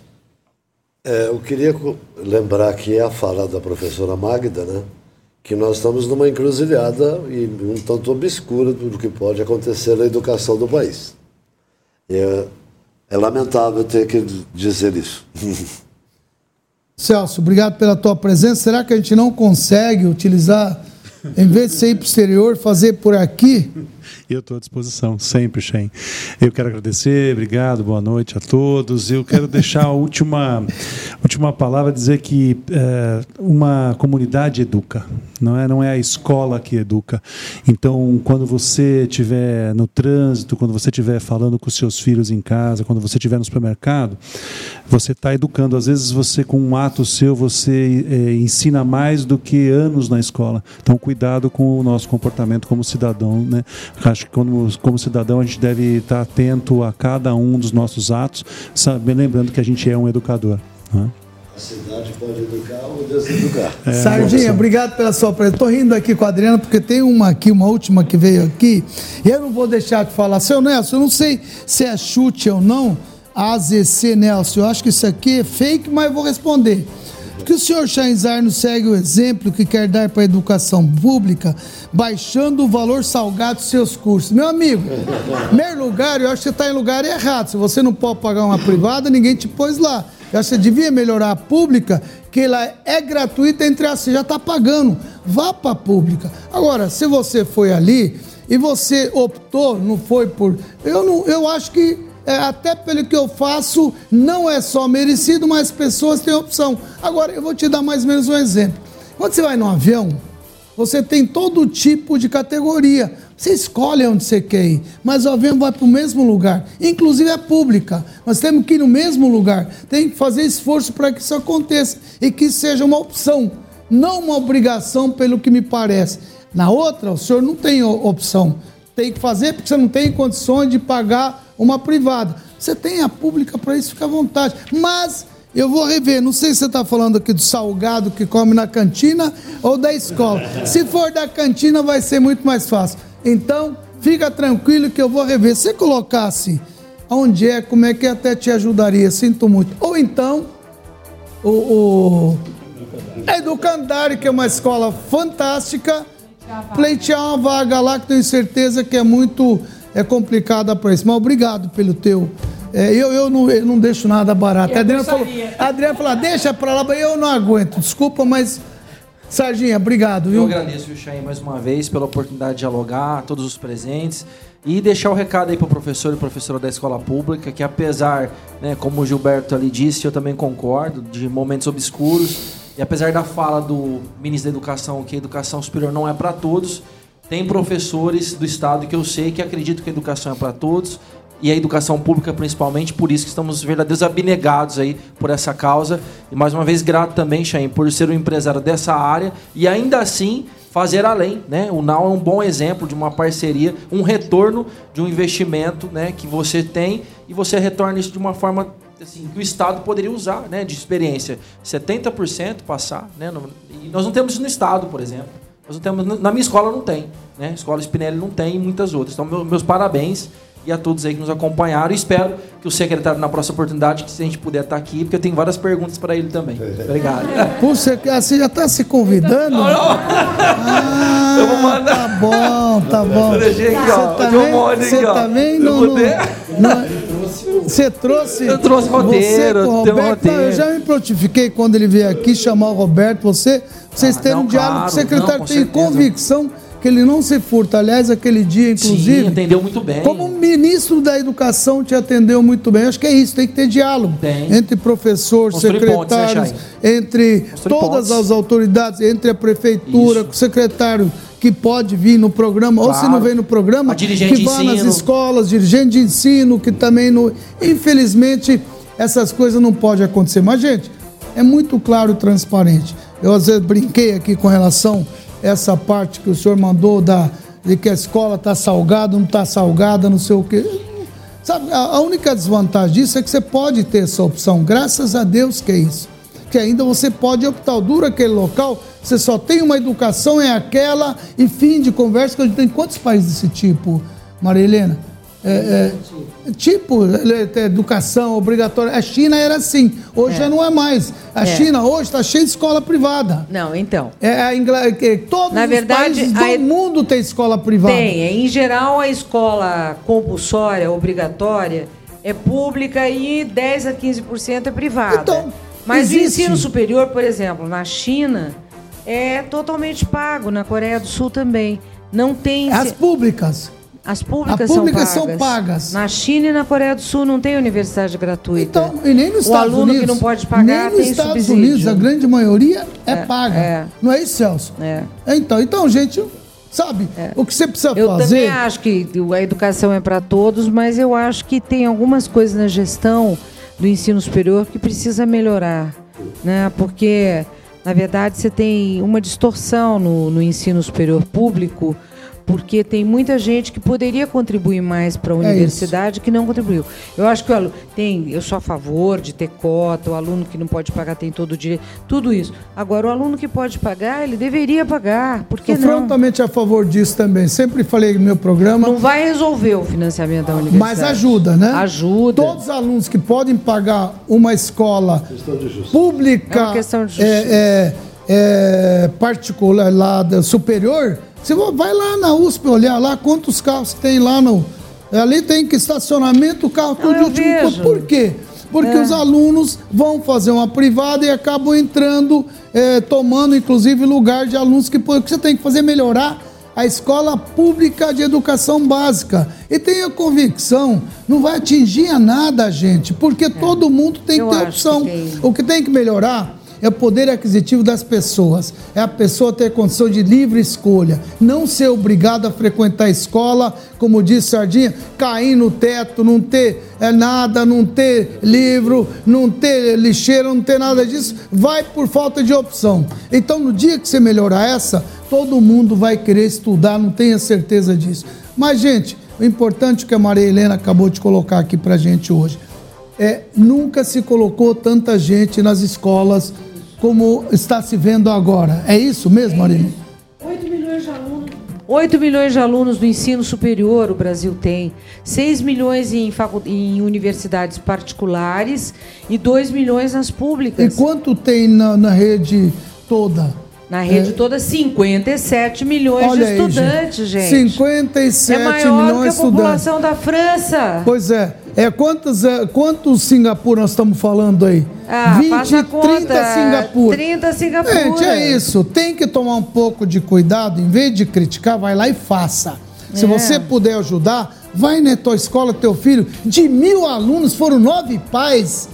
É, eu queria lembrar aqui a fala da professora Magda, né? Que nós estamos numa encruzilhada e um tanto obscura do que pode acontecer na educação do país. É, é lamentável ter que dizer isso. Celso, obrigado pela tua presença. Será que a gente não consegue utilizar, em vez de ir para o exterior, fazer por aqui? Eu estou à disposição, sempre, Shen. Eu quero agradecer, obrigado, boa noite a todos. Eu quero deixar a última, última palavra, dizer que é, uma comunidade educa, não é, não é a escola que educa. Então, quando você estiver no trânsito, quando você estiver falando com os seus filhos em casa, quando você estiver no supermercado, você está educando. Às vezes, você, com um ato seu, você é, ensina mais do que anos na escola. Então, cuidado com o nosso comportamento como cidadão, né? Acho que como, como cidadão a gente deve estar atento a cada um dos nossos atos, sabe, lembrando que a gente é um educador. né? A cidade pode educar ou deseducar. É, Sardinha, obrigado pela sua presença. Estou rindo aqui com a Adriana, porque tem uma aqui, uma última que veio aqui, e eu não vou deixar de falar. Seu Nelson, eu não sei se é chute ou não, AZC Nelson, eu acho que isso aqui é fake, mas eu vou responder. Que o senhor Chainzar nos segue o exemplo que quer dar para a educação pública, baixando o valor salgado dos seus cursos. Meu amigo, primeiro lugar, eu acho que você está em lugar errado. Se você não pode pagar uma privada, ninguém te pôs lá. Eu acho que você devia melhorar a pública, que ela é gratuita, entre as você já está pagando. Vá para a pública. Agora, se você foi ali e você optou, não foi por. Eu, não, eu acho que até pelo que eu faço, não é só merecido, mas pessoas têm opção. Agora, eu vou te dar mais ou menos um exemplo. Quando você vai no avião, você tem todo tipo de categoria. Você escolhe onde você quer ir, mas o avião vai para o mesmo lugar. Inclusive é pública. Nós temos que ir no mesmo lugar. Tem que fazer esforço para que isso aconteça e que seja uma opção, não uma obrigação, pelo que me parece. Na outra, o senhor não tem opção. Tem que fazer porque você não tem condições de pagar uma privada. Você tem a pública para isso, fica à vontade. Mas eu vou rever, não sei se você está falando aqui do salgado que come na cantina ou da escola. Se for da cantina, vai ser muito mais fácil. Então, fica tranquilo que eu vou rever. Se colocasse onde é, como é que até te ajudaria, sinto muito. Ou então, o, o a Educandário, que é uma escola fantástica, pleitear uma vaga lá que tenho certeza que é muito é complicada para isso. Mas obrigado pelo teu. é, eu, eu, não, eu não deixo nada barato. Eu A Adriana falou, a Adriana falou, "Ah, deixa pra lá, mas eu não aguento. Desculpa, mas. Sarginha, obrigado, Eu viu? agradeço, viu, Chain, mais uma vez pela oportunidade de dialogar, a todos os presentes. E deixar o recado aí para o professor e professora da escola pública, que apesar, né, como o Gilberto ali disse, eu também concordo, de momentos obscuros, e apesar da fala do ministro da Educação, que a educação superior não é para todos, tem professores do Estado que eu sei que acreditam que a educação é para todos, e a educação pública principalmente, por isso que estamos verdadeiros abnegados aí por essa causa. E mais uma vez grato também, Chain, por ser um empresário dessa área e ainda assim fazer além, né? O NAU é um bom exemplo de uma parceria, um retorno de um investimento, né, que você tem e você retorna isso de uma forma assim, que o Estado poderia usar, né, de experiência. 70% passar, né? no- e nós não temos isso no Estado, por exemplo. Nós não temos, na minha escola não tem, né? Escola Spinelli não tem e muitas outras. Então, meu- meus parabéns e a todos aí que nos acompanharam. Espero que o secretário, na próxima oportunidade, que se a gente puder estar aqui, porque eu tenho várias perguntas para ele também. Obrigado. Você, você já está se convidando? Não, não. Ah, eu vou mandar. Tá bom, tá bom. Você também, você também não, não, não, você trouxe. Eu trouxe roteiro, você Roberto, roteiro. Não, eu já me prontifiquei quando ele veio aqui chamar o Roberto, você, vocês ah, terem um diálogo claro, com o secretário, tem convicção que ele não se furta. Aliás, aquele dia, inclusive. Sim, atendeu muito bem. Como ministro da Educação te atendeu muito bem. Acho que é isso, tem que ter diálogo tem. entre professor, Construir secretários, pontes, né, entre Construir todas as autoridades, entre a prefeitura, isso. o secretário que pode vir no programa, claro. ou se não vem no programa, que vá nas escolas, dirigente de ensino, que também não. Infelizmente, essas coisas não podem acontecer. Mas, gente, é muito claro e transparente. Eu às vezes brinquei aqui com relação essa parte que o senhor mandou da, de que a escola está salgada, não está salgada, não sei o quê. Sabe, a única desvantagem disso é que você pode ter essa opção. Graças a Deus que é isso. Que ainda você pode optar. O duro aquele local você só tem uma educação, é aquela, e fim de conversa, que a gente tem quantos países desse tipo, Maria Helena? É, é, tipo, é, educação obrigatória. A China era assim, hoje é. já não é mais. A é. China hoje está cheia de escola privada. Não, então. É a Ingl... Todos Na verdade, os países do a... mundo tem escola privada. Tem. É, em geral, a escola compulsória, obrigatória, é pública e 10 a 15% é privada. Então, Mas existe. o ensino superior, por exemplo, na China é totalmente pago, na Coreia do Sul também. Não tem. As públicas. As públicas, são, pagas. são pagas. Na China e na Coreia do Sul não tem universidade gratuita. Então, e nem nos o Estados aluno Unidos, que não pode pagar nem nos Estados subsídio. Unidos a grande maioria é, é paga. É. Não é isso, Celso? É. Então, então, gente, sabe? É. O que você precisa eu fazer. Eu também acho que a educação é para todos, mas eu acho que tem algumas coisas na gestão do ensino superior que precisa melhorar, né? Porque na verdade, você tem uma distorção no, no ensino superior público porque tem muita gente que poderia contribuir mais para a é universidade é que não contribuiu. Eu acho que o aluno tem, eu sou a favor de ter cota, o aluno que não pode pagar tem todo o direito, tudo isso. Agora, o aluno que pode pagar, ele deveria pagar, porque não? frontamente a favor disso também. Sempre falei no meu programa. Não vai resolver o financiamento da universidade. Mas ajuda, né? Ajuda. Todos os alunos que podem pagar uma escola pública, é uma questão de justiça. É, é, é particular lá superior, você vai lá na USP olhar lá quantos carros tem lá no. Ali tem que estacionamento, carro tudo de último. Vejo. Por quê? Porque é. os alunos vão fazer uma privada e acabam entrando, é, tomando inclusive lugar de alunos que, que você tem que fazer melhorar a escola pública de educação básica. E tenha convicção, não vai atingir a nada, gente, porque é. todo mundo tem Eu que ter opção. Que o que tem que melhorar é o poder aquisitivo das pessoas. É a pessoa ter condição de livre escolha. Não ser obrigado a frequentar a escola, como disse Sardinha, cair no teto, não ter é, nada, não ter livro, não ter lixeira, não ter nada disso. Vai por falta de opção. Então, no dia que você melhorar essa, todo mundo vai querer estudar, não tenha certeza disso. Mas, gente, o importante que a Maria Helena acabou de colocar aqui para gente hoje é nunca se colocou tanta gente nas escolas como está se vendo agora. É isso mesmo, Marília? 8 milhões de alunos. 8 milhões de alunos do ensino superior o Brasil tem, 6 milhões em, em universidades particulares e 2 milhões nas públicas. E quanto tem na, na rede toda? Na rede é. toda, 57 milhões Olha de estudantes, aí, gente. gente. 57 é maior milhões que a população da França. Pois é. É quantos, é, quantos Singapura nós estamos falando aí? Ah, 20, 30 conta. Singapura. 30 Singapura. Gente, é isso. Tem que tomar um pouco de cuidado. Em vez de criticar, vai lá e faça. Se é. você puder ajudar, vai na tua escola, teu filho. De mil alunos, foram nove pais.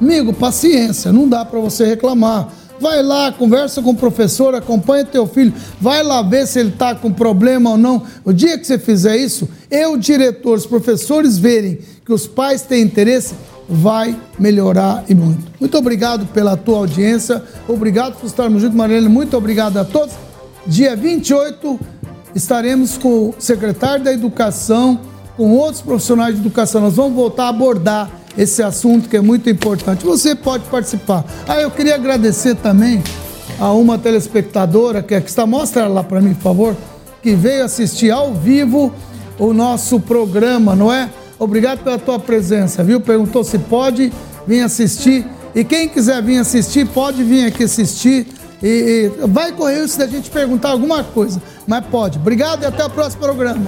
Amigo, paciência, não dá para você reclamar. Vai lá, conversa com o professor, acompanha teu filho, vai lá ver se ele está com problema ou não. O dia que você fizer isso, eu, diretor, os professores verem que os pais têm interesse, vai melhorar e muito. Muito obrigado pela tua audiência, obrigado por estarmos juntos, Marilene, muito obrigado a todos. Dia 28 estaremos com o secretário da Educação, com outros profissionais de educação. Nós vamos voltar a abordar esse assunto que é muito importante. Você pode participar. Ah, eu queria agradecer também a uma telespectadora que, é que está, mostra lá para mim, por favor, que veio assistir ao vivo o nosso programa, não é? Obrigado pela tua presença, viu? Perguntou se pode vir assistir. E quem quiser vir assistir, pode vir aqui assistir. E, e vai correr isso da gente perguntar alguma coisa, mas pode. Obrigado e até o próximo programa.